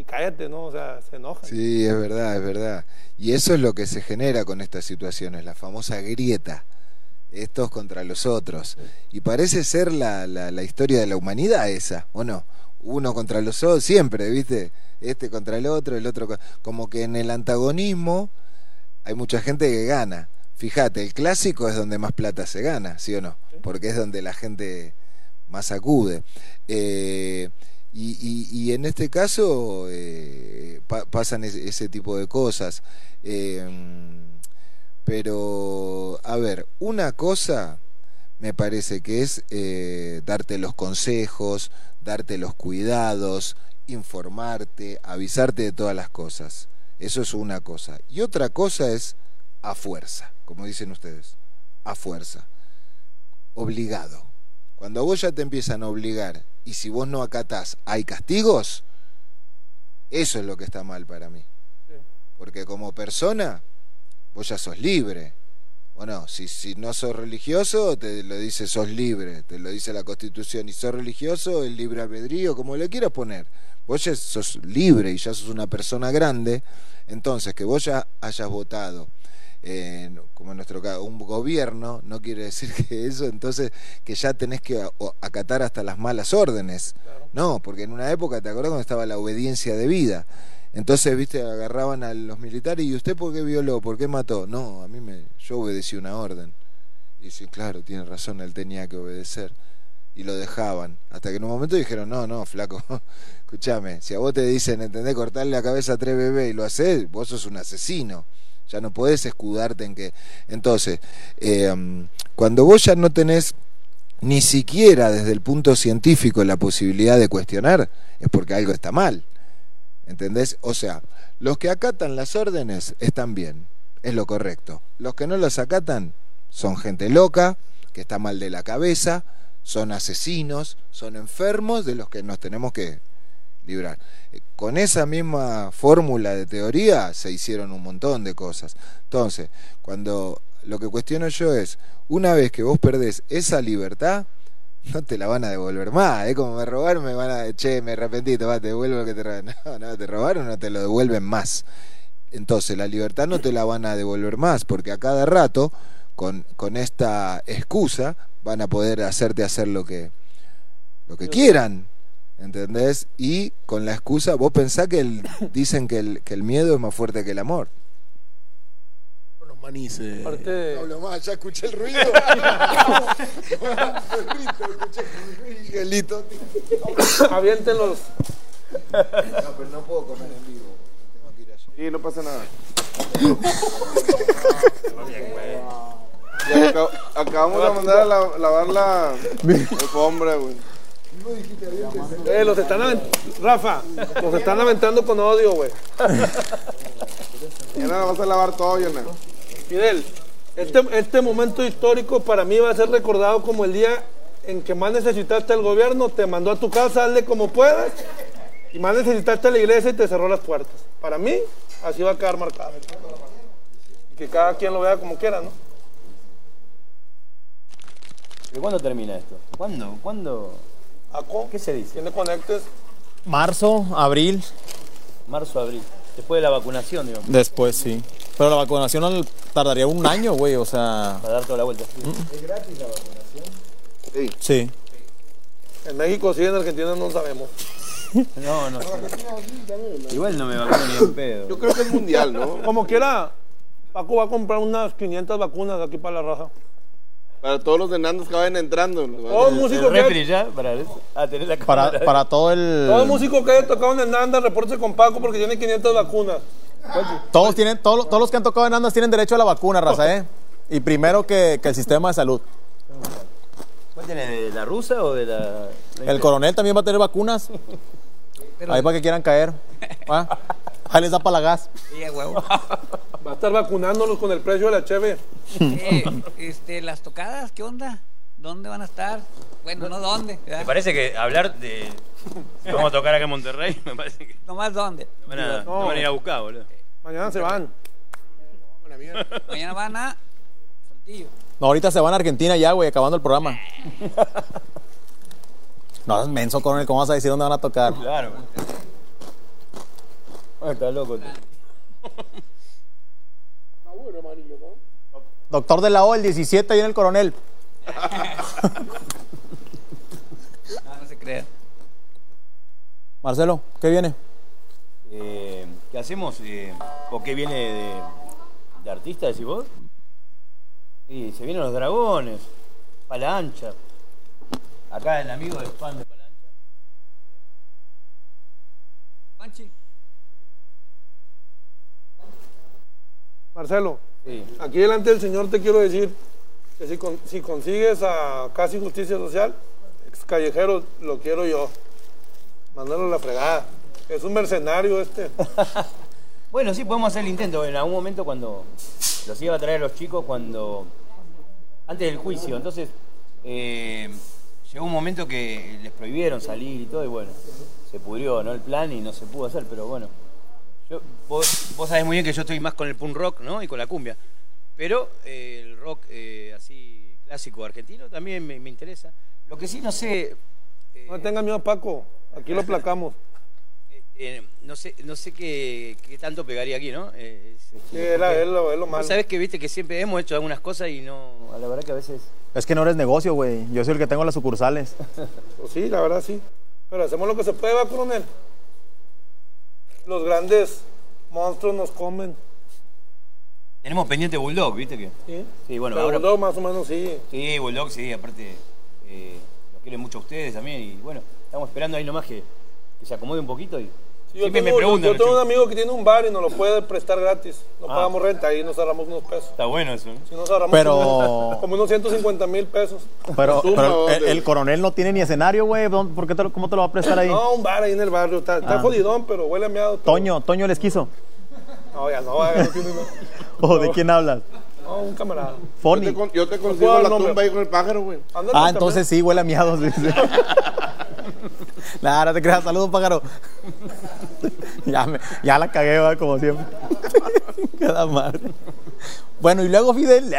y cállate, ¿no? O sea, se enoja.
Sí, es verdad, es verdad. Y eso es lo que se genera con estas situaciones, la famosa grieta, estos contra los otros. Y parece ser la, la, la historia de la humanidad esa, ¿o no? Uno contra los otros, siempre, ¿viste? Este contra el otro, el otro... co- Como que en el antagonismo hay mucha gente que gana. Fíjate, el clásico es donde más plata se gana, ¿sí o no? Porque es donde la gente más acude. Eh, y, y- y en este caso eh, pa- pasan ese, tipo de cosas. Eh, pero, a ver, una cosa me parece que es eh, darte los consejos, darte los cuidados, informarte, avisarte de todas las cosas. Eso es una cosa. Y otra cosa es a fuerza, como dicen ustedes, a fuerza, obligado. Cuando a vos ya te empiezan a obligar y si vos no acatás hay castigos, eso es lo que está mal para mí. Porque como persona, vos ya sos libre. ¿O no? Si, si no sos religioso, te lo dice sos libre, te lo dice la Constitución. Y sos religioso, el libre albedrío, como le quieras poner. Vos ya sos libre y ya sos una persona grande. Entonces, que vos ya hayas votado, eh, como en nuestro caso, un gobierno, no quiere decir que eso, entonces, que ya tenés que acatar hasta las malas órdenes. No, porque en una época, ¿te acordás cuando estaba la obediencia de vida? Entonces, viste, agarraban a los militares y usted por qué violó, por qué mató. No, a mí me, yo obedecí una orden. Y sí, claro, tiene razón, él tenía que obedecer. Y lo dejaban. Hasta que en un momento dijeron, no, no, flaco, escúchame, si a vos te dicen, ¿entendés? Cortarle la cabeza a tres bebés y lo haces, vos sos un asesino. Ya no podés escudarte en que... Entonces, eh, cuando vos ya no tenés ni siquiera desde el punto científico la posibilidad de cuestionar, es porque algo está mal. ¿Entendés? O sea, los que acatan las órdenes están bien, es lo correcto. Los que no las acatan son gente loca, que está mal de la cabeza, son asesinos, son enfermos de los que nos tenemos que Eh, Con esa misma fórmula de teoría se hicieron un montón de cosas. Entonces, cuando lo que cuestiono yo es, una vez que vos perdés esa libertad, no te la van a devolver más. Es como me robaron, me van a, che, me arrepentí, va, te devuelvo lo que te robaron. No, no, te robaron, no te lo devuelven más. Entonces, la libertad no te la van a devolver más, porque a cada rato, con, con esta excusa, van a poder hacerte hacer lo que, lo que quieran. ¿Entendés? Y con la excusa, vos pensás que el, dicen que el, que el miedo es más fuerte que el amor.
Los manices.
Aparte-
No hablo más, ya escuché el ruido. Miguelito.
Avienten los.
No, pero no puedo comer en vivo. Tengo que ir allá.
Sí, no pasa nada. Acabamos de mandar a la- lavar la alfombra, güey.
Eh, los están Rafa, los están aventando con odio, güey.
Ya nada, vas a lavar todo, Yana.
Fidel, este, este momento histórico para mí va a ser recordado como el día en que más necesitaste al gobierno, te mandó a tu casa, hazle como puedas, y más necesitaste a la iglesia y te cerró las puertas. Para mí, así va a quedar marcado. Y que cada quien lo vea como quiera, ¿no?
¿Pero cuándo termina esto? ¿Cuándo? ¿Cuándo?
Aco,
¿Qué se dice?
tiene conectes.
Marzo, abril,
Marzo, abril. Después de la vacunación, digo.
después sí. Pero la vacunación tardaría un año, güey, o sea...
Para dar toda la vuelta.
Sí.
Sí.
En México sí, en Argentina no sabemos.
No, no. Igual no me vacuno ni en pedo.
Yo creo que es mundial, ¿no?
Como quiera, Paco va a comprar unas 500 vacunas aquí para la raza.
Para todos los de Nandos que vayan entrando.
Todo el músico
El
que
ya, para a tener la
Para,
cámara.
para todo el...
Todo el músico que haya tocado en el Nanda, repórtese con Paco porque tiene 500 vacunas.
Todos, tienen, todos, los- todos los que han tocado en Andas tienen derecho a la vacuna, raza, ¿eh? Y primero que, que el sistema de salud.
¿Cuál tiene? ¿De la rusa o de la.?
El coronel también va a tener vacunas. Ahí para que quieran caer. ¿va? Ahí les da para la gas.
Sí, huevo.
Va a estar vacunándolos con el precio de la cheve.
Eh, este, las tocadas, ¿qué onda? ¿Dónde van a estar? Bueno, no dónde. ¿verdad?
Me parece que hablar de. Vamos a tocar acá en Monterrey, me parece que.
Nomás dónde.
Nos van a,
No.
van a ir a buscar, boludo.
Mañana se van.
Mañana van a Saltillo.
No, ahorita se van a Argentina ya, güey, acabando el programa. No, es menso, coronel, ¿cómo vas a decir dónde van a tocar?
Claro. Ah, está loco. tú.
Doctor de la O, el 17 ahí en el coronel.
No, no se crea.
Marcelo, ¿qué viene?
Eh, ¿Qué hacemos? Eh, ¿O qué viene de, de artista, decís vos? Sí, se vienen los dragones. Palancha. Acá el amigo del fan de Palancha.
Panchi.
Marcelo,
Sí.
aquí delante del señor te quiero decir que si, con- si consigues a Casi Justicia Social, ex callejero, lo quiero yo. Mándalo a la fregada. Es un mercenario este.
Bueno, sí, podemos hacer el intento. En algún momento cuando los iba a traer a los chicos, cuando antes del juicio. Entonces, eh, llegó un momento que les prohibieron salir y todo, y bueno, se pudrió ¿no? el plan y no se pudo hacer, pero bueno. Yo, vos, vos sabés muy bien que yo estoy más con el punk rock ¿no? y con la cumbia. Pero eh, el rock eh, así clásico argentino también me, me interesa. Lo que sí no sé. eh,
No tenga miedo, Paco. Aquí lo placamos.
eh, no sé, no sé qué, qué tanto pegaría aquí, ¿no? Eh, es-
Sí, era- es lo- es lo malo.
Sabés que viste que siempre hemos hecho algunas cosas y no. La verdad que a veces.
Es que no eres negocio, güey. Yo soy el que tengo las sucursales.
Pues sí, la verdad sí. Pero hacemos lo que se puede, va, coronel. Los grandes monstruos nos comen.
Tenemos pendiente Bulldog, ¿viste que?
Sí.
Sí, bueno,
Pero
ahora.
Bulldog más o menos sí.
Sí, Bulldog, sí, aparte. Eh, los quieren mucho a ustedes también y bueno, estamos esperando ahí nomás que, que se acomode un poquito y.
Sí, yo
siempre
tengo,
me preguntan.
yo
los
tengo un amigo que tiene un bar y nos lo puede prestar gratis. No
Ah.
pagamos renta, ahí nos ahorramos unos pesos.
Está bueno eso, ¿no?
Sí, nos ahorramos
Pero-
como, como unos 150 mil pesos.
Pero,
Suma,
pero el,
¿dónde?
el coronel no tiene ni escenario, güey. ¿Dónde- ¿Por qué te lo- ¿Cómo te lo va a prestar ahí?
No, un bar ahí en el barrio. Está, está
Ah.
jodidón, pero huele a pero-
Toño, Toño el esquizo.
No, ya no, ya no tiene nada.
¿O de quién hablas?
No, un camarada.
Fonny.
Yo te, con- yo te consigo la
dar nombre.
tumba ahí con el pájaro, güey.
Ándale,
Ah,
también.
entonces sí, huele a miados. dice. No te creas. Saludos, pájaro. ya, me- ya la cagué, va, como siempre. Cada madre. Bueno, y luego Fidel.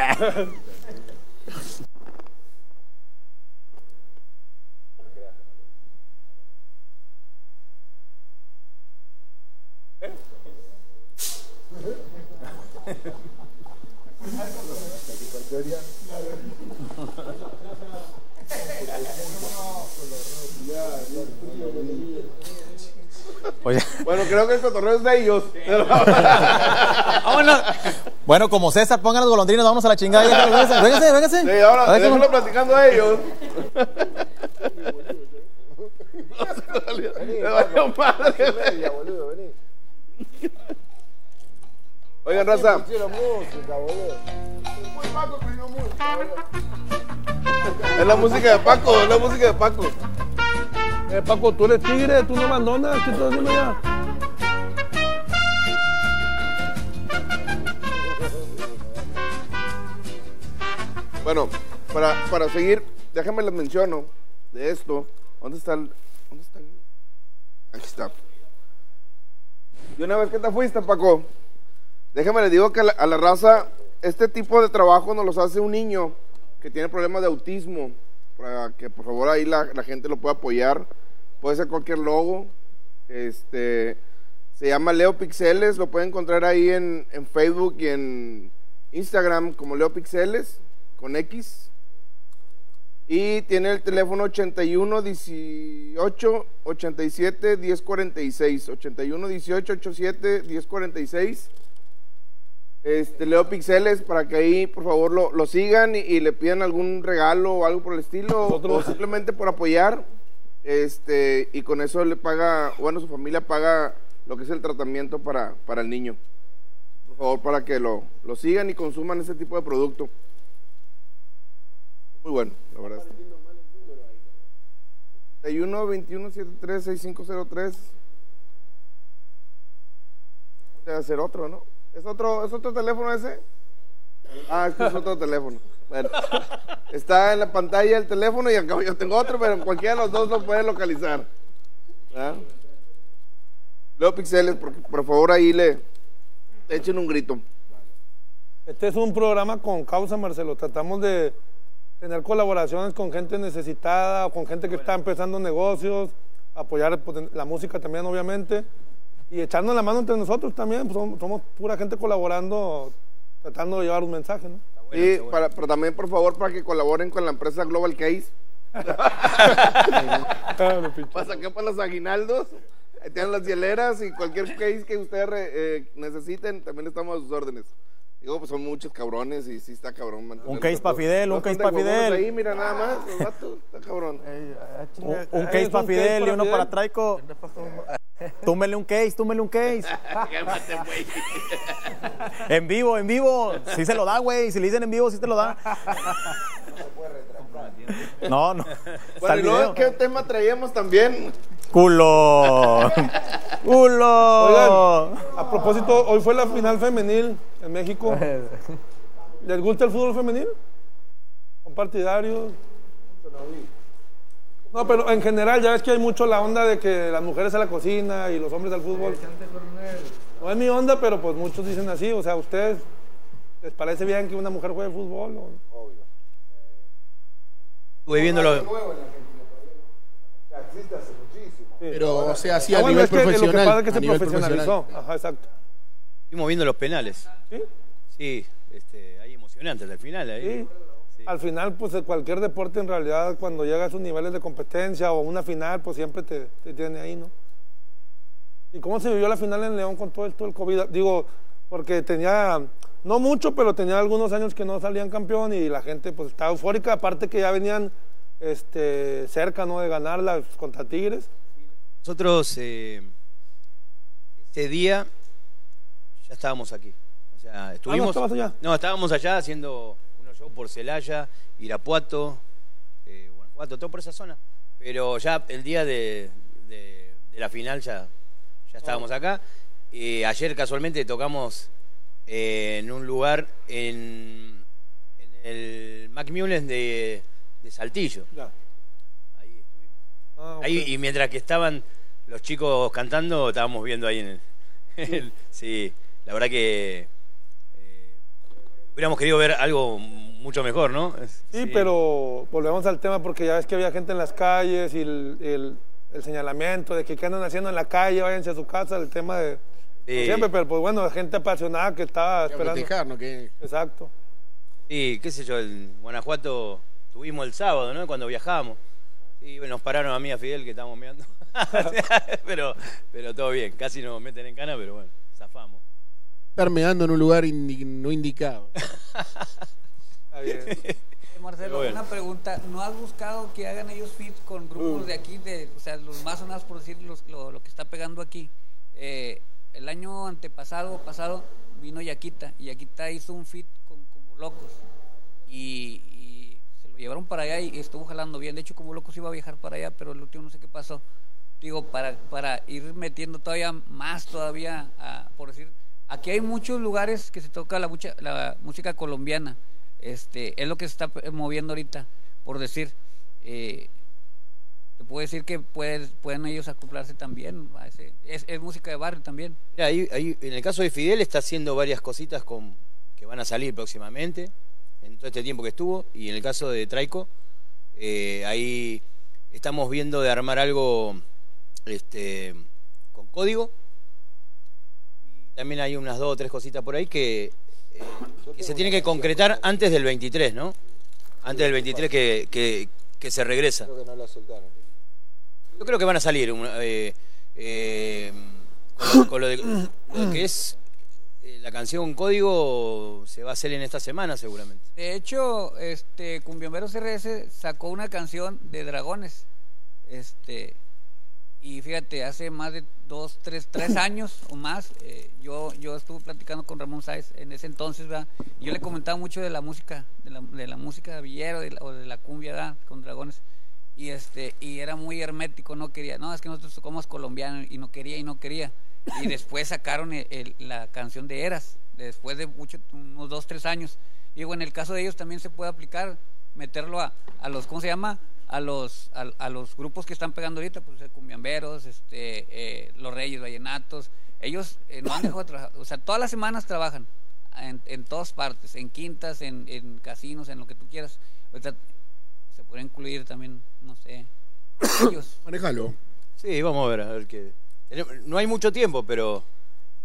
Oye.
Bueno, creo que el cotorreo es de ellos.
Vámonos. Bueno, como César, pongan los golondrinos, vámonos a la chingada. Véngase, véngase.
Sí, ahora,
A ver cómo-
platicando a ellos. Valió madre. Oigan, raza. Es la música de Paco, es la música de Paco.
Eh, Paco, tú eres tigre, tú no abandonas. ¿Qué estás haciendo ya?
Bueno, para, para seguir, déjame les menciono de esto. ¿Dónde está el.? ¿Dónde está el.? Aquí está. Y una vez que te fuiste, Paco, déjame les digo que a la, a la raza, este tipo de trabajo nos los hace un niño que tiene problemas de autismo. Para que por favor ahí la, gente lo pueda apoyar. Puede ser cualquier logo. Este. Se llama Leo Pixeles, lo pueden encontrar ahí en, en Facebook y en Instagram como Leo Pixeles, con X. Y tiene el teléfono 81 18 87 1046. 81 18 87 1046. Este, Leo Pixeles para que ahí por favor lo, lo sigan y, y le pidan algún regalo o algo por el estilo. O simplemente por apoyar. Este, y con eso le paga, bueno, su familia paga lo que es el tratamiento para, para el niño. Por favor, para que lo, lo sigan y consuman ese tipo de producto. Muy bueno, la verdad. 31 21 73 6503. Debe ser otro, ¿no? ¿Es otro, ¿Es otro teléfono ese? Ah, es otro teléfono. Bueno, está en la pantalla el teléfono y acá yo tengo otro, pero cualquiera de los dos lo puede localizar. ¿Ah? Leo Pixeles, por, favor ahí le echen un grito.
Este es un programa con causa, Marcelo. Tratamos de tener colaboraciones con gente necesitada, con gente que está empezando negocios, apoyar la música también, obviamente, y echarnos la mano entre nosotros también. pues, somos, somos pura gente colaborando, tratando de llevar un mensaje, ¿no?
Sí, para, pero también por favor para que colaboren con la empresa Global Case. para sacar para los aguinaldos. Tienen las hieleras y cualquier case que ustedes eh, necesiten, también estamos a sus órdenes. Digo, pues son muchos cabrones y sí está cabrón.
Un case
a
pa'
todos.
Fidel, un case
están
pa'
de huevones
Fidel.
Ahí, mira nada más, los vatos, está cabrón.
Un, un case para Fidel y uno para Traico. Túmele un case, túmele un case. En vivo, en vivo. Sí se lo da, güey. Si le dicen en vivo, sí te lo da. No, no.
Bueno, y luego. ¿qué tema traíamos también?
Culo. Culo.
Oigan, propósito, hoy fue la final femenil en México. ¿Les gusta el fútbol femenil? ¿Son partidarios? No, pero en general ya ves que hay mucho la onda de que las mujeres a la cocina y los hombres al fútbol. No es mi onda, pero pues muchos dicen así. O sea, ¿a ustedes les parece bien que una mujer juegue fútbol? o-
Estuve viéndolo.
Pero, o sea, sí a
bueno,
nivel
es que Lo que
profesional.
pasa es que se profesionalizó.
profesional.
Ajá, exacto.
Estuvimos viendo los penales.
¿Sí?
Sí, este, ahí emocionantes al final. Ahí.
Sí. Al final, pues cualquier deporte en realidad, cuando llega a esos niveles de competencia o una final, pues siempre te, te tiene ahí, ¿no? ¿Y cómo se vivió la final en León con todo esto del COVID? Digo, porque tenía, no mucho, pero tenía algunos años que no salían campeón y la gente pues estaba eufórica, aparte que ya venían este, cerca, ¿no? De ganarla contra Tigres.
Nosotros eh, ese día ya estábamos aquí. O sea, estuvimos.
estabas allá.
No, estábamos allá haciendo unos shows por Celaya, Irapuato, eh, Guanajuato, todo por esa zona. Pero ya el día de, de- de la final ya, ya estábamos acá. Eh, ayer casualmente tocamos eh, en un lugar en, en el Macmillan de, de Saltillo.
Ah, ok.
Ahí, y mientras que estaban los chicos cantando, estábamos viendo ahí en el. en el- sí, la verdad que. eh, hubiéramos querido ver algo mucho mejor, ¿no?
Sí, pero volvemos al tema porque ya ves que había gente en las calles y el, el- el señalamiento de que qué andan haciendo en la calle, váyanse a su casa, el tema de...
Sí.
Siempre, pero pues bueno, gente apasionada que estaba esperando.
festejar, ¿no? Que-
Exacto.
Sí, qué sé yo, en Guanajuato tuvimos el sábado, ¿no? Cuando viajamos. Y bueno, nos pararon a mí a Fidel que estábamos mirando. pero, pero todo bien, casi nos meten en cana, pero bueno, zafamos.
Estar meando en un lugar indi- no indicado.
Está bien.
Marcelo,
Bueno.
una pregunta. ¿No has buscado que hagan ellos fit con grupos de aquí, de, o sea, los más sonados por decir los- lo, lo que está pegando aquí? Eh, el año antepasado, pasado, vino Yaquita y Yaquita hizo un fit con Como Locos y, y se lo llevaron para allá y estuvo jalando bien. De hecho, Como Locos iba a viajar para allá, pero el último no sé qué pasó. Digo, para, para ir metiendo todavía más, todavía, a- por decir, aquí hay muchos lugares que se toca la, mucha- la música colombiana. Este, es lo que se está eh, moviendo ahorita, por decir. Eh, te puedo decir que puedes, pueden ellos acoplarse también. a ese- es, es música de barrio también.
Mira, ahí- ahí, en el caso de Fidel está haciendo varias cositas con, que van a salir próximamente, en todo este tiempo que estuvo, y en el caso de Traico, eh, ahí estamos viendo de armar algo este, con código, y también hay unas dos o tres cositas por ahí que, eh, que se tienen que concretar antes del 23, ¿no? Antes del 23 que, que, que se regresa.
Creo que no la soltaron.
Yo creo que van a salir un- eh, eh, con, con lo, de, lo que es eh, la canción Código se va a hacer en esta semana seguramente.
De hecho, este Cumbiomeros RS sacó una canción de dragones. Este y fíjate, hace más de dos, tres, tres años o más, eh, yo, yo estuve platicando con Ramón Sáez en ese entonces, yo le comentaba mucho de la música, de la, de la música de villero de la- o de la cumbia, ¿verdad? Con dragones. Y este, y era muy hermético, no quería, no, es que nosotros somos colombianos y no quería y no quería. Y después sacaron el- el- la canción de Eras, después de mucho, unos dos, tres años. Y digo, en el caso de ellos también se puede aplicar, meterlo a, a los, ¿cómo se llama? A los, a, a los grupos que están pegando ahorita, pues cumbiamberos, este, eh, los reyes, vallenatos. Ellos eh, no han dejado de trabajar, o sea, todas las semanas trabajan en, en todas partes, en quintas, en, en casinos, en lo que tú quieras. Ahorita se puede incluir también, no sé, ellos.
Manejalo.
Sí, vamos a ver, a ver qué. tenemos- No hay mucho tiempo, pero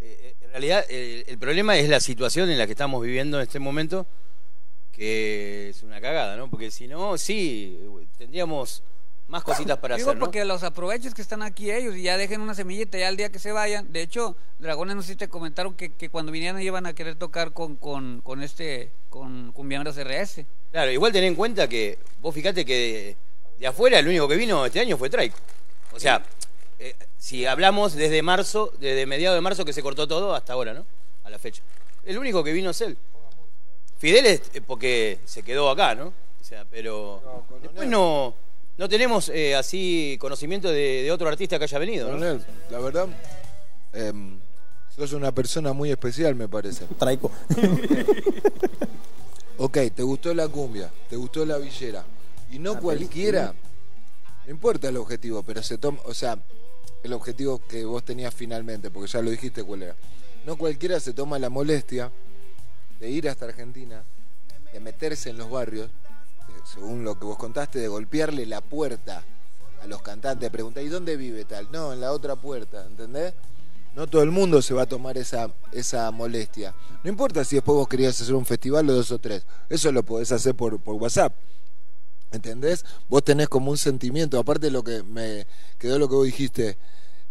eh, eh, en realidad eh, el problema es la situación en la que estamos viviendo en este momento, que es una cagada, ¿no? Porque si no, sí, tendríamos más cositas para
Digo
hacer, ¿no?
porque los aproveches que están aquí ellos y ya dejen una semillita ya al día que se vayan. De hecho, Dragones no sé si te comentaron que, que cuando vinieran iban a querer tocar con, con, con este, con Cumbiambros RS.
Claro, igual ten en cuenta que vos fíjate que de, de afuera el único que vino este año fue Traico. O sea, eh, si hablamos desde marzo, desde mediados de marzo que se cortó todo hasta ahora, ¿no? A la fecha. El único que vino es él. Fidel es eh, porque se quedó acá, ¿no? O sea, pero después no, no tenemos eh, así conocimiento de, de otro artista que haya venido, ¿no?
Coronel, la verdad, em,
Sos una persona muy especial, me parece.
Traico.
ok, te gustó la cumbia, te gustó la villera. Y no cualquiera, no importa el objetivo, pero se toma, o sea, el objetivo que vos tenías finalmente, porque ya lo dijiste cuál era. No cualquiera se toma la molestia de ir hasta Argentina, de meterse en los barrios, de- según lo que vos contaste, de golpearle la puerta a los cantantes, de preguntar, ¿y dónde vive tal? No, en la otra puerta, ¿entendés? No todo el mundo se va a tomar esa, esa molestia. No importa si después vos querías hacer un festival o dos o tres, eso lo podés hacer por, por WhatsApp. ¿Entendés? Vos tenés como un sentimiento, aparte de lo que me quedó lo que vos dijiste,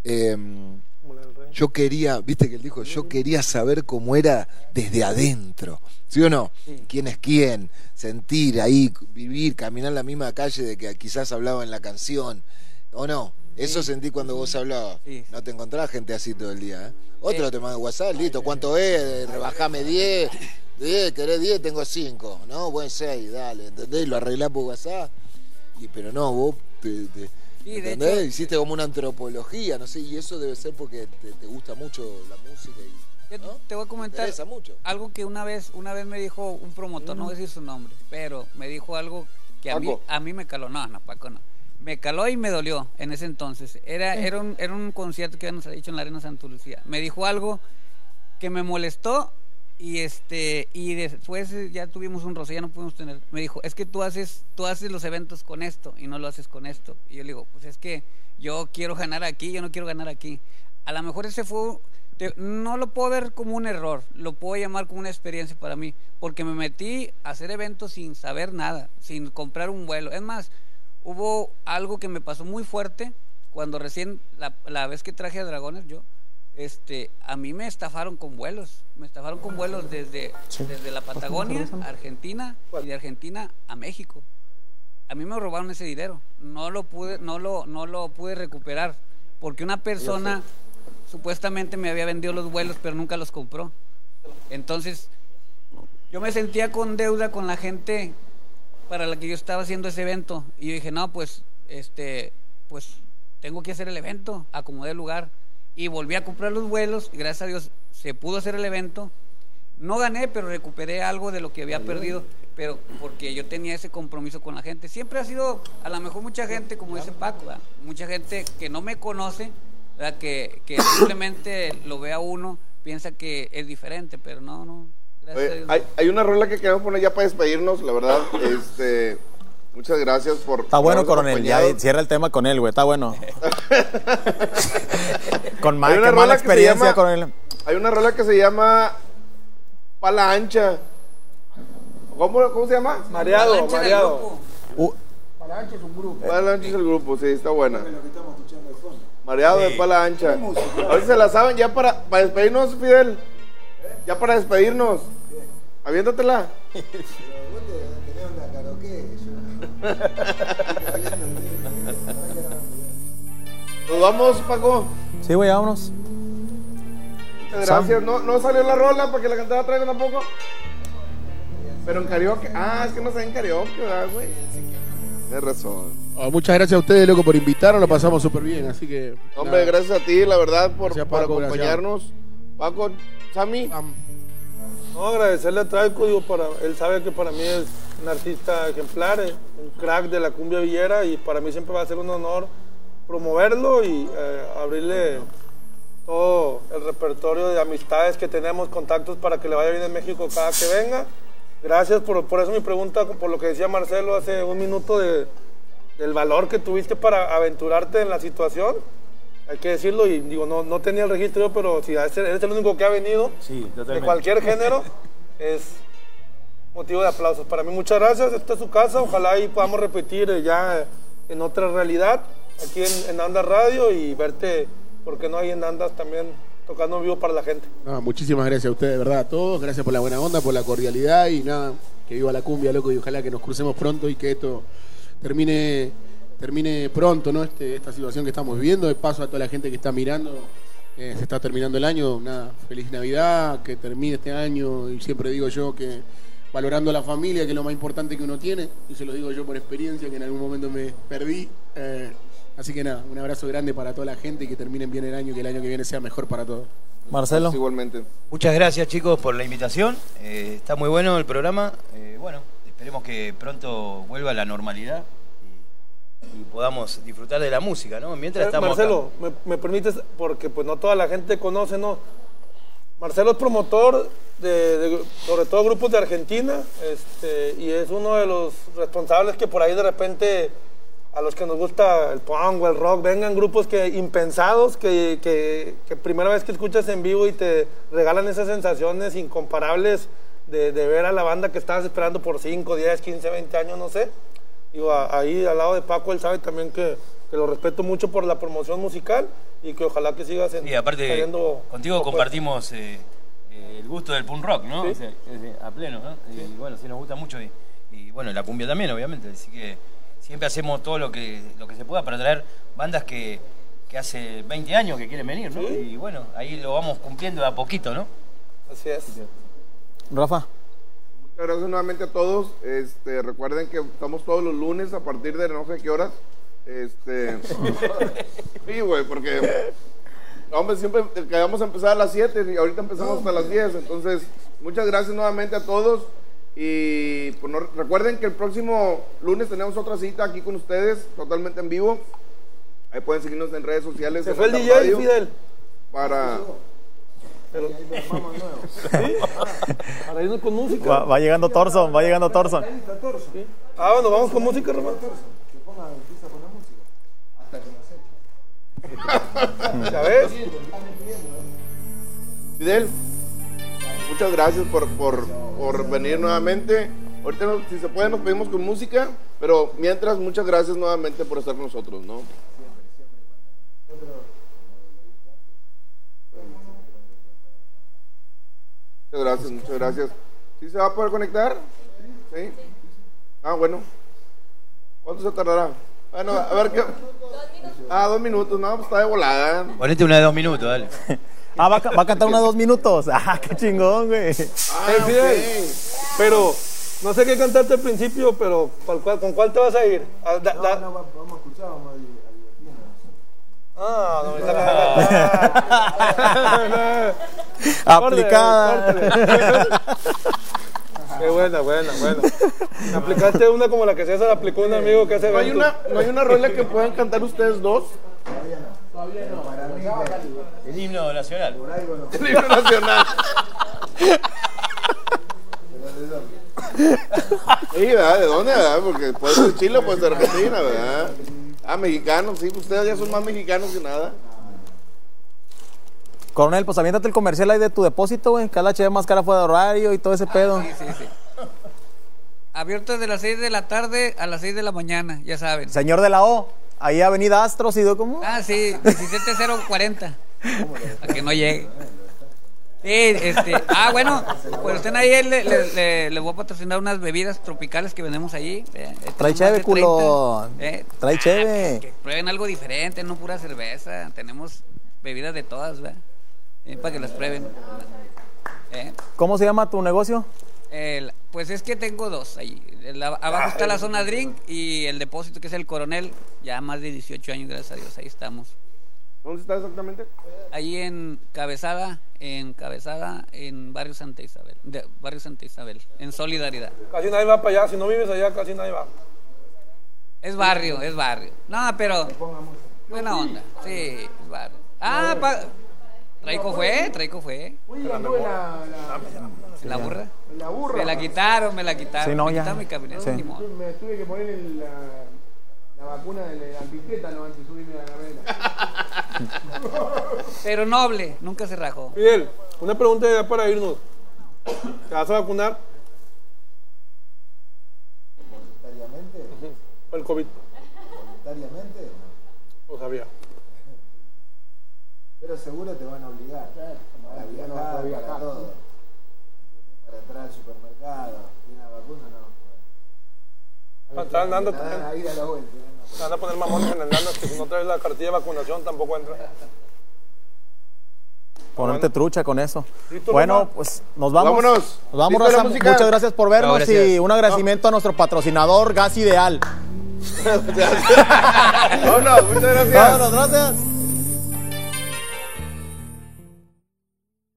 em, yo quería, viste que él dijo, yo quería saber cómo era desde adentro, ¿sí o no? ¿Quién es quién? Sentir ahí, vivir, caminar la misma calle de que quizás hablaba en la canción, ¿o no? Eso sentí cuando vos hablabas. No te encontrás gente así todo el día, ¿eh? Otro te manda WhatsApp, listo, ¿cuánto es? Rebajame 10. 10, querés 10, tengo 5. No, buen 6, dale, ¿entendés? Lo arreglás por WhatsApp. Y, pero no, vos te, te-
Sí,
¿entendés?
hecho-
Hiciste como una antropología, no sé, y eso debe ser porque te, te gusta mucho la música y
Yo te voy a comentar
mucho.
algo que una vez una vez me dijo un promotor, no voy a decir su nombre, pero me dijo algo que a mí, a mí me caló. No, no, Paco no. Me caló y me dolió en ese entonces. Era, era, un, era un concierto que nos ha dicho en la Arena Santa Lucía. Me dijo algo que me molestó y este y después eh, ya tuvimos un roce, ya no pudimos tener. Me dijo, es que tú haces tú haces los eventos con esto y no lo haces con esto. Y yo le digo, pues es que yo quiero ganar aquí, yo no quiero ganar aquí. A lo mejor ese fue no lo puedo ver como un error, lo puedo llamar como una experiencia para mí, porque me metí a hacer eventos sin saber nada, sin comprar un vuelo. Es más, hubo algo que me pasó muy fuerte cuando recién, la, la vez que traje a Dragones, yo, este, a mí me estafaron con vuelos, me estafaron con vuelos desde, desde la Patagonia, a Argentina, y de Argentina a México. A mí me robaron ese dinero, no lo pude, no lo, no lo pude recuperar, porque una persona supuestamente me había vendido los vuelos, pero nunca los compró. Entonces, yo me sentía con deuda con la gente para la que yo estaba haciendo ese evento. Y yo dije, no, pues, este, pues tengo que hacer el evento, acomodé el lugar. Y volví a comprar los vuelos, y gracias a Dios se pudo hacer el evento. No gané, pero recuperé algo de lo que había perdido, pero porque yo tenía ese compromiso con la gente. Siempre ha sido, a lo mejor mucha gente, como dice Paco, ¿verdad? mucha gente que no me conoce, ¿verdad? Que, que simplemente lo ve a uno, piensa que es diferente, pero no, no.
Oye, hay, hay una rola que queremos poner ya para despedirnos, la verdad. Este, muchas gracias por.
Está bueno, coronel. Ya cierra el tema con él, güey. Está bueno. con mal, qué mala experiencia
llama-
con él.
Hay una rola que se llama Pala Ancha. ¿Cómo, cómo se llama?
Mareado, mareado.
Uh,
Palancho es un grupo.
Pala Ancha es el grupo, sí, está buena. Mareado de Pala Ancha. A ver si se la saben ya para, para despedirnos, Fidel. Ya para despedirnos. Aviéntatela. Nos vamos, Paco.
Sí, güey, vámonos.
Muchas gracias. No, no salió la rola para que la cantara traiga tampoco. Pero en karaoke. Ah, es que no sale en karaoke, ¿verdad, güey? Tienes razón.
Ah, muchas gracias a ustedes, loco, por invitarnos. Lo pasamos súper bien, así que.
Hombre,
nada.
gracias a ti, la verdad, por,
Gracias,
por acompañarnos. Paco, Sammy.
No, agradecerle a Traico, digo, para, él sabe que para mí es un artista ejemplar, eh, un crack de la cumbia villera y para mí siempre va a ser un honor promoverlo y eh, abrirle todo el repertorio de amistades que tenemos, contactos para que le vaya bien en México cada que venga. Gracias por, por eso mi pregunta, por lo que decía Marcelo hace un minuto de, del valor que tuviste para aventurarte en la situación. Hay que decirlo y digo, no, no tenía el registro yo, pero si eres eres el único que ha venido
Sí,
de cualquier género, es motivo de aplausos. Para mí, muchas gracias. Esta es su casa. Ojalá y podamos repetir eh, ya en otra realidad, aquí en, en Andas Radio y verte, porque no hay en Andas también tocando en vivo para la gente.
No, muchísimas gracias a ustedes, de verdad, a todos. Gracias por la buena onda, por la cordialidad y nada, que viva la cumbia, loco, y ojalá que nos crucemos pronto y que esto termine termine pronto, ¿no? Este, esta situación que estamos viviendo. De paso a toda la gente que está mirando, eh, se está terminando el año. Nada, feliz Navidad, que termine este año. Y siempre digo yo que valorando a la familia, que es lo más importante que uno tiene, y se lo digo yo por experiencia, que en algún momento me perdí. eh, así que nada, un abrazo grande para toda la gente y que terminen bien el año y que el año que viene sea mejor para todos.
Marcelo.
Igualmente.
Muchas gracias chicos por la invitación. Eh, está muy bueno el programa. Eh, bueno, esperemos que pronto vuelva a la normalidad y, podamos disfrutar de la música, ¿no? Mientras
Eh,
estamos
Marcelo, me, me permites, porque pues no toda la gente conoce, ¿no? Marcelo es promotor de, de- sobre todo grupos de Argentina, este, y es uno de los responsables que por ahí de repente a los que nos gusta el punk o el rock, vengan grupos que impensados, que, que, que primera vez que escuchas en vivo y te regalan esas sensaciones incomparables de, de ver a la banda que estabas esperando por 5, 10, 15, 20 años, no sé. Digo, ahí al lado de Paco, él sabe también que, que lo respeto mucho por la promoción musical y que ojalá que sigas en,
Y aparte, contigo
propuestas.
compartimos eh, eh, el gusto del punk rock, ¿no?
Sí.
O sea, a pleno, ¿no? Y bueno, sí nos gusta mucho y, y, bueno, la cumbia también, obviamente. Así que siempre hacemos todo lo que, lo que se pueda para traer bandas que, que hace 20 años que quieren venir, ¿no? Y bueno, ahí lo vamos cumpliendo de a poquito, ¿no?
Así es.
Rafa.
Muchas gracias nuevamente a todos. Este, recuerden que estamos todos los lunes a partir de no sé qué horas. Este, sí, güey, porque hombre, siempre que vamos a empezar a las 7 y ahorita empezamos hasta las 10. Entonces, muchas gracias nuevamente a todos. Y pues, no- recuerden que el próximo lunes tenemos otra cita aquí con ustedes, totalmente en vivo. Ahí pueden seguirnos en redes sociales.
Se
en
fue el DJ,
radio
Fidel.
Para.
Pero- ¿Sí? Para irnos con música.
Va, va llegando Torson, va llegando Torson.
Sí. Ah, bueno, vamos con música, Román. ¿Ya ves?
Fidel, muchas gracias por, por, por venir nuevamente. Ahorita, si se puede, nos pedimos con música, pero mientras, muchas gracias nuevamente por estar con nosotros, ¿no? Muchas gracias, muchas gracias. ¿Sí se va a poder conectar? Sí. Ah, bueno. ¿Cuánto se tardará? Bueno, a ver qué. Ah, dos minutos, no, pues está de volada.
Ponete una de dos minutos, dale.
Ah, va, a va a cantar una de dos minutos. Ah, qué chingón, güey.
Fidel, pero no sé qué cantarte al principio, pero ¿cuál- cuál- ¿con cuál te vas a ir? Ah, da- da-
vamos a escuchar, vamos a
Ah, no, me está
Aplicada.
Qué buena, buena, buena. Aplicaste una como la que César aplicó un amigo que hace
¿No hay una, no hay una rola que puedan cantar ustedes dos?
El himno nacional.
El himno nacional. Sí, ¿verdad? ¿De dónde, verdad? Porque puede ser Chile o puede ser Argentina, ¿verdad? Ah, mexicanos, sí, ustedes ya son más mexicanos que nada.
Coronel, pues aviéntate el comercial ahí de tu depósito, güey. Que la HB más cara fue de horario y todo ese pedo.
Sí, sí, sí. Abierto desde las 6 de la tarde a las 6 de la mañana, ya saben.
Señor de la O, ahí Avenida Astros y de cómo.
Ah, sí, 17040. A que no llegue. Sí, este. Ah, bueno, pues estén ahí, le, le- le- les voy a patrocinar unas bebidas tropicales que vendemos allí. eh, eh,
Trae
de
culo.
30, eh.
Trae cheve.
Que prueben algo diferente, no pura cerveza. Tenemos bebidas de todas, ¿verdad? Eh, para que las prueben. Eh,
¿Cómo se llama tu negocio?
el- pues es que tengo dos ahí. El ab- abajo está la zona drink y el depósito que es el coronel. Ya más de 18 años, gracias a Dios. Ahí estamos.
¿Dónde está exactamente?
Ahí en Cabezada, en Cabezada, en Barrio Santa Isabel. de- Barrio Santa Isabel, en Solidaridad.
Casi nadie va para allá. Si no vives allá, casi nadie va.
Es barrio, es barrio. No, pero buena onda. Sí, es barrio. Ah, pa- Traico fue, Traico fue.
La, la,
¿La burra?
la burra.
Me la quitaron, me la quitaron.
Sí, no,
me
ya.
quitaron mi camioneta,
Sí.
ni modo.
Me tuve que poner el- la, la vacuna de la antitétano antes de subirme a la camioneta.
Pero noble, nunca se rajó.
Fidel, una pregunta ya para irnos. ¿Te vas a vacunar?
Voluntariamente,
Para el COVID.
voluntariamente, no.
Lo sabía.
Pero seguro te van a obligar. Para viajar, para todo. Para entrar al supermercado. Y una vacuna no.
Está andando.
Nada, a ir a la vuelta.
Te van a poner mamones en el nano que si no traes la cartilla de vacunación tampoco entra.
Ponerte trucha con eso.
¿Listo,
Bueno, pues nos vamos.
Vámonos.
Nos vamos,
¿Listo la
raza. Muchas gracias por vernos
No, gracias.
y un agradecimiento a nuestro patrocinador Gas Ideal.
Vámonos, muchas gracias.
Vámonos, gracias.